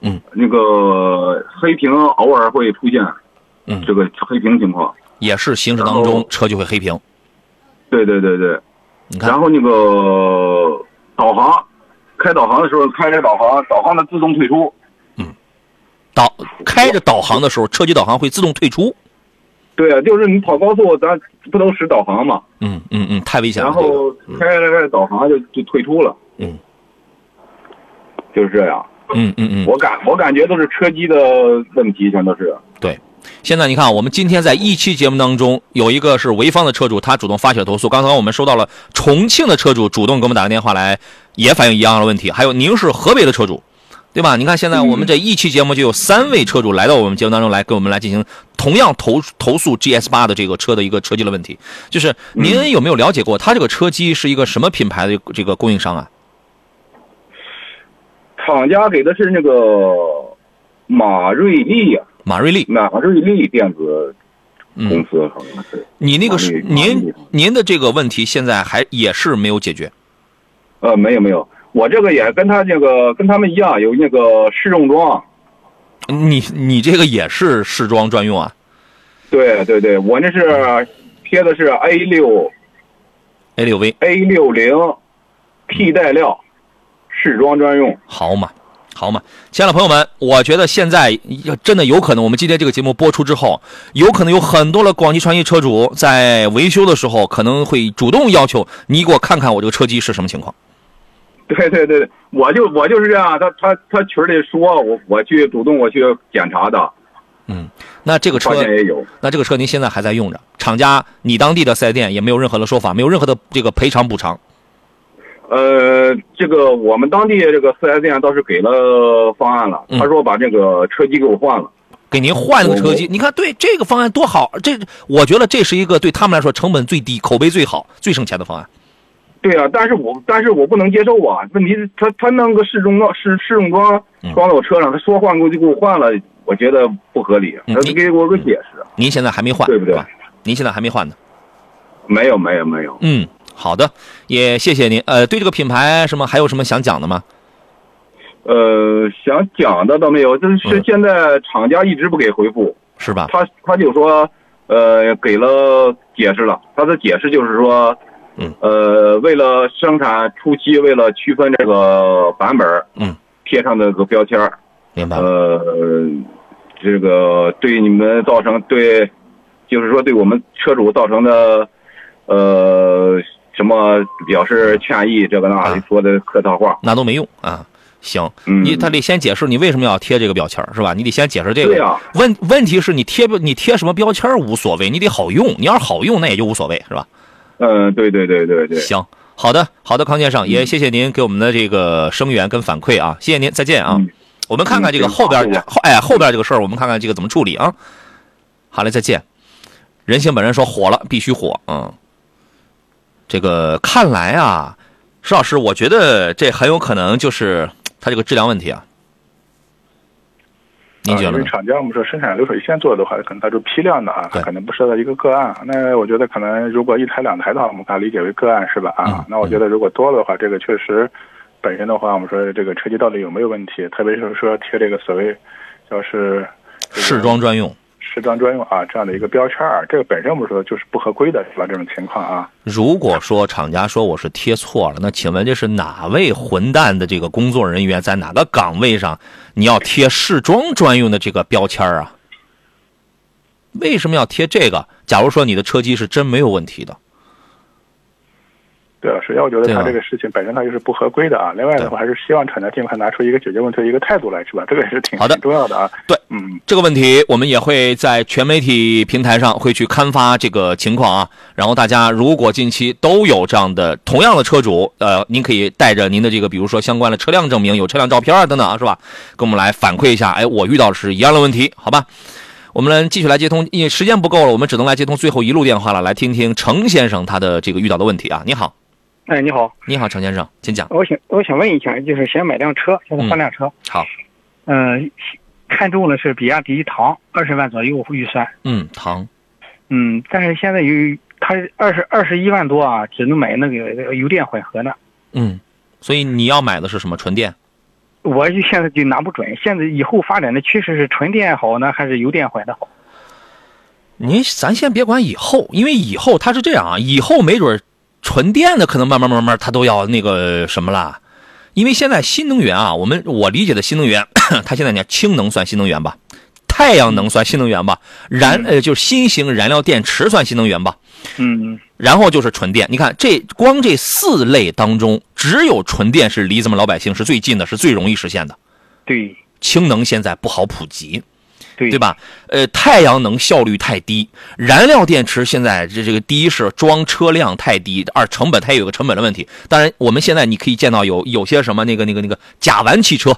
嗯，那个黑屏偶尔会出现，嗯，这个黑屏情况。也是行驶当中车就会黑屏。对对对对。你看，然后那个导航，开导航的时候开着导航，导航它自动退出。嗯导开着导航的时候，车机导航会自动退出。对啊，就是你跑高速，咱不能使导航嘛？嗯嗯嗯，太危险了。然后开着开着导航就就退出了。嗯，就是这样。嗯嗯嗯，我感我感觉都是车机的问题，全都是。对，现在你看，我们今天在一期节目当中，有一个是潍坊的车主，他主动发起了投诉。刚才我们收到了重庆的车主主动给我们打个电话来，也反映一样的问题。还有您是河北的车主，对吧？你看现在我们这一期节目就有三位车主来到我们节目当中来，跟我们来进行同样投投诉 GS 八的这个车的一个车机的问题。就是您有没有了解过，他这个车机是一个什么品牌的这个供应商啊？厂家给的是那个马瑞利呀、马瑞利，马瑞利电子公司好像是。你那个是您您的这个问题现在还也是没有解决？呃，没有没有，我这个也跟他那个跟他们一样，有那个试用装。你你这个也是试装专用啊？对对对，我那是贴的是 A 六 A 六 V A 六零替代料试装专用。好嘛，好嘛，亲爱的朋友们，我觉得现在真的有可能，我们今天这个节目播出之后，有可能有很多的广汽传祺车主在维修的时候，可能会主动要求你给我看看我这个车机是什么情况。对对对，我就我就是这样，他他他群里说我我去主动我去检查的。嗯，那这个车也有，那这个车您现在还在用着，厂家你当地的四 S 店也没有任何的说法，没有任何的这个赔偿补偿。呃，这个我们当地这个四 S 店倒是给了方案了，他说把这个车机给我换了，给您换了个车机。你看，对这个方案多好，这我觉得这是一个对他们来说成本最低、口碑最好、最省钱的方案。对啊，但是我但是我不能接受啊！问题是他他弄个试用装试试用装装到我车上，他说换过就给我换了，我觉得不合理，他得给我个解释。您现在还没换，对不对？您现在还没换呢？没有没有没有。嗯，好的，也谢谢您。呃，对这个品牌什么还有什么想讲的吗？呃，想讲的倒没有，就是现在厂家一直不给回复，是吧？他他就说，呃，给了解释了，他的解释就是说，嗯，呃，为了生产初期，为了区分这个版本，嗯，贴上那个标签儿，明白？呃，这个对你们造成对，就是说对我们车主造成的，呃，什么表示歉意，这个那的说的客套话，那都没用啊。行，嗯你他得先解释你为什么要贴这个标签儿是吧？你得先解释这个。对呀问问题是你贴不你贴什么标签儿无所谓，你得好用。你要是好用，那也就无所谓是吧？嗯，对对对对对。行，好的好的，康先生，也谢谢您给我们的这个声援跟反馈啊，谢谢您，再见啊。我们看看这个后边嗯后哎后边这个事儿，我们看看这个怎么处理啊。好嘞，再见。人性本人说火了必须火，嗯。这个看来啊，石老师，我觉得这很有可能就是它这个质量问题啊。您觉得啊因为？厂家我们说生产流水线做的话，可能它是批量的啊，它可能不涉及一个个案。那我觉得可能如果一台两台的话，我们把它理解为个案是吧？嗯啊，那我觉得如果多了的话，这个确实本身的话，我们说这个车机到底有没有问题？特别是说贴这个所谓叫是试装专用。试装专用啊这样的一个标签啊，这个本身我们说就是不合规的是吧？这种情况啊。如果说厂家说我是贴错了，那请问这是哪位混蛋的这个工作人员在哪个岗位上，你要贴试装专用的这个标签啊？为什么要贴这个？假如说你的车机是真没有问题的，对啊，首先我觉得他这个事情本身它就是不合规的啊。另外的话，还是希望厂家尽快拿出一个解决问题的一个态度来，是吧？这个也是挺好的重要的啊。对，嗯，这个问题我们也会在全媒体平台上会去刊发这个情况啊。然后大家如果近期都有这样的同样的车主，呃，您可以带着您的这个，比如说相关的车辆证明、有车辆照片啊等等啊，是吧？跟我们来反馈一下，哎，我遇到的是一样的问题，好吧？我们来继续来接通，因为时间不够了，我们只能来接通最后一路电话了，来听听程先生他的这个遇到的问题啊。你好，哎，你好，你好，程先生，请讲。我想我想问一下，就是想买辆车，现在换辆车。好，嗯、看中了是比亚迪唐，二十万左右预算。嗯，唐，嗯，但是现在有它二十二十一万多啊，只能买那个油电混合的。嗯，所以你要买的是什么纯电？我就现在就拿不准，现在以后发展的趋势是纯电好呢，还是油电混的好？您咱先别管以后，因为以后它是这样啊，以后没准纯电的可能慢慢慢慢它都要那个什么了，因为现在新能源啊，我们我理解的新能源，它现在讲氢能算新能源吧，太阳能算新能源吧，燃呃就是新型燃料电池算新能源吧，嗯，然后就是纯电。你看这光这四类当中，只有纯电是离咱们老百姓是最近的，是最容易实现的。对，氢能现在不好普及。对对吧？呃，太阳能效率太低，燃料电池现在这这个第一是装车量太低，二成本它也有个成本的问题。当然，我们现在你可以见到有有些什么那个那个那个甲烷汽车，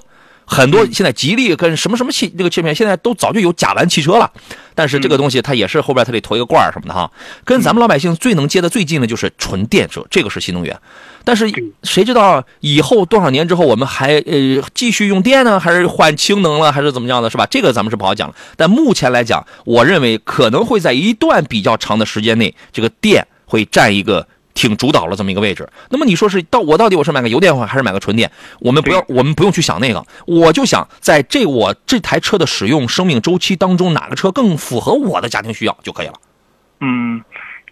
很多现在吉利跟什么什么汽这个芯片现在都早就有甲烷汽车了，但是这个东西它也是后边它得驮一个罐儿什么的哈。跟咱们老百姓最能接的最近的就是纯电车，这个是新能源。但是谁知道以后多少年之后，我们还呃继续用电呢，还是换氢能了，还是怎么样的，是吧？这个咱们是不好讲了。但目前来讲，我认为可能会在一段比较长的时间内，这个电会占一个挺主导了这么一个位置。那么你说是到我到底我是买个油电混还是买个纯电？我们不要我们不用去想那个，我就想在这我这台车的使用生命周期当中，哪个车更符合我的家庭需要就可以了。嗯，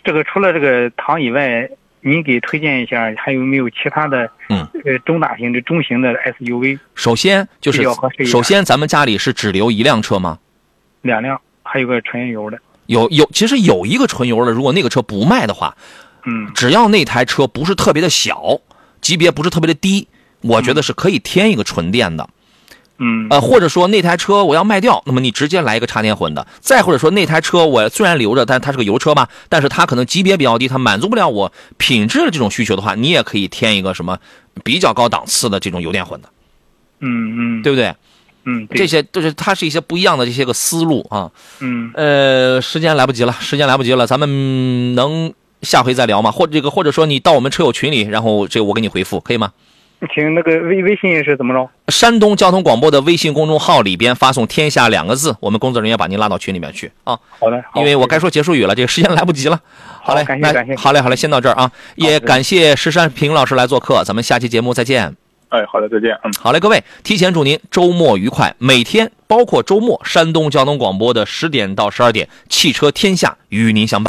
这个除了这个唐以外，您给推荐一下，还有没有其他的？嗯，呃，中大型的、中型的 SUV，首先就是首先咱们家里是只留一辆车吗？两辆，还有个纯油的。有有，其实有一个纯油的，如果那个车不卖的话，嗯，只要那台车不是特别的小，级别不是特别的低，我觉得是可以添一个纯电的。嗯，呃，或者说那台车我要卖掉，那么你直接来一个插电混的。再或者说那台车我虽然留着，但它是个油车吧，但是它可能级别比较低，它满足不了我品质的这种需求的话，你也可以添一个什么比较高档次的这种油电混的，嗯嗯，对不对？嗯，这些都是它是一些不一样的这些个思路啊。嗯，呃，时间来不及了，时间来不及了，咱们能下回再聊吗？或者这个或者说你到我们车友群里，然后这个我给你回复，可以吗？请那个微微信是怎么着？山东交通广播的微信公众号里边发送“天下”两个字，我们工作人员把您拉到群里面去啊。好的，好因为我该说结束语了，这个时间来不及了。好嘞，那感谢感谢好嘞，好嘞，先到这儿啊。也感谢石山平老师来做客，咱们下期节目再见。哎，好的，再见。嗯，好嘞，各位，提前祝您周末愉快。每天包括周末，山东交通广播的十点到十二点，汽车天下与您相伴。